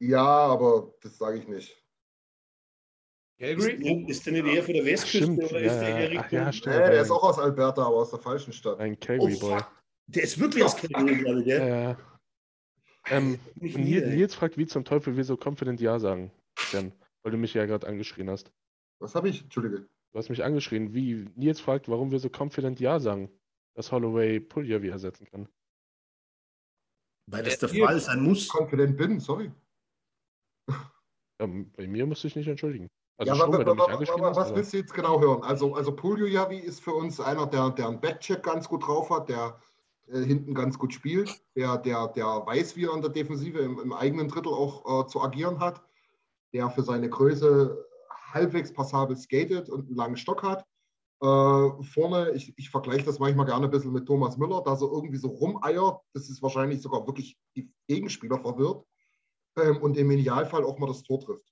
Ja, aber das sage ich nicht. Ist, Calgary? ist der nicht eher von der Westküste Stimmt, oder ja, ist der ja. Richtung... ja, Nee, stimmt. der ist auch aus Alberta, aber aus der falschen Stadt. Ein Oh, Calgary Boy. fuck. Der ist wirklich aus Calgary, glaube ich, Ja, gell? ja. Ähm, Nils. Nils fragt, wie zum Teufel wir so confident Ja sagen. Christian, weil du mich ja gerade angeschrien hast. Was habe ich? Entschuldige. Du hast mich angeschrien. Wie Nils fragt, warum wir so confident Ja sagen, dass Holloway Puljavi ersetzen kann. Weil das der Hier- Fall sein muss. Confident bin, sorry. Ähm, bei mir musst du dich nicht entschuldigen. Also ja, schon, wa- weil du wa- mich wa- angeschrien wa- hast. was aber- willst du jetzt genau hören? Also, also Puljujavi ist für uns einer, der, der einen Backcheck ganz gut drauf hat, der äh, hinten ganz gut spielt, der, der, der weiß, wie er in der Defensive im, im eigenen Drittel auch äh, zu agieren hat, der für seine Größe halbwegs passabel skatet und einen langen Stock hat. Äh, vorne, ich, ich vergleiche das manchmal gerne ein bisschen mit Thomas Müller, da so irgendwie so rumeiert. Das ist wahrscheinlich sogar wirklich die Gegenspieler verwirrt. Ähm, und im Idealfall auch mal das Tor trifft.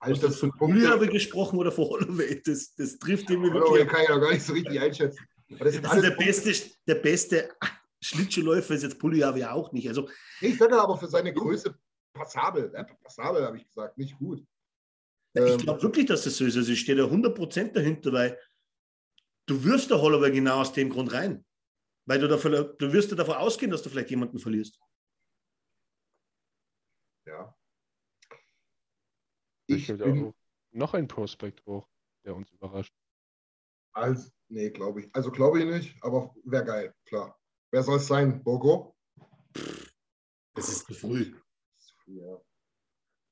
Hast du von ich gesprochen oder von Holloway? Das, das trifft irgendwie Hallo, wirklich. den kann ich noch gar nicht so richtig einschätzen. Aber das sind Also der beste, der beste Schlittschuhläufer ist jetzt Puljujavi auch nicht. Also ich sage aber für seine Größe passabel. Ne? Passabel habe ich gesagt, nicht gut. ich Ähm, glaube wirklich, dass das so ist. Also ich stehe da 100% dahinter, weil du wirfst der Holloway genau aus dem Grund rein. Weil du, davon, du wirst ja davon ausgehen, dass du vielleicht jemanden verlierst. ja. Ich bin, auch noch ein Prospekt hoch, der uns überrascht. Als, nee, glaube ich. Also glaube ich nicht, aber wäre geil, klar. Wer soll es sein? Bogo? Das ist zu früh. Ja.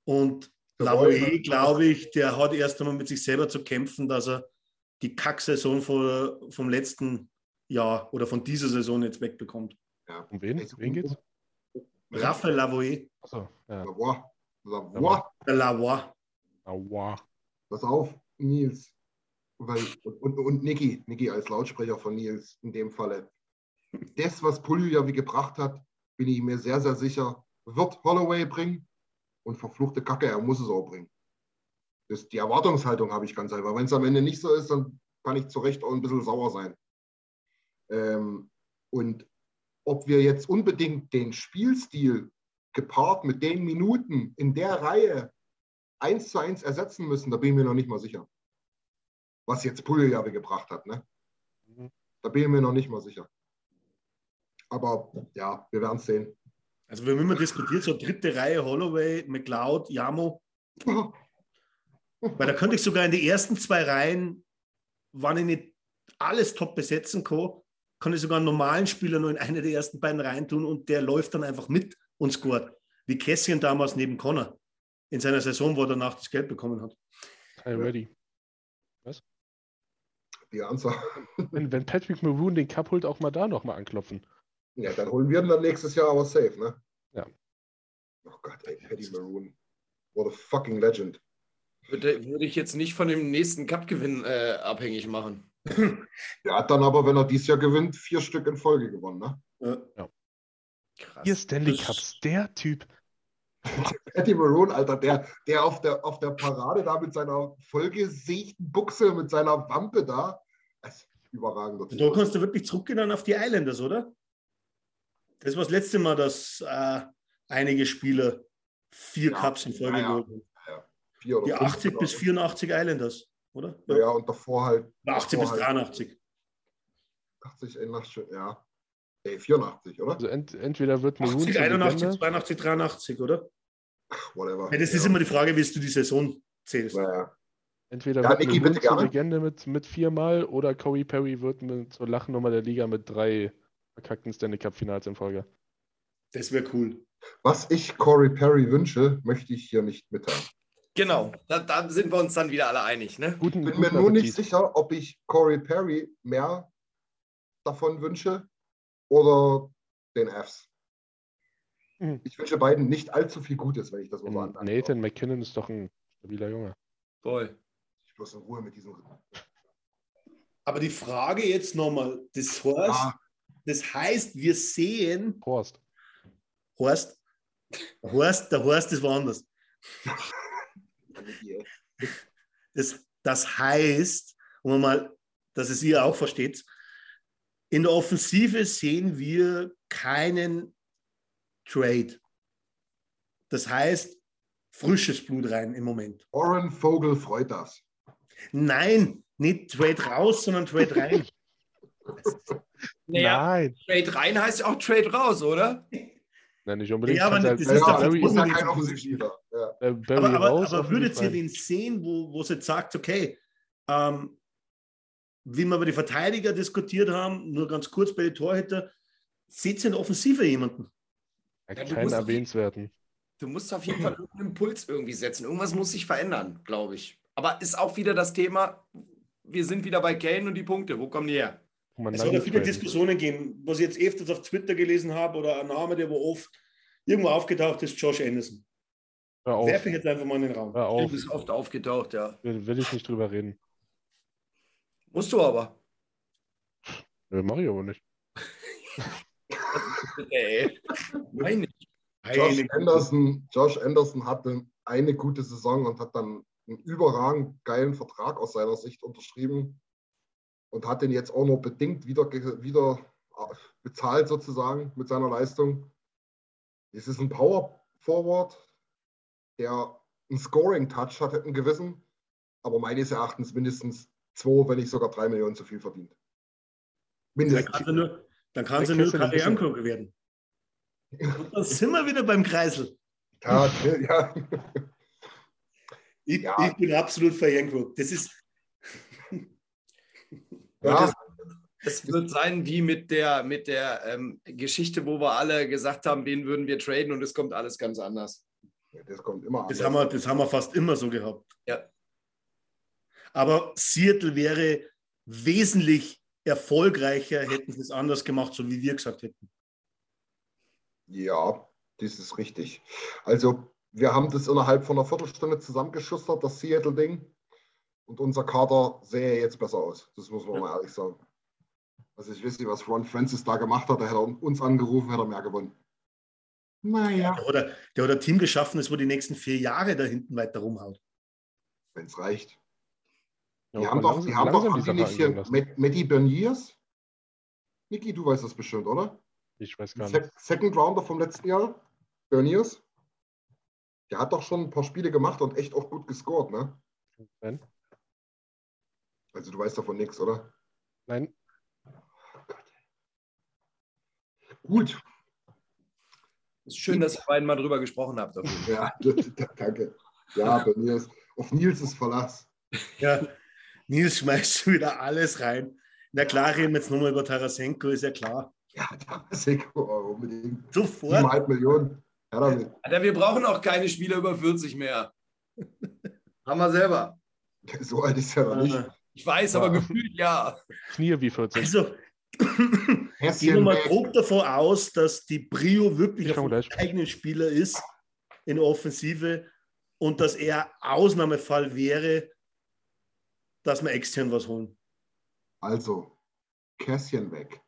Und Lavoie, Wolf- glaube ich, der hat erst einmal mit sich selber zu kämpfen, dass er die Kacksaison von, vom letzten Jahr oder von dieser Saison jetzt wegbekommt. Ja. Um wen? Also, wen geht's? Raphael Lavoie, Achso, ja. Lavoie. Lavoie. Lavoie. Aua. Pass auf, Nils. Weil, und, und, Niki, Niki als Lautsprecher von Nils in dem Falle. Das, was Pulju gebracht hat, bin ich mir sehr, sehr sicher, wird Holloway bringen und verfluchte Kacke, er muss es auch bringen. Das, die Erwartungshaltung habe ich ganz einfach. Wenn es am Ende nicht so ist, dann kann ich zu Recht auch ein bisschen sauer sein. Ähm, und ob wir jetzt unbedingt den Spielstil gepaart mit den Minuten in der Reihe eins zu eins ersetzen müssen, da bin ich mir noch nicht mal sicher. Was jetzt Puljavi gebracht hat, ne? Mhm. Da bin ich mir noch nicht mal sicher. Aber ja, wir werden es sehen. Also wir haben immer diskutiert, so dritte Reihe Holloway, McLeod, Jamo. Weil da könnte ich sogar in die ersten zwei Reihen, wann ich nicht alles top besetzen kann, kann ich sogar einen normalen Spieler nur in eine der ersten beiden Reihen tun und der läuft dann einfach mit und scoret. Wie Cassian damals neben Connor in seiner Saison, wo er danach das Geld bekommen hat. Hi, ready. Die Answer. Wenn, wenn Patrick Maroon den Cup holt, auch mal da nochmal anklopfen. Ja, dann holen wir ihn dann nächstes Jahr aber safe, ne? Ja. Oh Gott, ey, Paddy Maroon. What a fucking legend. Würde, würde ich jetzt nicht von dem nächsten Cup-Gewinn äh, abhängig machen. Der hat dann aber, wenn er dieses Jahr gewinnt, vier Stück in Folge gewonnen, ne? Ja. Krass. Hier Stanley Das- Cups, der Typ. Paddy Maroon, Alter, der, der, auf der auf der Parade da mit seiner vollgesägten Buchse, mit seiner Wampe da. Überragender Da kannst du wirklich zurückgehen dann auf die Islanders, oder? Das war das letzte Mal, dass äh, einige Spieler vier Ja, Cups in Folge ja, ja. geholt haben. Vier oder Die fünf 80 bis sogar. 84 Islanders, oder? Ja, ja, und davor halt. 80 bis davor halt 83. 80, 81, ja. Ey, 84, oder? Also ent, entweder wird Maroon 80, zur 81, Legende, 82, 83, oder? Whatever. Ja, das ist ja. immer die Frage, wie du die Saison zählst. Naja. Entweder Ja, wird Maroon bitte zur. Legende mit, mit viermal oder Corey Perry wird mit, zur Lachnummer der Liga mit drei verkackten Stanley Cup Finals in Folge. Das wäre cool. Was ich Corey Perry wünsche, möchte ich hier nicht mitteilen. Genau, da, da sind wir uns dann wieder alle einig. Ne? Guten, Ich bin mir nur nicht Appetit. sicher, ob ich Corey Perry mehr davon wünsche oder den Fs. Mhm. Ich wünsche beiden nicht allzu viel Gutes, wenn ich das mal so anmerken Nathan McKinnon ist doch ein stabiler Junge. Voll. Ich bloß in Ruhe mit diesem. Aber die Frage jetzt nochmal, das heißt, Ah, das heißt, wir sehen, Horst. Horst, der Horst, der Horst ist woanders. Das, das heißt, um mal, dass es ihr auch versteht, in der Offensive sehen wir keinen Trade. Das heißt, frisches Blut rein im Moment. Oren Vogel freut das. Nein, nicht Trade raus, sondern Trade rein. Naja, Nein. Trade rein heißt ja auch Trade raus, oder? Nein, nicht unbedingt. Ja, aber das halt- ist ja, das Barry, muss ja kein Offensivspieler. Ja. äh, Aber, aber, raus, aber würdet ihr wen sehen, wo, wo sie jetzt sagt, okay, ähm, wie wir über die Verteidiger diskutiert haben, nur ganz kurz bei den Torhüter, seht ihr in der Offensive jemanden? Ja, keinen erwähnenswerten. Du musst auf jeden Fall irgendeinen Impuls irgendwie setzen. Irgendwas muss sich verändern, glaube ich. Aber ist auch wieder das Thema, wir sind wieder bei Kane und die Punkte. Wo kommen die her? Man Es soll ja viele. Diskussionen gehen. Was ich jetzt öfters auf Twitter gelesen habe oder ein Name, der wo oft irgendwo aufgetaucht ist, Josh Anderson. Werfe ich jetzt einfach mal in den Raum. Hör auf. Du bist oft aufgetaucht, ja. Will, will ich nicht drüber reden. Musst du aber. Nö, mach ich aber nicht. Ey. Meine ich. Josh Anderson, Josh Anderson hatte eine gute Saison und hat dann einen überragend geilen Vertrag aus seiner Sicht unterschrieben und hat den jetzt auch nur bedingt wieder, wieder äh, bezahlt sozusagen mit seiner Leistung. Es ist ein Power Forward, der einen Scoring-Touch hat, einen gewissen, aber meines Erachtens mindestens zwei, wenn nicht sogar drei Millionen zu viel verdient. Dann Mindestens. kann sie nur, dann kann sie nur Karrierenkoke werden. Und dann sind wir wieder beim Kreisel. Ja, ja. Ich, Ja. ich bin absolut Jankrug. Das ist, ja. Es wird sein wie mit der, mit der ähm, Geschichte, wo wir alle gesagt haben, wen würden wir traden und es kommt alles ganz anders. Das kommt immer das, anders. haben wir, das haben wir fast immer so gehabt. Ja. Aber Seattle wäre wesentlich erfolgreicher hätten sie es anders gemacht, so wie wir gesagt hätten. Ja, das ist richtig. Also, wir haben das innerhalb von einer Viertelstunde zusammengeschustert, das Seattle-Ding. Und unser Kader sähe jetzt besser aus. Das muss man mal ehrlich sagen. Also, ich weiß nicht, was Ron Francis da gemacht hat. Da hätte er uns angerufen, hätte er mehr gewonnen. Naja. Der hat, ein- der hat ein Team geschaffen, das wo die nächsten vier Jahre da hinten weiter rumhaut. Wenn es reicht. Ja, Die haben doch, langsam- die haben doch haben die nicht hier. Matt- Matty Berniers? Niki, du weißt das bestimmt, oder? Ich weiß gar nicht. Se Second Rounder vom letzten Jahr, Berniers. Der hat doch schon ein paar Spiele gemacht und echt auch gut gescored, ne? Nein? Also du weißt davon nichts, oder? Nein, Gut, Ist schön, dass ihr beiden mal drüber gesprochen habt. ja, danke. Ja, Berniers. Auf Nils ist Verlass. Ja, Nils schmeißt schon wieder alles rein. Na klar, reden wir jetzt nochmal über Tarasenko, ist ja klar. Ja, Taraseko unbedingt. Sofort. 7,5 Millionen. Ja, damit. Alter, wir brauchen auch keine Spieler über 40 mehr. Haben wir selber. So alt ist er noch nicht. Ich weiß, Ja. aber gefühlt ja. Knie wie 40. Also, gehen wir mal weg. grob davon aus, dass die Brio wirklich Ich eigener Spieler ist in der Offensive und dass er Ausnahmefall wäre, dass wir extern was holen. Also, Kässchen weg.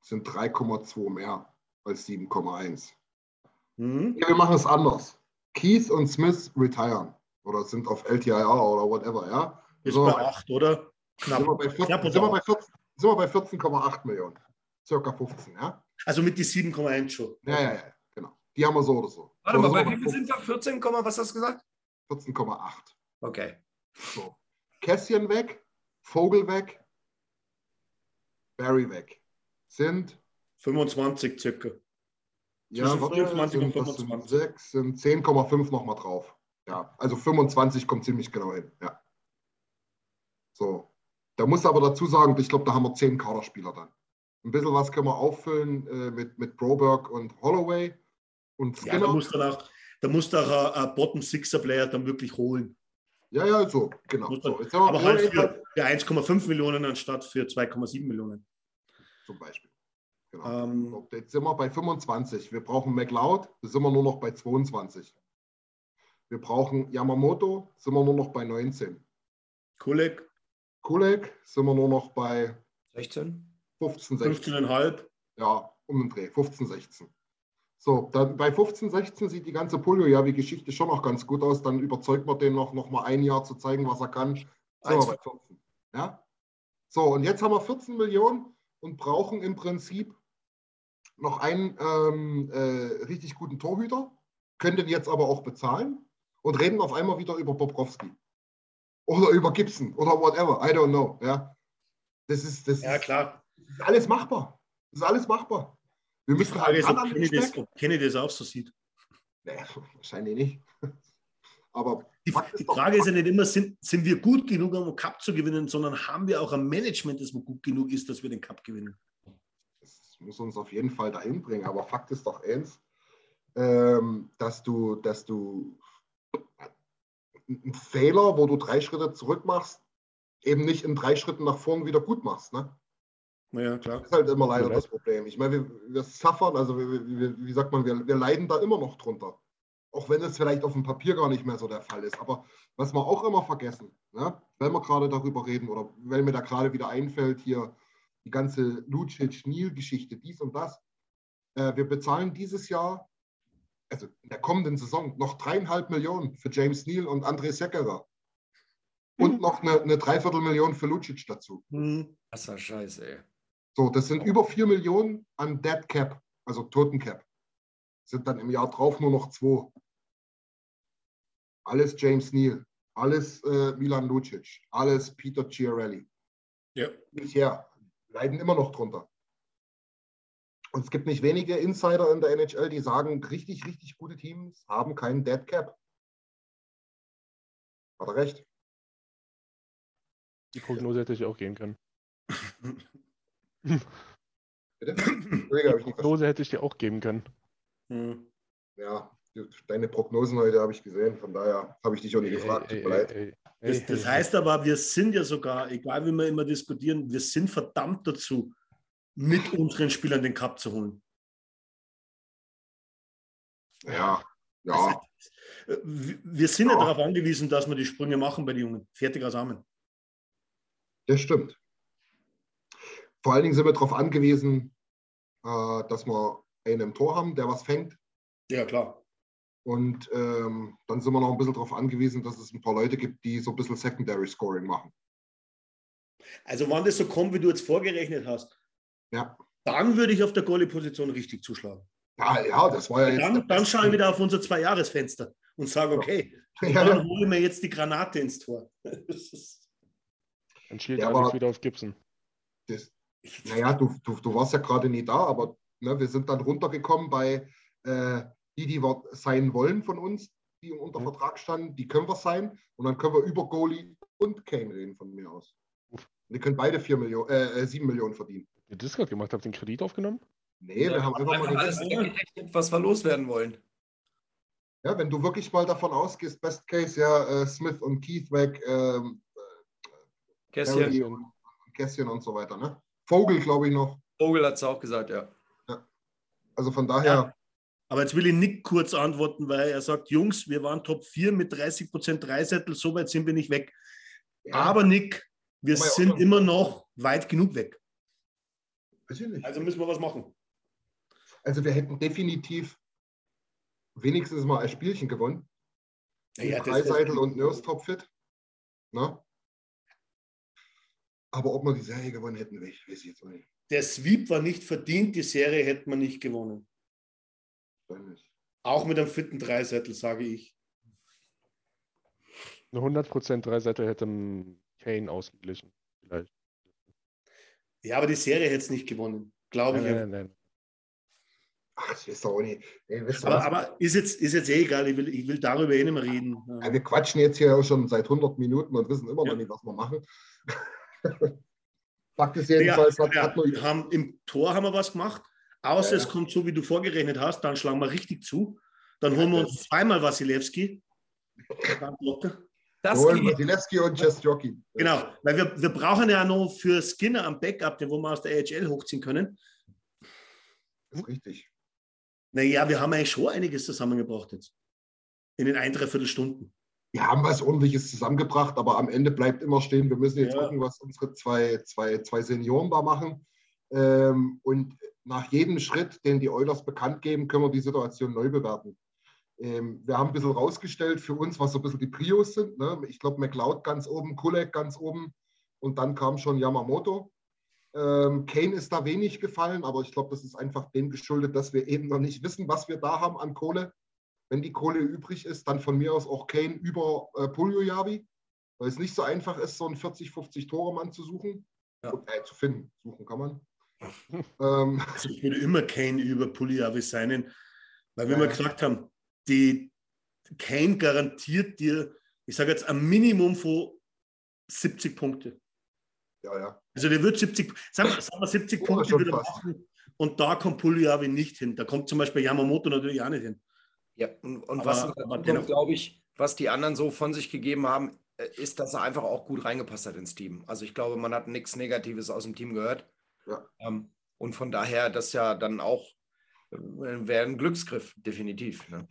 Sind 3,2 mehr als 7,1. Hm? Ja, wir machen es anders. Keith und Smith retiren. Oder sind auf LTIR oder whatever, ja? Ist So, bei 8, oder? Knapp. Sind wir bei 14 Knapp sind wir unter bei acht. 14 sind wir bei 14,8 Millionen. Circa 15, ja? Also mit die 7,1 schon. Ja, ja, ja, genau. Die haben wir so oder so. Warte mal, bei wie viel sind wir? 14, Komma, was hast du gesagt? 14,8. Okay. So. Kässchen weg, Vogel weg, Barry weg. Sind 25 circa. Ja, Zwischen warte, 25 und sind, das sind 25. 6, sind 10,5 nochmal drauf. Ja, also 25 kommt ziemlich genau hin. Ja. So. Da muss aber dazu sagen, ich glaube, da haben wir 10 Kaderspieler dann. Ein bisschen was können wir auffüllen äh, mit, mit Broberg und Holloway und Ja, da muss dann auch, da muss doch ein, ein Bottom-Sixer-Player dann wirklich holen. Ja, ja, so, genau. So, Aber halt für, für 1,5 Millionen anstatt für 2,7 Millionen. zum Beispiel. Genau. Ähm, So, jetzt sind wir bei 25. Wir brauchen McLeod, da sind wir nur noch bei 22. Wir brauchen Yamamoto, sind wir nur noch bei 19. Kulek, Kulek sind wir nur noch bei 16? 15, 16. 15,5. Ja, um den Dreh, 15, 16. So, dann bei 15, 16 sieht die ganze Polio ja wie Geschichte schon noch ganz gut aus. Dann überzeugt man den noch, noch mal ein Jahr zu zeigen, was er kann. Bei 14. Ja? So, und jetzt haben wir 14 Millionen und brauchen im Prinzip noch einen ähm, äh, richtig guten Torhüter, können den jetzt aber auch bezahlen und reden auf einmal wieder über Bobrovski. Oder über Gibson oder whatever. I don't know. Ja? Das ist, das Ja, klar. ist alles machbar. Das ist alles machbar. Wir Die müssen Frage halt ist, ob Kenny, das, ob Kenny das auch so sieht. Nee, wahrscheinlich nicht. Aber Die, die Frage ist ja nicht immer, sind, sind wir gut genug, um den Cup zu gewinnen, sondern haben wir auch ein Management, das gut genug ist, dass wir den Cup gewinnen. das muss uns auf jeden Fall dahin bringen. Aber Fakt ist doch eins, ähm, dass du, dass du einen Fehler, wo du drei Schritte zurück machst, eben nicht in drei Schritten nach vorn wieder gut machst. Ne? Naja, klar. Das ist halt immer leider Ja. das Problem. Ich meine, wir, wir suffern, also wir, wir, wie sagt man, wir, wir leiden da immer noch drunter. Auch wenn es vielleicht auf dem Papier gar nicht mehr so der Fall ist. Aber was wir auch immer vergessen, ne, wenn wir gerade darüber reden oder wenn mir da gerade wieder einfällt, hier die ganze Lucic-Nil-Geschichte, dies und das. Äh, wir bezahlen dieses Jahr, also in der kommenden Saison, noch dreieinhalb Millionen für James Neal und André Sekera. Und noch eine, eine Dreiviertelmillion für Lucic dazu. Das war scheiße, ey. So, das sind über 4 Millionen an Dead Cap, also Toten Cap. Sind dann im Jahr drauf nur noch zwei. Alles James Neal, alles äh, Milan Lucic, alles Peter Chiarelli. Ja. Nicht her, leiden immer noch drunter. Und es gibt nicht wenige Insider in der NHL, die sagen, richtig, richtig gute Teams haben keinen Dead Cap. Hat er recht? Die Prognose hätte ich auch gehen können. Bitte? Verstanden. Prognose hätte ich dir auch geben können. Hm. Ja, deine Prognosen heute habe ich gesehen, von daher habe ich dich auch nicht gefragt. Tut mir leid. ey, Das, das heißt aber, wir sind ja sogar, egal wie wir immer diskutieren, wir sind verdammt dazu, mit unseren Spielern den Cup zu holen. Ja, ja. Wir wir sind ja, Ja. darauf angewiesen, dass wir die Sprünge machen bei den Jungen. Fertig aus Amen. Das stimmt. Vor allen Dingen sind wir darauf angewiesen, äh, dass wir einen im Tor haben, der was fängt. Ja, klar. Und ähm, dann sind wir noch ein bisschen darauf angewiesen, dass es ein paar Leute gibt, die so ein bisschen Secondary Scoring machen. Also, wenn das so kommt, wie du jetzt vorgerechnet hast, Ja, dann würde ich auf der Goalie-Position richtig zuschlagen. ja, ja das war ja jetzt. Dann, dann schaue ich wieder auf unser Zwei-Jahres-Fenster und sage, okay, Ja, dann ich mir jetzt die Granate ins Tor. Dann schielt Ja, aber- wieder auf Gibson. Das, naja, du, du, du warst ja gerade nie da, aber ne, wir sind dann runtergekommen bei äh, die, die wir sein wollen von uns, die unter Mhm. Vertrag standen, die können wir sein. Und dann können wir über Goalie und Kane reden von mir aus. Und die können beide vier Millionen, äh, äh, 7 Millionen verdienen. Ihr das gerade gemacht habt, den Kredit aufgenommen? Nee, wir haben einfach mal Einfach alles gesagt, weggerechnet, was wir loswerden wollen. ja, wenn du wirklich mal davon ausgehst, Best Case, ja, äh, Smith und Keith weg, ähm, Kästchen. Harry und, und so weiter. Ne? Vogel, glaube ich, noch. Vogel hat es auch gesagt, ja. Also von daher, Aber jetzt will ich Nick kurz antworten, weil er sagt, Jungs, wir waren Top 4 mit 30 Prozent Dreisettel, so weit sind wir nicht weg. ja, Aber Nick, wir Aber sind immer noch weit genug weg. weiß ich nicht. Also müssen wir was machen. Also wir hätten definitiv wenigstens mal ein Spielchen gewonnen. Ja, Dreiseitel und Nurse topfit. Ne? Aber ob wir die Serie gewonnen hätten, weiß ich jetzt nicht. Der Sweep war nicht verdient, die Serie hätte man nicht gewonnen. Auch mit einem fitten Dreisettel, sage ich. Eine 100% Dreiseite hätte Kane ausgeglichen. Vielleicht. Ja, aber die Serie hätte es nicht gewonnen, glaube Nein, ich. nein, nein, nein. Ach, das ist doch auch nicht. Ey, Aber, aber ist, jetzt, ist jetzt eh egal, ich will, ich will darüber eh nicht mehr reden. Ja, wir quatschen jetzt hier auch schon seit 100 Minuten und wissen immer noch Ja. nicht, was wir machen. Fakt ist Ja, jedenfalls, hat, ja, hat nur, wir haben, Im Tor haben wir was gemacht. Außer Ja, es kommt so, wie du vorgerechnet hast, dann schlagen wir richtig zu. Dann holen wir uns zweimal Wasilewski. Das geht. Wasilewski und Just Jockey. Genau, weil wir, wir brauchen ja noch für Skinner am Backup, den wo wir aus der AHL hochziehen können. Das ist richtig. Naja, wir haben eigentlich schon einiges zusammengebracht jetzt. In den ein, dreiviertel Stunden. Wir haben was Ordentliches zusammengebracht, aber am Ende bleibt immer stehen, wir müssen jetzt Ja. gucken, was unsere zwei, zwei, zwei Senioren da machen. Ähm, und nach jedem Schritt, den die Oilers bekannt geben, können wir die Situation neu bewerten. Ähm, wir haben ein bisschen rausgestellt für uns, was so ein bisschen die Prios sind. Ne? Ich glaube, McLeod ganz oben, Kulek ganz oben und dann kam schon Yamamoto. Ähm, Kane ist da wenig gefallen, aber ich glaube, das ist einfach dem geschuldet, dass wir eben noch nicht wissen, was wir da haben an Kohle. Wenn die Kohle übrig ist, dann von mir aus auch Kane über äh, Puljojavi, weil es nicht so einfach ist, so einen 40, 50 Tore Mann zu suchen. Ja. Äh, zu finden. Suchen kann man. ähm, Also ich würde immer Kane über Puliavi seinen, weil wir Ja, immer ja. gesagt haben, die Kane garantiert dir, ich sage jetzt ein Minimum von 70 Punkte. ja, ja. Also der wird 70, sagen wir, sagen wir 70 Oh, Punkte wieder fast. machen und da kommt Puliavi nicht hin. Da kommt zum Beispiel Yamamoto natürlich auch nicht hin. Ja, und, und Aber- was glaube ich, was die anderen so von sich gegeben haben, äh, ist, dass er einfach auch gut reingepasst hat ins Team. Also ich glaube, man hat nichts Negatives aus dem Team gehört. Ja. Ähm, und von daher, das ja dann auch äh, wäre ein Glücksgriff, definitiv. Ne?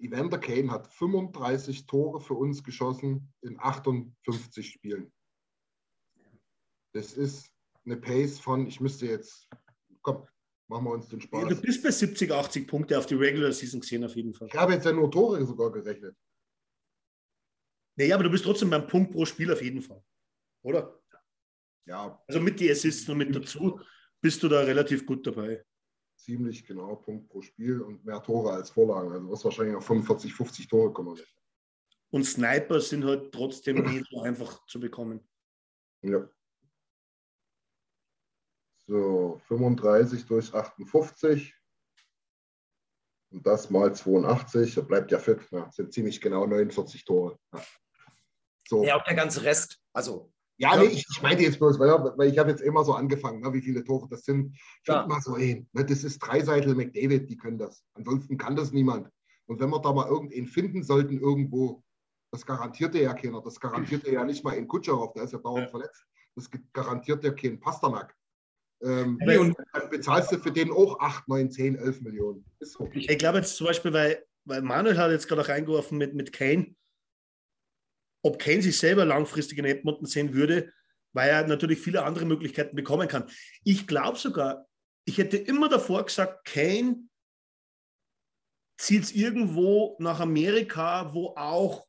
Evander Kane hat 35 Tore für uns geschossen in 58 Spielen. Das ist eine Pace von, ich müsste jetzt, komm, machen wir uns den Du Spaß. bist bei 70, 80 Punkte auf die Regular Season gesehen auf jeden Fall. Ich habe jetzt ja nur Tore sogar gerechnet. Naja, aber du bist trotzdem beim Punkt pro Spiel auf jeden Fall. Oder? Ja, Also mit die Assists noch mit dazu bist du da relativ gut dabei. ziemlich genau, Punkt pro Spiel und mehr Tore als Vorlagen. Also was wahrscheinlich auf 45, 50 Tore kommen. Und Sniper sind halt trotzdem nicht so einfach zu bekommen. Ja. So, 35 durch 58. Und das mal 82, da bleibt ja fit. Ja, sind ziemlich genau 49 Tore. Ja. So. Ja, auch der ganze Rest. Also, Ja, nee, ich, ich meinte jetzt bloß, weil, weil ich habe jetzt immer so angefangen, ne, wie viele Tore das sind. Ich Ja. mal so, ey, ne, das ist Dreiseitel McDavid, die können das. Ansonsten kann das niemand. Und wenn wir da mal irgendeinen finden sollten, irgendwo, das garantierte ja keiner. Das garantierte ja nicht mal in Kutscherow, der ist ja dauernd Ja. verletzt. Das garantiert ja kein Pasternak. Ähm, Hey, und- dann bezahlst du für den auch 8, 9, 10, 11 Millionen. So. Ich glaube jetzt zum Beispiel, weil, weil Manuel hat jetzt gerade auch reingeworfen mit, mit Kane, ob Kane sich selber langfristig in Edmonton sehen würde, weil er natürlich viele andere Möglichkeiten bekommen kann. Ich glaube sogar, ich hätte immer davor gesagt, Kane zieht es irgendwo nach Amerika, wo auch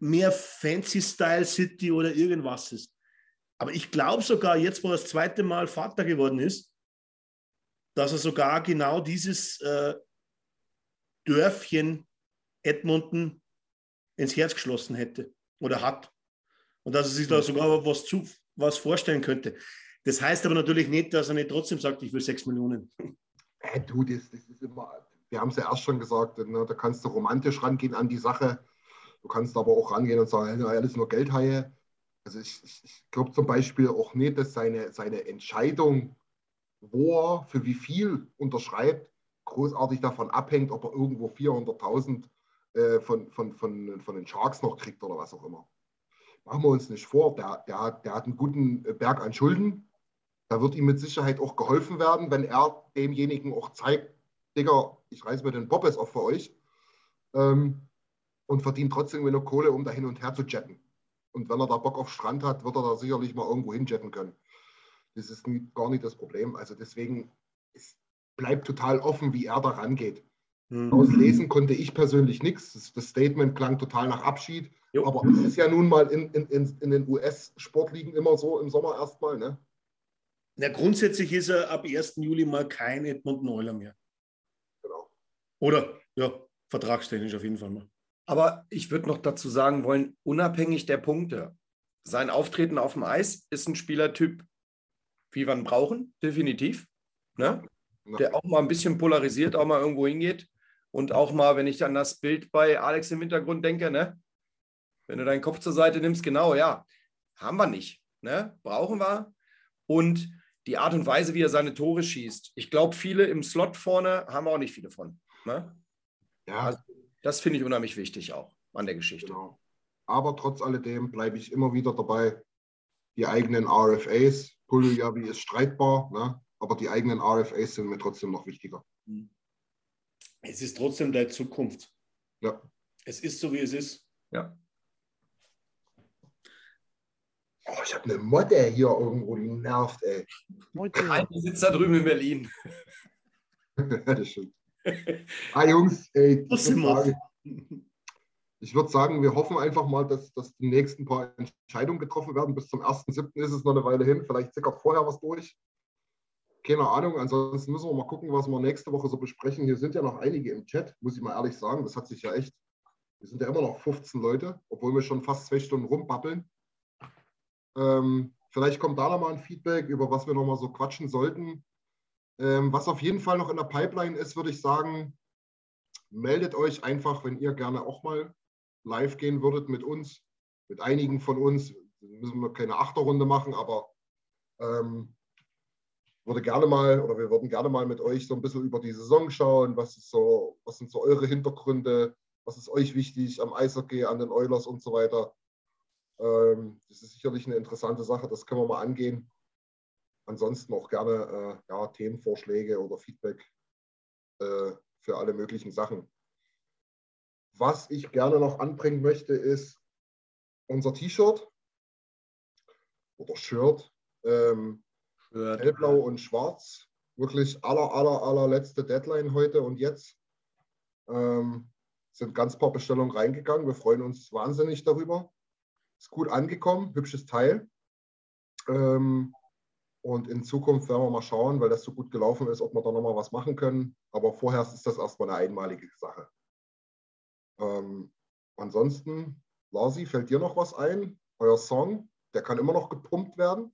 mehr Fancy Style City oder irgendwas ist. Aber ich glaube sogar, jetzt, wo er das zweite Mal Vater geworden ist, dass er sogar genau dieses äh, Dörfchen Edmonton ins Herz geschlossen hätte oder hat. Und dass er sich da sogar was, zu, was vorstellen könnte. Das heißt aber natürlich nicht, dass er nicht trotzdem sagt, ich will sechs Millionen. Äh, du, das, das ist immer, wir haben es ja erst schon gesagt, ne, da kannst du romantisch rangehen an die Sache. Du kannst aber auch rangehen und sagen, ja, alles nur Geldhaie. Also ich, ich, ich glaube zum Beispiel auch nicht, dass seine, seine Entscheidung, wo er für wie viel unterschreibt, großartig davon abhängt, ob er irgendwo 400.000 äh, von, von, von, von den Sharks noch kriegt oder was auch immer. Machen wir uns nicht vor, der, der, der hat einen guten Berg an Schulden. Da wird ihm mit Sicherheit auch geholfen werden, wenn er demjenigen auch zeigt, Digga, ich reiß mir den Bobbes auf für euch ähm, und verdient trotzdem genug Kohle, um da hin und her zu jetten. Und wenn er da Bock auf Strand hat, wird er da sicherlich mal irgendwo hinjetten können. Das ist nie, gar nicht das Problem. Also deswegen, es bleibt total offen, wie er da rangeht. Hm. Auslesen konnte ich persönlich nichts. Das, Statement klang total nach Abschied. Jo. Aber es ist ja nun mal in, in, in, in den US-Sportligen immer so im Sommer erstmal. Ne? Na, grundsätzlich ist er ab 1. Juli mal kein Edmonton Oiler mehr. Genau. Oder, ja, vertragstechnisch auf jeden Fall mal. Aber ich würde noch dazu sagen wollen, unabhängig der Punkte, sein Auftreten auf dem Eis ist ein Spielertyp, wie wir ihn brauchen, definitiv. Ne? Ja. Der auch mal ein bisschen polarisiert, auch mal irgendwo hingeht. Und auch mal, wenn ich an das Bild bei Alex im Hintergrund denke, ne? wenn du deinen Kopf zur Seite nimmst, genau, ja, haben wir nicht. Ne? Brauchen wir. Und die Art und Weise, wie er seine Tore schießt. Ich glaube, viele im Slot vorne haben auch nicht viele von. Ne? Ja, Also, Das finde ich unheimlich wichtig auch an der Geschichte. Genau. Aber trotz alledem bleibe ich immer wieder dabei, die eigenen RFAs. Puljavi ist streitbar, ne? aber die eigenen RFAs sind mir trotzdem noch wichtiger. Es ist trotzdem deine Zukunft. Ja. Es ist so, wie es ist. Ja. Oh, ich habe eine Motte hier irgendwo, die nervt, ey. Eine sitzt da drüben in Berlin. das stimmt. Ah, Jungs, ey, ich würde würd sagen, wir hoffen einfach mal, dass, dass die nächsten paar Entscheidungen getroffen werden. Bis zum 1.7. ist es noch eine Weile hin. Vielleicht sickert vorher was durch. Keine Ahnung. Ansonsten müssen wir mal gucken, was wir nächste Woche so besprechen. Hier sind ja noch einige im Chat, muss ich mal ehrlich sagen. Das hat sich ja echt. Wir sind ja immer noch 15 Leute, obwohl wir schon fast zwei Stunden rumbabbeln. Ähm, vielleicht kommt da nochmal ein Feedback, über was wir nochmal so quatschen sollten. Ähm, was auf jeden Fall noch in der Pipeline ist, würde ich sagen, meldet euch einfach, wenn ihr gerne auch mal live gehen würdet mit uns, mit einigen von uns. Müssen wir keine Achterrunde machen, aber ähm, würde gerne mal oder wir würden gerne mal mit euch so ein bisschen über die Saison schauen. Was ist so, was sind so eure Hintergründe? Was ist euch wichtig am Eishockey, an den Oilers und so weiter? Ähm, das ist sicherlich eine interessante Sache, das können wir mal angehen. Ansonsten auch gerne äh, ja, Themenvorschläge oder Feedback äh, für alle möglichen Sachen. Was ich gerne noch anbringen möchte, ist unser T-Shirt oder Shirt. Ähm, hellblau und schwarz. Wirklich aller, aller, allerletzte Deadline heute und jetzt. Ähm, sind ganz paar Bestellungen reingegangen. Wir freuen uns wahnsinnig darüber. Ist gut angekommen, hübsches Teil. Ähm, und in Zukunft werden wir mal schauen, weil das so gut gelaufen ist, ob wir da nochmal was machen können. Aber vorher ist das erstmal eine einmalige Sache. Ähm, ansonsten, Larsi, fällt dir noch was ein? Euer Song, der kann immer noch gepumpt werden.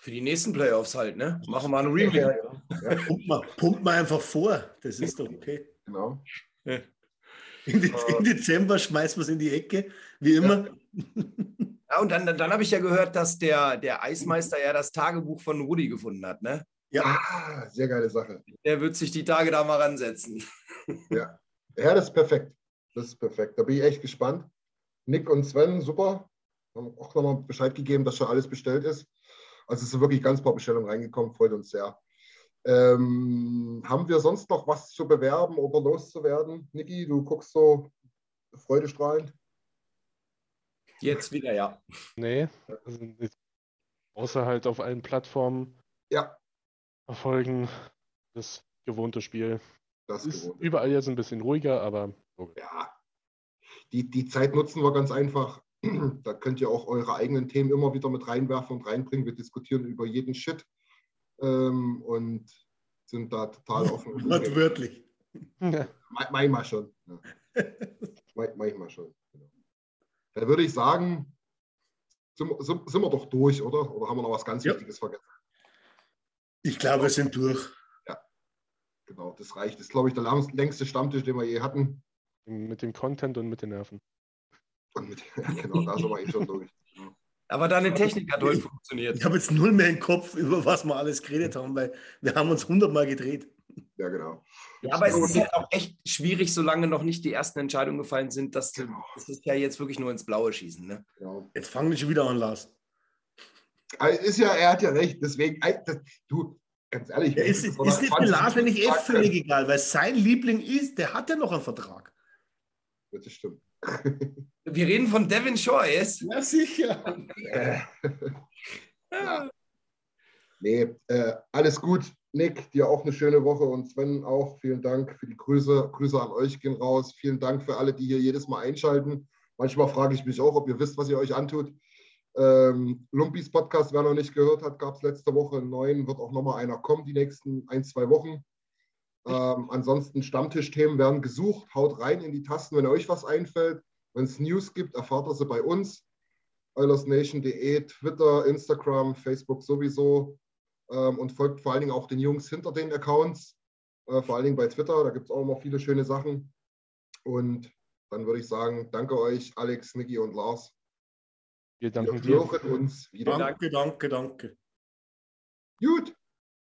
Für die nächsten Playoffs halt, ne? Machen wir einen Remake. Ja, Pumpt mal, pumpt mal einfach vor. Das ist doch okay. genau. Im De- im Dezember schmeißen wir es in die Ecke, wie immer. Ja, und dann, dann habe ich ja gehört, dass der, der Eismeister ja das Tagebuch von Rudi gefunden hat, ne? Ja, Ah, sehr geile Sache. Der wird sich die Tage da mal ransetzen. Ja. ja, das ist perfekt. Das ist perfekt. Da bin ich echt gespannt. Nick und Sven, super. Haben auch nochmal Bescheid gegeben, dass schon alles bestellt ist. Also es sind wirklich ganz paar Bestellungen reingekommen, freut uns sehr. Ähm, haben wir sonst noch was zu bewerben oder loszuwerden? Niki, du guckst so freudestrahlend. Jetzt wieder, ja. Nee, also nicht- außer halt auf allen Plattformen Ja, verfolgen das gewohnte Spiel. das Ist gewohnt. überall jetzt ein bisschen ruhiger, aber okay. Ja, die, die Zeit nutzen wir ganz einfach. Da könnt ihr auch eure eigenen Themen immer wieder mit reinwerfen und reinbringen. Wir diskutieren über jeden Shit ähm, und sind da total offen. Wortwörtlich. Ma- Manchmal schon. Ja. Ma- Manchmal schon. Genau. Dann würde ich sagen, sind, wir- sind, sind wir doch durch, oder? Oder haben wir noch was ganz Ja. Wichtiges vergessen? Ich glaube, wir sind durch. Genau, das reicht. Das ist, glaube ich, der längste Stammtisch, den wir je hatten. Mit dem Content und mit den Nerven. Und mit, ja, genau, da sind wir eh schon durch. Genau. Aber deine Technik hat heute funktioniert. Ich habe jetzt null mehr im Kopf, über was wir alles geredet haben, weil wir haben uns hundertmal gedreht. Ja, genau. Ja, aber es ist halt auch echt schwierig, solange noch nicht die ersten Entscheidungen gefallen sind, dass du, das ist ja jetzt wirklich nur ins Blaue schießen. Ne? genau. Jetzt fangen wir schon wieder an, Lars. Also Ist ja, er hat ja recht. Deswegen, das, du, ganz ehrlich. Ja, ist, wenn ist ist mir 20 Lars eigentlich eh Minuten völlig egal, weil sein Liebling ist, der hat ja noch einen Vertrag. Das stimmt. Wir reden von Devin jetzt. Ja, sicher. Äh, ja. Nee, äh, alles gut. Nick, dir auch eine schöne Woche und Sven auch. Vielen Dank für die Grüße. Grüße an euch gehen raus. Vielen Dank für alle, die hier jedes Mal einschalten. Manchmal frage ich mich auch, ob ihr wisst, was ihr euch antut. Ähm, Lumpis Podcast, wer noch nicht gehört hat, gab es letzte Woche einen neuen, wird auch nochmal einer kommen, die nächsten ein, zwei Wochen. Ähm, ansonsten Stammtischthemen werden gesucht. Haut rein in die Tasten, wenn euch was einfällt. Wenn es News gibt, erfahrt ihr sie bei uns. OilersNation.de, Twitter, Instagram, Facebook sowieso. Ähm, und folgt vor allen Dingen auch den Jungs hinter den Accounts. Äh, vor allen Dingen bei Twitter, da gibt es auch noch viele schöne Sachen. Und dann würde ich sagen, danke euch, Alex, Niki und Lars. Wir Wir danken dir. hören uns wieder. Danke, danke, danke. Gut,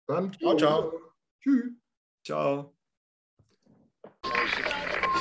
dann Ciao, ciao. Tschüss. Ciao.